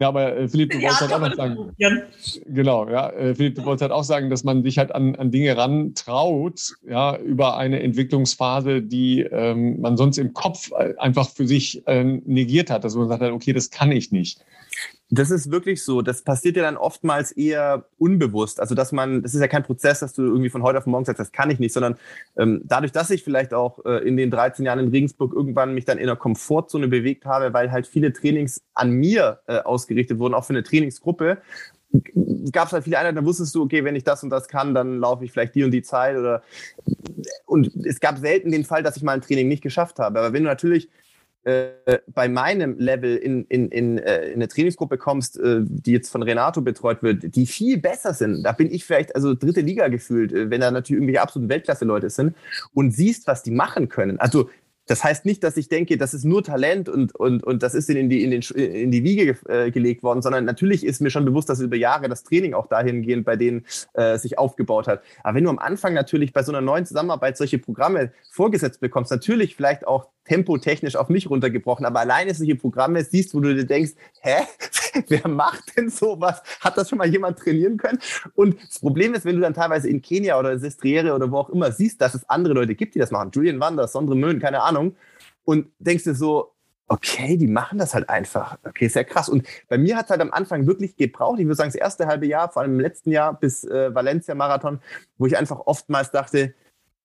A: Ja, aber äh, Philipp, du ja, wolltest halt auch noch sagen. Genau, ja. Äh, Philipp, du wolltest halt auch sagen, dass man sich halt an, an Dinge rantraut, ja, über eine Entwicklungsphase, die ähm, man sonst im Kopf äh, einfach für sich äh, negiert hat, dass man sagt, okay, das kann ich nicht.
B: Das ist wirklich so. Das passiert ja dann oftmals eher unbewusst. Also, dass man, das ist ja kein Prozess, dass du irgendwie von heute auf morgen sagst, das kann ich nicht, sondern ähm, dadurch, dass ich vielleicht auch äh, in den 13 Jahren in Regensburg irgendwann mich dann in der Komfortzone bewegt habe, weil halt viele Trainings an mir äh, ausgerichtet wurden, auch für eine Trainingsgruppe, gab es halt viele Einheiten, da wusstest du, okay, wenn ich das und das kann, dann laufe ich vielleicht die und die Zeit oder und es gab selten den Fall, dass ich mal ein Training nicht geschafft habe. Aber wenn du natürlich äh, bei meinem Level in, in, in, äh, in eine Trainingsgruppe kommst, äh, die jetzt von Renato betreut wird, die viel besser sind, da bin ich vielleicht also dritte Liga gefühlt, äh, wenn da natürlich irgendwelche absoluten Weltklasse-Leute sind und siehst, was die machen können. Also das heißt nicht, dass ich denke, das ist nur Talent und, und, und das ist in die, in, den, in die Wiege äh, gelegt worden, sondern natürlich ist mir schon bewusst, dass über Jahre das Training auch dahingehend bei denen äh, sich aufgebaut hat. Aber wenn du am Anfang natürlich bei so einer neuen Zusammenarbeit solche Programme vorgesetzt bekommst, natürlich vielleicht auch tempotechnisch auf mich runtergebrochen, aber alleine solche Programme siehst, wo du dir denkst, hä, wer macht denn sowas? Hat das schon mal jemand trainieren können? Und das Problem ist, wenn du dann teilweise in Kenia oder Sestriere oder wo auch immer siehst, dass es andere Leute gibt, die das machen, Julian Wanders, Sondre Möhn, keine Ahnung, und denkst dir so, okay, die machen das halt einfach. Okay, sehr krass. Und bei mir hat es halt am Anfang wirklich gebraucht. Ich würde sagen, das erste halbe Jahr, vor allem im letzten Jahr bis äh, Valencia-Marathon, wo ich einfach oftmals dachte,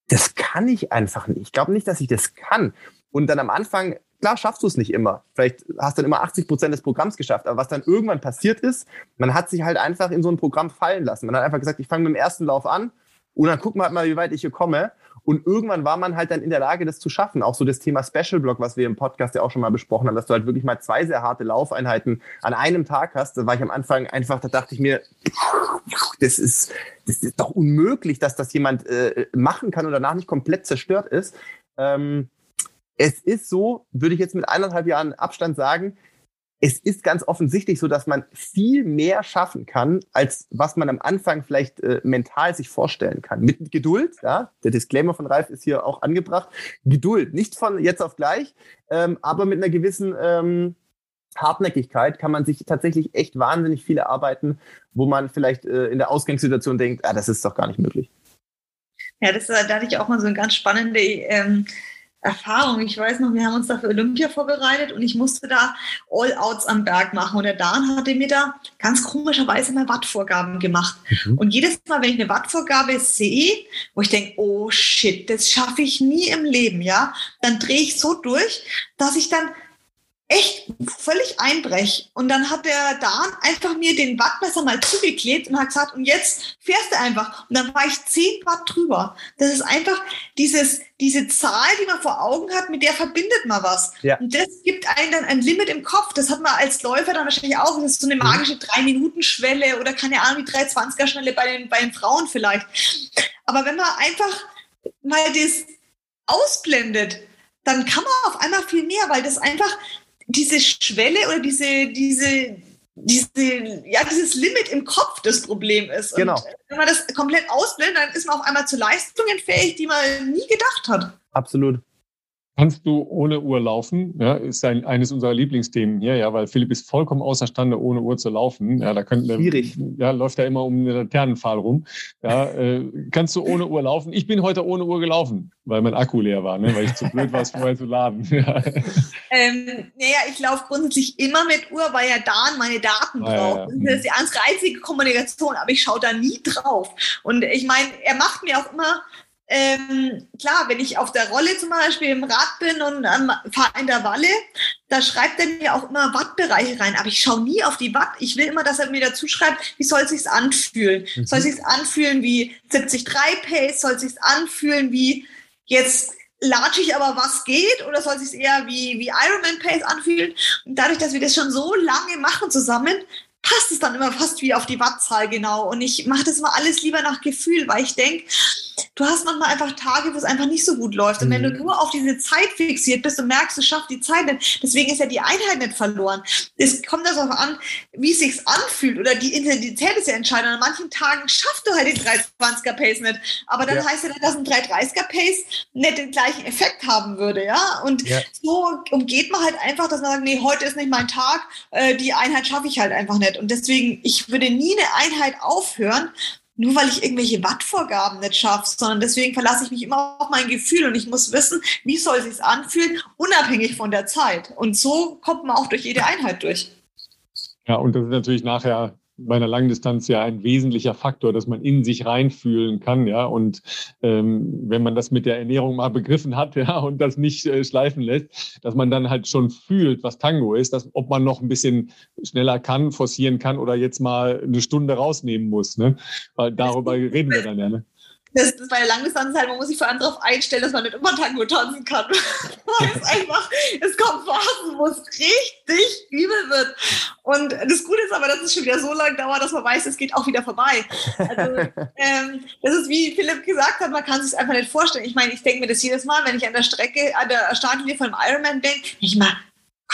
B: das kann ich einfach nicht. Ich glaube nicht, dass ich das kann. Und dann am Anfang, klar, schaffst du es nicht immer. Vielleicht hast du dann immer 80 Prozent des Programms geschafft. Aber was dann irgendwann passiert ist, man hat sich halt einfach in so ein Programm fallen lassen. Man hat einfach gesagt, ich fange mit dem ersten Lauf an und dann gucken wir halt mal, wie weit ich hier komme. Und irgendwann war man halt dann in der Lage, das zu schaffen. Auch so das Thema Special Block, was wir im Podcast ja auch schon mal besprochen haben, dass du halt wirklich mal zwei sehr harte Laufeinheiten an einem Tag hast. Da war ich am Anfang einfach, da dachte ich mir, das ist, das ist doch unmöglich, dass das jemand äh, machen kann und danach nicht komplett zerstört ist. Ähm, es ist so, würde ich jetzt mit eineinhalb Jahren Abstand sagen, es ist ganz offensichtlich so, dass man viel mehr schaffen kann, als was man am Anfang vielleicht äh, mental sich vorstellen kann. Mit Geduld, ja, der Disclaimer von Ralf ist hier auch angebracht. Geduld, nicht von jetzt auf gleich, ähm, aber mit einer gewissen ähm, Hartnäckigkeit kann man sich tatsächlich echt wahnsinnig viele arbeiten, wo man vielleicht äh, in der Ausgangssituation denkt, ah, das ist doch gar nicht möglich.
C: Ja, das, da hatte ich auch mal so eine ganz spannende ähm, Erfahrung. Ich weiß noch, wir haben uns da für Olympia vorbereitet und ich musste da All-Outs am Berg machen. Und der Dan hatte mir da ganz komischerweise mal Wattvorgaben gemacht. Mhm. Und jedes Mal, wenn ich eine Wattvorgabe sehe, wo ich denke, oh shit, das schaffe ich nie im Leben, ja, dann drehe ich so durch, dass ich dann echt völlig einbrech. Und dann hat der Dan einfach mir den Wattmesser mal zugeklebt und hat gesagt, und jetzt fährst du einfach. Und dann war ich 10 Watt drüber. Das ist einfach dieses, diese Zahl, die man vor Augen hat, mit der verbindet man was. Ja. Und das gibt einen dann ein Limit im Kopf. Das hat man als Läufer dann wahrscheinlich auch. Das ist so eine mhm. magische 3-Minuten-Schwelle oder keine Ahnung, die 3-20er-Schwelle bei den, bei den Frauen vielleicht. Aber wenn man einfach mal das ausblendet, dann kann man auf einmal viel mehr, weil das einfach diese Schwelle oder diese, diese, diese, ja, dieses Limit im Kopf das Problem ist.
B: Genau.
C: Und wenn man das komplett ausblendet, dann ist man auf einmal zu Leistungen fähig, die man nie gedacht hat.
B: Absolut.
A: Kannst du ohne Uhr laufen? Ja, ist ein, eines unserer Lieblingsthemen hier, ja, weil Philipp ist vollkommen außerstande, ohne Uhr zu laufen. Ja, da könnte,
B: Schwierig.
A: Ja, läuft er immer um den Laternenpfahl rum. Ja, äh, kannst du ohne Uhr laufen? Ich bin heute ohne Uhr gelaufen, weil mein Akku leer war, ne, weil ich zu blöd war, es vorher zu laden.
C: Ja. Ähm, naja, ich laufe grundsätzlich immer mit Uhr, weil ja Dan meine Daten ah, braucht. Ja, ja. Das ist die einzige Kommunikation, aber ich schaue da nie drauf. Und ich meine, er macht mir auch immer ähm, klar, wenn ich auf der Rolle zum Beispiel im Rad bin und ähm, fahre in der Walle, da schreibt er mir auch immer Wattbereiche rein, aber ich schaue nie auf die Watt. Ich will immer, dass er mir dazu schreibt, wie soll es sich anfühlen? Mhm. Soll es sich anfühlen wie 73 Pace? Soll es sich anfühlen wie jetzt latsche ich aber was geht oder soll es sich eher wie, wie Ironman Pace anfühlen? Und dadurch, dass wir das schon so lange machen zusammen, passt es dann immer fast wie auf die Wattzahl genau. Und ich mache das immer alles lieber nach Gefühl, weil ich denke, du hast manchmal einfach Tage, wo es einfach nicht so gut läuft. Und wenn du mhm. nur auf diese Zeit fixiert bist und merkst, du schaffst die Zeit nicht, deswegen ist ja die Einheit nicht verloren. Es kommt darauf an, wie es sich anfühlt oder die Intensität ist ja entscheidend. An manchen Tagen schaffst du halt den 320er Pace nicht. Aber dann ja. heißt ja nicht, dass ein 330er Pace nicht den gleichen Effekt haben würde, ja. Und ja. so umgeht man halt einfach, dass man sagt, nee, heute ist nicht mein Tag, äh, die Einheit schaffe ich halt einfach nicht. Und deswegen, ich würde nie eine Einheit aufhören, nur weil ich irgendwelche Wattvorgaben nicht schaffe, sondern deswegen verlasse ich mich immer auf mein Gefühl und ich muss wissen, wie soll es sich anfühlen, unabhängig von der Zeit. Und so kommt man auch durch jede Einheit durch.
A: Ja, und das ist natürlich nachher bei einer Langdistanz ja ein wesentlicher Faktor, dass man in sich reinfühlen kann, ja. Und ähm, wenn man das mit der Ernährung mal begriffen hat, ja, und das nicht äh, schleifen lässt, dass man dann halt schon fühlt, was Tango ist, dass ob man noch ein bisschen schneller kann, forcieren kann oder jetzt mal eine Stunde rausnehmen muss, ne? Weil darüber reden wir dann ja, ne?
C: Das, das bei der Langdistanz halt, man muss sich vor allem darauf einstellen, dass man nicht immer Tango tanzen kann. es einfach, es kommt Phasen, wo es richtig übel wird. Und das Gute ist aber, dass es schon wieder so lange dauert, dass man weiß, es geht auch wieder vorbei. Also, ähm, das ist wie Philipp gesagt hat, man kann sich einfach nicht vorstellen. Ich meine, ich denke mir das jedes Mal, wenn ich an der Strecke, an der Startlinie von einem Ironman bin, ich mal,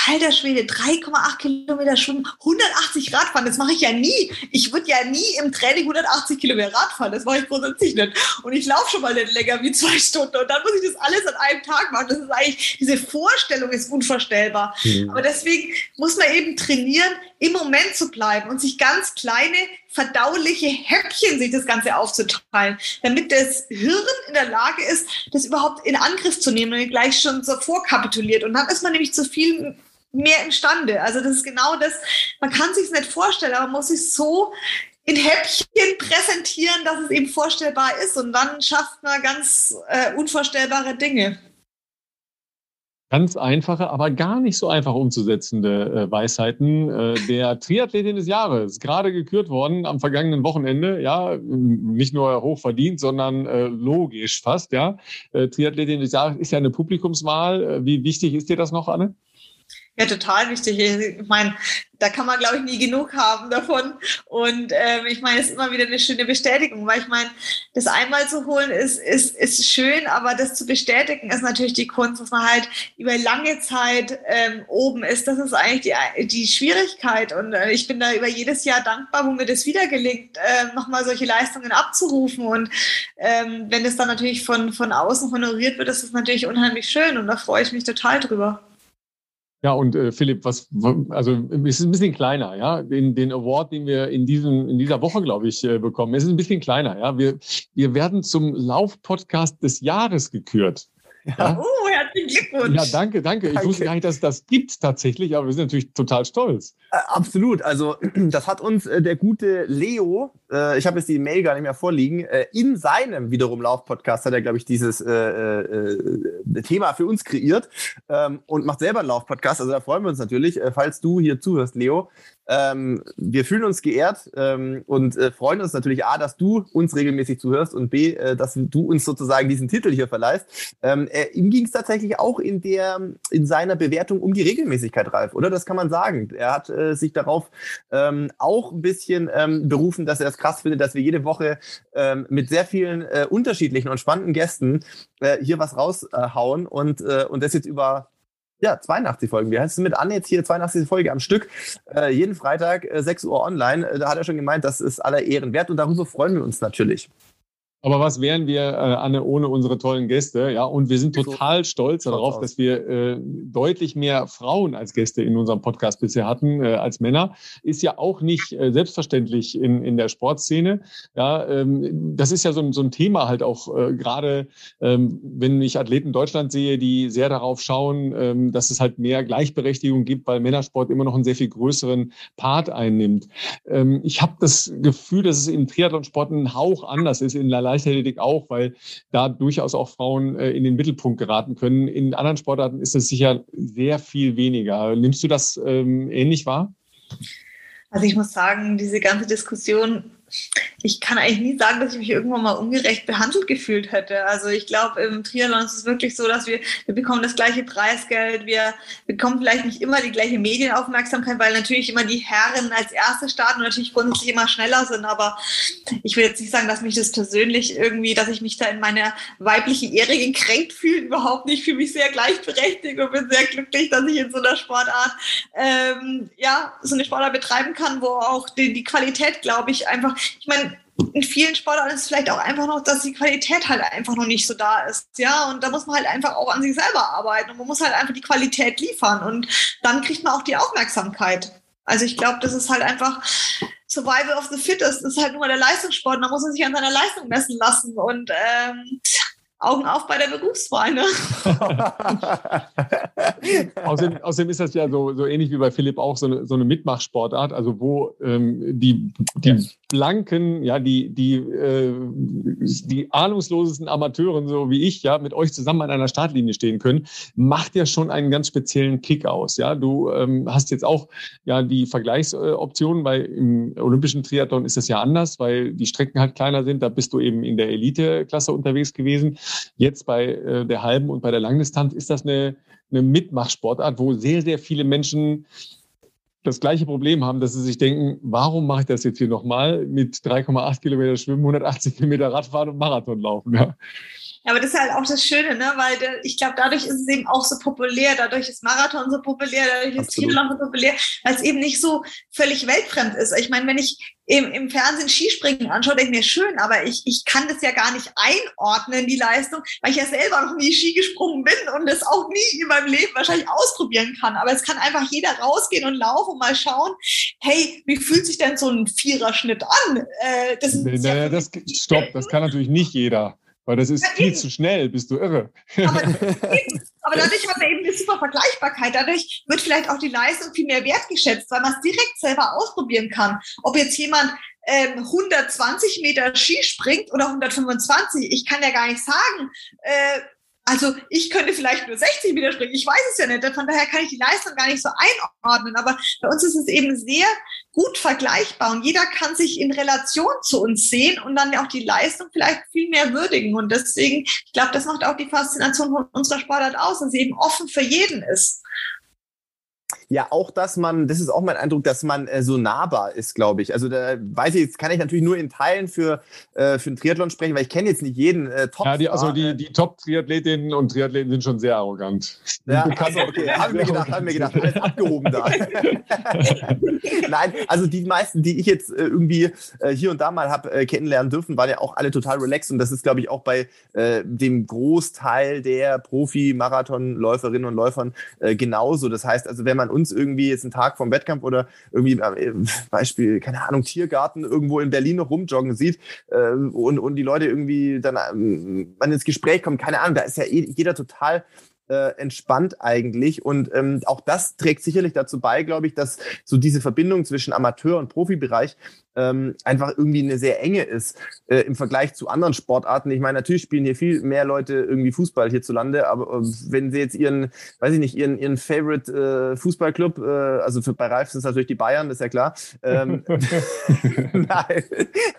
C: Alter Schwede, 3,8 Kilometer schwimmen, 180 Radfahren, das mache ich ja nie. Ich würde ja nie im Training 180 Kilometer Radfahren, das mache ich grundsätzlich nicht. Und ich laufe schon mal nicht länger wie zwei Stunden und dann muss ich das alles an einem Tag machen. Das ist eigentlich, diese Vorstellung ist unvorstellbar. Mhm. Aber deswegen muss man eben trainieren, im Moment zu bleiben und sich ganz kleine, verdauliche Häppchen sich das Ganze aufzuteilen, damit das Hirn in der Lage ist, das überhaupt in Angriff zu nehmen und gleich schon so vorkapituliert. Und dann ist man nämlich zu viel mehr imstande. Also das ist genau das, man kann sich es nicht vorstellen, aber man muss sich so in Häppchen präsentieren, dass es eben vorstellbar ist und dann schafft man ganz äh, unvorstellbare Dinge
A: ganz einfache, aber gar nicht so einfach umzusetzende äh, Weisheiten äh, der Triathletin des Jahres. Gerade gekürt worden am vergangenen Wochenende. Ja, nicht nur hoch verdient, sondern äh, logisch fast. Ja, äh, Triathletin des Jahres ist ja eine Publikumswahl. Äh, wie wichtig ist dir das noch, Anne?
C: Ja, total wichtig. Ich meine, da kann man, glaube ich, nie genug haben davon. Und ähm, ich meine, es ist immer wieder eine schöne Bestätigung, weil ich meine, das einmal zu holen ist, ist, ist schön, aber das zu bestätigen ist natürlich die Kunst, dass man halt über lange Zeit ähm, oben ist. Das ist eigentlich die, die Schwierigkeit. Und äh, ich bin da über jedes Jahr dankbar, wo mir das wieder gelingt, äh, nochmal solche Leistungen abzurufen. Und ähm, wenn es dann natürlich von, von außen honoriert wird, ist es natürlich unheimlich schön und da freue ich mich total drüber.
A: Ja, und äh, Philipp, was, also es ist ein bisschen kleiner, ja. Den, den Award, den wir in diesem, in dieser Woche, glaube ich, äh, bekommen, es ist ein bisschen kleiner, ja. Wir, wir werden zum Lauf-Podcast des Jahres gekürt.
C: Ja. Oh, herzlichen Glückwunsch.
A: Ja, danke, danke. Ich wusste gar nicht, dass das gibt tatsächlich, aber wir sind natürlich total stolz.
B: Äh, absolut. Also das hat uns äh, der gute Leo, äh, ich habe jetzt die Mail gar nicht mehr vorliegen, äh, in seinem wiederum Lauf-Podcast hat er, glaube ich, dieses äh, äh, Thema für uns kreiert ähm, und macht selber einen Lauf-Podcast. Also da freuen wir uns natürlich, falls du hier zuhörst, Leo. Ähm, wir fühlen uns geehrt ähm, und äh, freuen uns natürlich A, dass du uns regelmäßig zuhörst und B, äh, dass du uns sozusagen diesen Titel hier verleihst. Ähm, äh, ihm ging es tatsächlich auch in der in seiner Bewertung um die Regelmäßigkeit, Ralf, oder? Das kann man sagen. Er hat äh, sich darauf ähm, auch ein bisschen ähm, berufen, dass er es krass findet, dass wir jede Woche ähm, mit sehr vielen äh, unterschiedlichen und spannenden Gästen äh, hier was raushauen und, und das jetzt über ja, 82 Folgen. Wir heißen mit Anne jetzt hier 82 Folge am Stück. Äh, jeden Freitag äh, 6 Uhr online. Äh, da hat er schon gemeint, das ist aller Ehren wert und darüber freuen wir uns natürlich.
A: Aber was wären wir, äh, Anne, ohne unsere tollen Gäste? Ja, und wir sind total stolz darauf, dass wir äh, deutlich mehr Frauen als Gäste in unserem Podcast bisher hatten äh, als Männer. Ist ja auch nicht äh, selbstverständlich in, in der Sportszene. Ja, ähm, das ist ja so ein, so ein Thema halt auch äh, gerade, ähm, wenn ich Athleten Deutschland sehe, die sehr darauf schauen, ähm, dass es halt mehr Gleichberechtigung gibt, weil Männersport immer noch einen sehr viel größeren Part einnimmt. Ähm, ich habe das Gefühl, dass es im Triathlonsport ein Hauch anders ist in La Leichtathletik auch, weil da durchaus auch Frauen äh, in den Mittelpunkt geraten können. In anderen Sportarten ist es sicher sehr viel weniger. Nimmst du das ähm, ähnlich wahr?
C: Also ich muss sagen, diese ganze Diskussion ich kann eigentlich nie sagen, dass ich mich irgendwann mal ungerecht behandelt gefühlt hätte. Also ich glaube, im Triathlon ist es wirklich so, dass wir, wir bekommen das gleiche Preisgeld, wir bekommen vielleicht nicht immer die gleiche Medienaufmerksamkeit, weil natürlich immer die Herren als Erste starten und natürlich grundsätzlich immer schneller sind. Aber ich will jetzt nicht sagen, dass mich das persönlich irgendwie, dass ich mich da in meiner weiblichen Ehre gekränkt fühle. Überhaupt nicht. Ich fühle mich sehr gleichberechtigt und bin sehr glücklich, dass ich in so einer Sportart, ähm, ja, so eine Sportart betreiben kann, wo auch die, die Qualität, glaube ich, einfach ich meine, in vielen Sportarten ist es vielleicht auch einfach noch, dass die Qualität halt einfach noch nicht so da ist. Ja, und da muss man halt einfach auch an sich selber arbeiten und man muss halt einfach die Qualität liefern und dann kriegt man auch die Aufmerksamkeit. Also ich glaube, das ist halt einfach Survival of the Fittest, das ist halt nur der Leistungssport, da muss man sich an seiner Leistung messen lassen und ähm, Augen auf bei der Berufswahl. Ne?
A: außerdem, außerdem, ist das ja so, so ähnlich wie bei Philipp auch so eine, so eine Mitmachsportart, also wo ähm, die, die blanken, ja, die, die, äh, die ahnungslosesten Amateuren, so wie ich, ja, mit euch zusammen an einer Startlinie stehen können, macht ja schon einen ganz speziellen Kick aus. Ja, du ähm, hast jetzt auch ja die Vergleichsoptionen, weil im olympischen Triathlon ist das ja anders, weil die Strecken halt kleiner sind. Da bist du eben in der Elite-Klasse unterwegs gewesen. Jetzt bei äh, der halben und bei der Langdistanz ist das eine, eine Mitmachsportart, wo sehr, sehr viele Menschen das gleiche Problem haben, dass sie sich denken, warum mache ich das jetzt hier nochmal mit 3,8 Kilometer Schwimmen, 180 Kilometer Radfahren und Marathon laufen? Ja.
C: Ja, aber das ist halt auch das Schöne, ne? weil der, ich glaube, dadurch ist es eben auch so populär, dadurch ist Marathon so populär, dadurch ist Triathlon so populär, weil es eben nicht so völlig weltfremd ist. Ich meine, wenn ich im, im Fernsehen Skispringen anschaue, denke ich mir, schön, aber ich, ich kann das ja gar nicht einordnen, die Leistung, weil ich ja selber noch nie Ski gesprungen bin und das auch nie in meinem Leben wahrscheinlich ausprobieren kann. Aber es kann einfach jeder rausgehen und laufen und mal schauen, hey, wie fühlt sich denn so ein Viererschnitt an?
A: Äh, das, nee, nee, das, stopp, das kann natürlich nicht jeder. Weil das ist ja, viel zu schnell, bist du irre.
C: Aber, aber dadurch hat man eben eine super Vergleichbarkeit. Dadurch wird vielleicht auch die Leistung viel mehr wertgeschätzt, weil man es direkt selber ausprobieren kann. Ob jetzt jemand ähm, 120 Meter Ski springt oder 125, ich kann ja gar nicht sagen. Äh, also ich könnte vielleicht nur 60 Meter springen, ich weiß es ja nicht. Von daher kann ich die Leistung gar nicht so einordnen. Aber bei uns ist es eben sehr gut vergleichbar und jeder kann sich in Relation zu uns sehen und dann auch die Leistung vielleicht viel mehr würdigen. Und deswegen, ich glaube, das macht auch die Faszination von unserer Sportart aus, dass sie eben offen für jeden ist.
B: Ja, auch, dass man, das ist auch mein Eindruck, dass man äh, so nahbar ist, glaube ich. Also da weiß ich, jetzt kann ich natürlich nur in Teilen für, äh, für einen Triathlon sprechen, weil ich kenne jetzt nicht jeden äh,
A: Top. Ja, die, also die, die Top-Triathletinnen und Triathleten sind schon sehr arrogant.
B: Ja, also, okay, haben wir gedacht, haben wir gedacht, alles abgehoben da. Nein, also die meisten, die ich jetzt äh, irgendwie äh, hier und da mal habe äh, kennenlernen dürfen, waren ja auch alle total relaxed und das ist, glaube ich, auch bei äh, dem Großteil der Profi-Marathonläuferinnen und Läufern äh, genauso. Das heißt, also wenn man uns irgendwie jetzt einen Tag vom Wettkampf oder irgendwie äh, Beispiel, keine Ahnung, Tiergarten irgendwo in Berlin noch rumjoggen sieht äh, und, und die Leute irgendwie dann ähm, man ins Gespräch kommen, keine Ahnung, da ist ja eh jeder total äh, entspannt eigentlich. Und ähm, auch das trägt sicherlich dazu bei, glaube ich, dass so diese Verbindung zwischen Amateur- und Profibereich ähm, einfach irgendwie eine sehr enge ist äh, im Vergleich zu anderen Sportarten. Ich meine, natürlich spielen hier viel mehr Leute irgendwie Fußball hierzulande, aber äh, wenn sie jetzt ihren, weiß ich nicht, ihren, ihren Favorite äh, Fußballclub, äh, also für, bei Ralf sind es natürlich die Bayern, das ist ja klar. Ähm, Nein,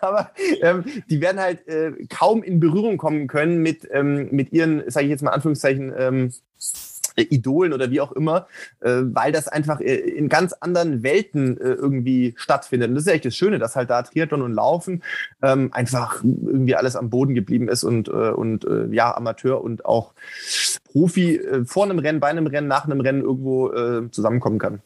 B: aber ähm, die werden halt äh, kaum in Berührung kommen können mit, ähm, mit ihren, sage ich jetzt mal Anführungszeichen, ähm, Idolen oder wie auch immer, äh, weil das einfach äh, in ganz anderen Welten äh, irgendwie stattfindet. Und das ist echt das Schöne, dass halt da Triathlon und Laufen ähm, einfach irgendwie alles am Boden geblieben ist und, äh, und äh, ja, Amateur und auch Profi äh, vor einem Rennen, bei einem Rennen, nach einem Rennen irgendwo äh, zusammenkommen kann.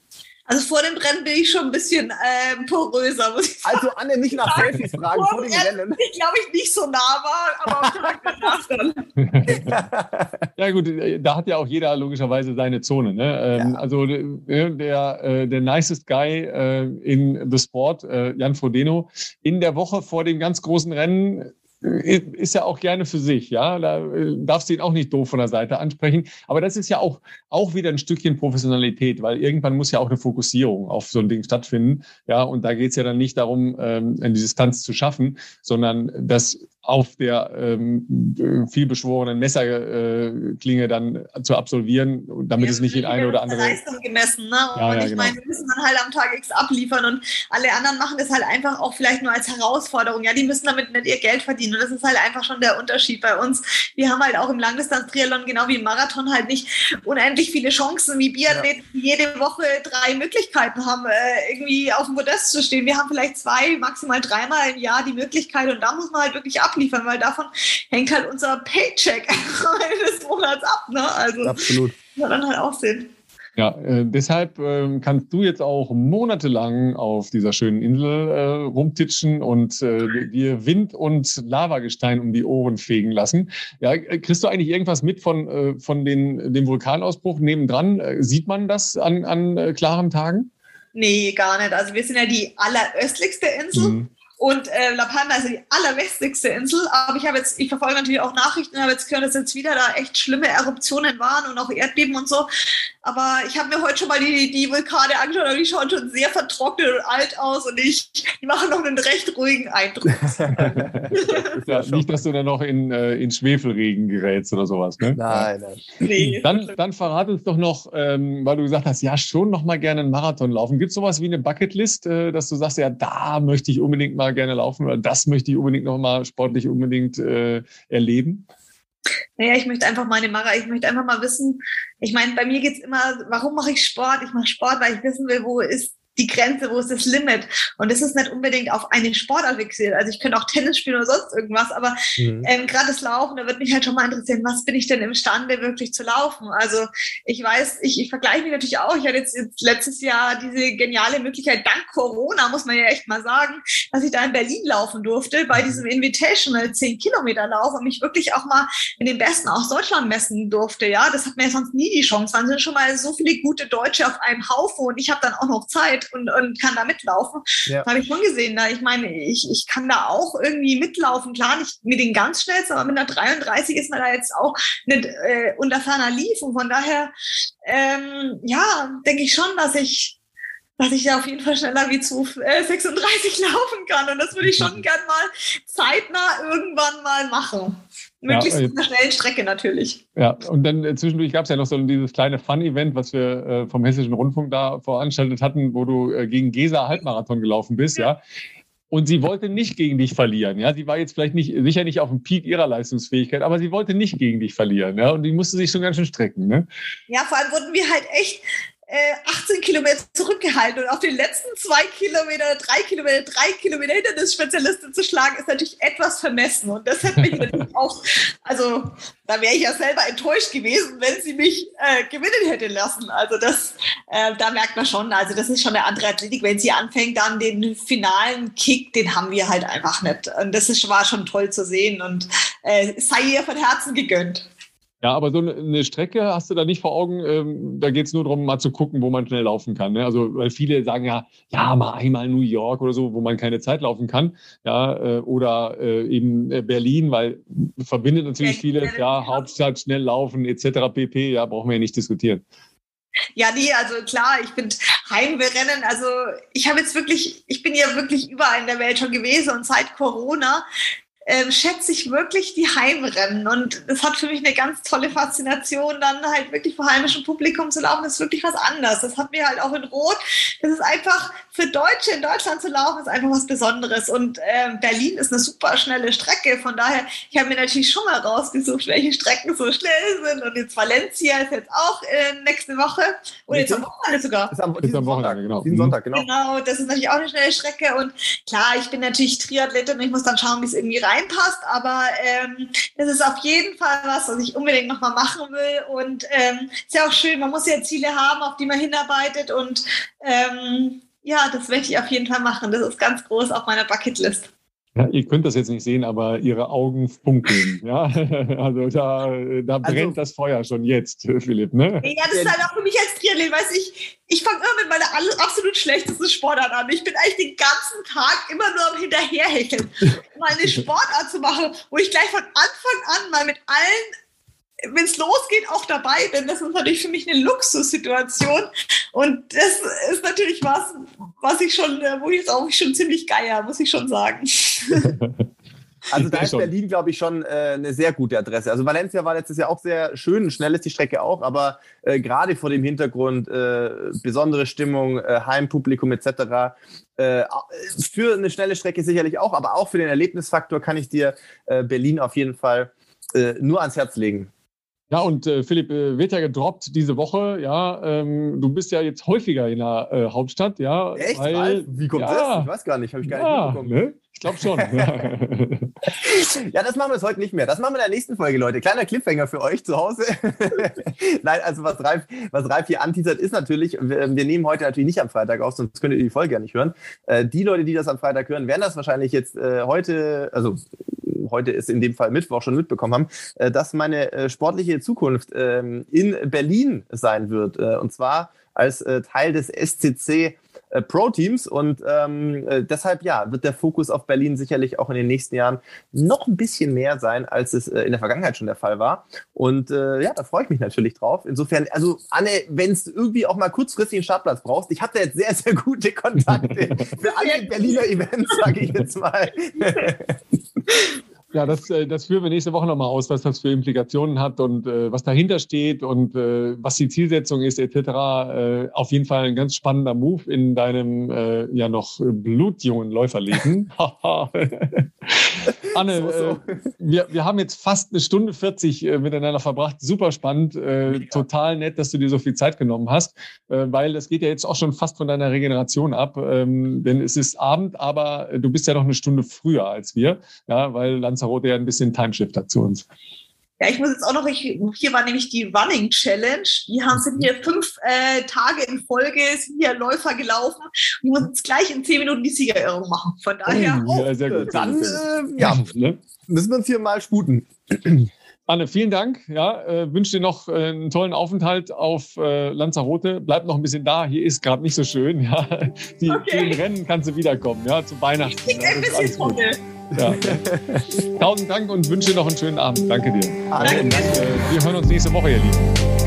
C: Also vor dem Rennen bin ich schon ein bisschen äh, poröser, muss ich
B: sagen. Also Anne, nicht nach Selfies fragen vor, vor dem Rennen.
C: Ich glaube, ich nicht so nah war, aber auf Tag danach
A: dann. ja gut, da hat ja auch jeder logischerweise seine Zone. Ne? Ähm, ja. Also äh, der, äh, der nicest Guy äh, in the Sport, äh, Jan Frodeno, in der Woche vor dem ganz großen Rennen ist ja auch gerne für sich, ja. Da äh, darfst du ihn auch nicht doof von der Seite ansprechen. Aber das ist ja auch, auch wieder ein Stückchen Professionalität, weil irgendwann muss ja auch eine Fokussierung auf so ein Ding stattfinden. Ja, und da geht es ja dann nicht darum, ähm, eine Distanz zu schaffen, sondern das auf der ähm, vielbeschworenen Messerklinge äh, dann zu absolvieren, damit ja, es nicht in eine oder andere
C: Leistung gemessen. Ne? Ja, und ja, ich genau. meine, wir müssen dann halt am Tag X abliefern und alle anderen machen das halt einfach auch vielleicht nur als Herausforderung. Ja, die müssen damit nicht ihr Geld verdienen und das ist halt einfach schon der Unterschied bei uns. Wir haben halt auch im Langdistanz-Triathlon genau wie im Marathon halt nicht unendlich viele Chancen wie Biathleten, die jede Woche drei Möglichkeiten haben, äh, irgendwie auf dem Podest zu stehen. Wir haben vielleicht zwei, maximal dreimal im Jahr die Möglichkeit und da muss man halt wirklich abliefern abliefern, weil davon hängt halt unser Paycheck des Monats ab. Ne? Also,
B: Absolut.
C: Ja, dann halt auch sehen.
A: Ja, äh, deshalb äh, kannst du jetzt auch monatelang auf dieser schönen Insel äh, rumtitschen und äh, dir Wind und Lavagestein um die Ohren fegen lassen. Ja, äh, kriegst du eigentlich irgendwas mit von, äh, von den, dem Vulkanausbruch nebendran? Äh, sieht man das an, an äh, klaren Tagen?
C: Nee, gar nicht. Also wir sind ja die alleröstlichste Insel. Mhm. Und äh, La Palma ist die allerwestlichste Insel. Aber ich habe jetzt, ich verfolge natürlich auch Nachrichten, habe jetzt gehört, dass jetzt wieder da echt schlimme Eruptionen waren und auch Erdbeben und so. Aber ich habe mir heute schon mal die, die Vulkane angeschaut und die schauen schon sehr vertrocknet und alt aus und ich, die machen noch einen recht ruhigen Eindruck.
A: ja, nicht, dass du dann noch in, äh, in Schwefelregen gerätst oder sowas, ne?
B: Nein, nein.
A: Nee. Dann, dann verrate uns doch noch, ähm, weil du gesagt hast, ja, schon noch mal gerne einen Marathon laufen. Gibt es sowas wie eine Bucketlist, äh, dass du sagst, ja, da möchte ich unbedingt mal gerne laufen oder das möchte ich unbedingt noch mal sportlich unbedingt äh, erleben?
C: Naja, ich möchte einfach meine Mara, ich möchte einfach mal wissen, ich meine, bei mir geht es immer, warum mache ich Sport? Ich mache Sport, weil ich wissen will, wo ist die Grenze, wo ist das Limit? Und das ist nicht unbedingt auf einen Sportart fixiert. Also ich könnte auch Tennis spielen oder sonst irgendwas, aber mhm. ähm, gerade das Laufen, da wird mich halt schon mal interessieren, was bin ich denn imstande wirklich zu laufen? Also ich weiß, ich, ich vergleiche mich natürlich auch. Ich hatte jetzt, jetzt letztes Jahr diese geniale Möglichkeit, dank Corona, muss man ja echt mal sagen, dass ich da in Berlin laufen durfte, bei mhm. diesem Invitational 10 Kilometer Lauf und mich wirklich auch mal in den Besten aus Deutschland messen durfte. Ja, das hat mir sonst nie die Chance. Dann sind schon mal so viele gute Deutsche auf einem Haufen und ich habe dann auch noch Zeit und, und kann da mitlaufen. Ja. habe ich schon gesehen. Da, ich meine, ich, ich kann da auch irgendwie mitlaufen. Klar, nicht mit den ganz schnellsten, aber mit einer 33 ist man da jetzt auch nicht äh, unter ferner Lief. Und von daher, ähm, ja, denke ich schon, dass ich dass ich da auf jeden Fall schneller wie zu äh, 36 laufen kann. Und das würde ich schon gern mal zeitnah irgendwann mal machen. Möglichst ja, auf einer schnellen Strecke natürlich.
A: Ja, und dann äh, zwischendurch gab es ja noch so dieses kleine Fun-Event, was wir äh, vom Hessischen Rundfunk da veranstaltet hatten, wo du äh, gegen Gesa Halbmarathon gelaufen bist, ja. ja. Und sie wollte nicht gegen dich verlieren. Ja, sie war jetzt vielleicht nicht, sicher nicht auf dem Peak ihrer Leistungsfähigkeit, aber sie wollte nicht gegen dich verlieren. Ja, und die musste sich schon ganz schön strecken. Ne?
C: Ja, vor allem wurden wir halt echt 18 äh, Kilometer zurückgehalten und auf den letzten zwei Kilometer, drei Kilometer, drei Kilometer hinter des Spezialisten zu schlagen, ist natürlich etwas vermessen. Und das hätte mich natürlich auch, also da wäre ich ja selber enttäuscht gewesen, wenn sie mich äh, gewinnen hätte lassen. Also das, äh, da merkt man schon, also das ist schon eine andere Athletik. Wenn sie anfängt, dann den finalen Kick, den haben wir halt einfach nicht. Und das ist, war schon toll zu sehen und äh, sei ihr von Herzen gegönnt.
A: Ja, aber so eine Strecke hast du da nicht vor Augen. Ähm, da geht es nur darum, mal zu gucken, wo man schnell laufen kann. Ne? Also, weil viele sagen ja, ja, mal einmal New York oder so, wo man keine Zeit laufen kann. Ja, äh, oder äh, eben äh, Berlin, weil verbindet natürlich viele, ja, Hauptstadt, schnell laufen, etc. pp. Ja, brauchen wir ja nicht diskutieren.
C: Ja, nee, also klar, ich finde Heimrennen, also ich habe jetzt wirklich, ich bin ja wirklich überall in der Welt schon gewesen und seit Corona ähm, schätze ich wirklich die Heimrennen. Und es hat für mich eine ganz tolle Faszination, dann halt wirklich vor heimischem Publikum zu laufen. Das ist wirklich was anderes. Das hat mir halt auch in Rot. Das ist einfach für Deutsche in Deutschland zu laufen, ist einfach was Besonderes. Und ähm, Berlin ist eine super schnelle Strecke. Von daher, ich habe mir natürlich schon mal rausgesucht, welche Strecken so schnell sind. Und jetzt Valencia ist jetzt auch äh, nächste Woche. Oder jetzt am Wochenende sogar. Ist am,
A: ist am Wochenende, genau.
C: Diesen Sonntag, genau. Genau, das ist natürlich auch eine schnelle Strecke. Und klar, ich bin natürlich Triathletin und ich muss dann schauen, wie es irgendwie rein reinpasst, aber ähm, das ist auf jeden Fall was, was ich unbedingt nochmal machen will. Und ähm, ist ja auch schön, man muss ja Ziele haben, auf die man hinarbeitet. Und ähm, ja, das möchte ich auf jeden Fall machen. Das ist ganz groß auf meiner Bucketlist.
A: Ja, ihr könnt das jetzt nicht sehen, aber ihre Augen funkeln. Ja, also da, da also brennt also, das Feuer schon jetzt, Philipp. Ne?
C: Ja, das ist halt auch für mich als Triathlon, weiß ich, ich fange immer mit meiner absolut schlechtesten Sportart an. Ich bin eigentlich den ganzen Tag immer nur am Hinterherhecheln, mal eine Sportart zu machen, wo ich gleich von Anfang an mal mit allen wenn es losgeht, auch dabei bin. Das ist natürlich für mich eine Luxussituation. Und das ist natürlich was, was ich schon, äh, wo ich jetzt auch schon ziemlich geier, muss ich schon sagen.
B: Also da ist Berlin, glaube ich, schon äh, eine sehr gute Adresse. Also Valencia war letztes Jahr auch sehr schön, schnell ist die Strecke auch, aber äh, gerade vor dem Hintergrund äh, besondere Stimmung, äh, Heimpublikum etc. Äh, für eine schnelle Strecke sicherlich auch, aber auch für den Erlebnisfaktor kann ich dir äh, Berlin auf jeden Fall nur ans Herz legen.
A: Ja, und äh, Philipp, äh, wird ja gedroppt diese Woche, ja. Ähm, du bist ja jetzt häufiger in der äh, Hauptstadt, ja.
B: Echt? Weil, Wie kommt ja, das? Ich weiß gar nicht, habe ich gar ja, nicht mitbekommen. Ne?
A: Ich glaube schon.
B: ja, das machen wir jetzt heute nicht mehr. Das machen wir in der nächsten Folge, Leute. Kleiner Cliffhanger für euch zu Hause. Nein, also was Ralf, was Ralf hier anteasert, ist natürlich, wir, wir, nehmen heute natürlich nicht am Freitag auf, sonst könnt ihr die Folge ja nicht hören. Äh, die Leute, die das am Freitag hören, werden das wahrscheinlich jetzt äh, heute, also heute ist in dem Fall Mittwoch schon mitbekommen haben, äh, dass meine äh, sportliche Zukunft ähm, in Berlin sein wird. Äh, und zwar als Teil des SCC Pro Teams und ähm, deshalb ja wird der Fokus auf Berlin sicherlich auch in den nächsten Jahren noch ein bisschen mehr sein, als es äh, in der Vergangenheit schon der Fall war. Und äh, ja, da freue ich mich natürlich drauf. Insofern, also Anne, wenn es irgendwie auch mal kurzfristig einen Startplatz brauchst, ich habe da jetzt sehr sehr gute Kontakte für alle Berliner Events, sage ich jetzt mal.
A: Ja, das, äh, das führen wir nächste Woche nochmal aus, was das für Implikationen hat und äh, was dahinter steht und äh, was die Zielsetzung ist, etc. Äh, auf jeden Fall ein ganz spannender Move in deinem äh, ja noch blutjungen Läuferleben. Anne, so, so. Äh, wir, wir haben jetzt fast eine Stunde 40 äh, miteinander verbracht. Super spannend, äh, total nett, dass du dir so viel Zeit genommen hast, äh, weil das geht ja jetzt auch schon fast von deiner Regeneration ab. Ähm, denn es ist Abend, aber du bist ja noch eine Stunde früher als wir, ja, weil Lanzarote ja ein bisschen Timeshift hat zu uns.
C: Ja, ich muss jetzt auch noch, ich, hier war nämlich die Running Challenge. Die haben, sind hier fünf äh, Tage in Folge, sind hier Läufer gelaufen. Und ich muss jetzt gleich in zehn Minuten die Siegerehrung machen. Von daher.
B: Oh, ja, sehr gut. Dann, äh, ja, ne? müssen wir uns hier mal sputen.
A: Anne, vielen Dank. Ja, äh, wünsche dir noch äh, einen tollen Aufenthalt auf äh, Lanzarote. Bleib noch ein bisschen da. Hier ist gerade nicht so schön. Ja, die, okay. Rennen kannst du wiederkommen. Ja, zu Weihnachten. Ich ja, ein bisschen Trommel. Ja. Tausend Dank und wünsche noch einen schönen Abend. Danke dir.
B: Danke.
A: Wir hören uns nächste Woche, ihr Lieben.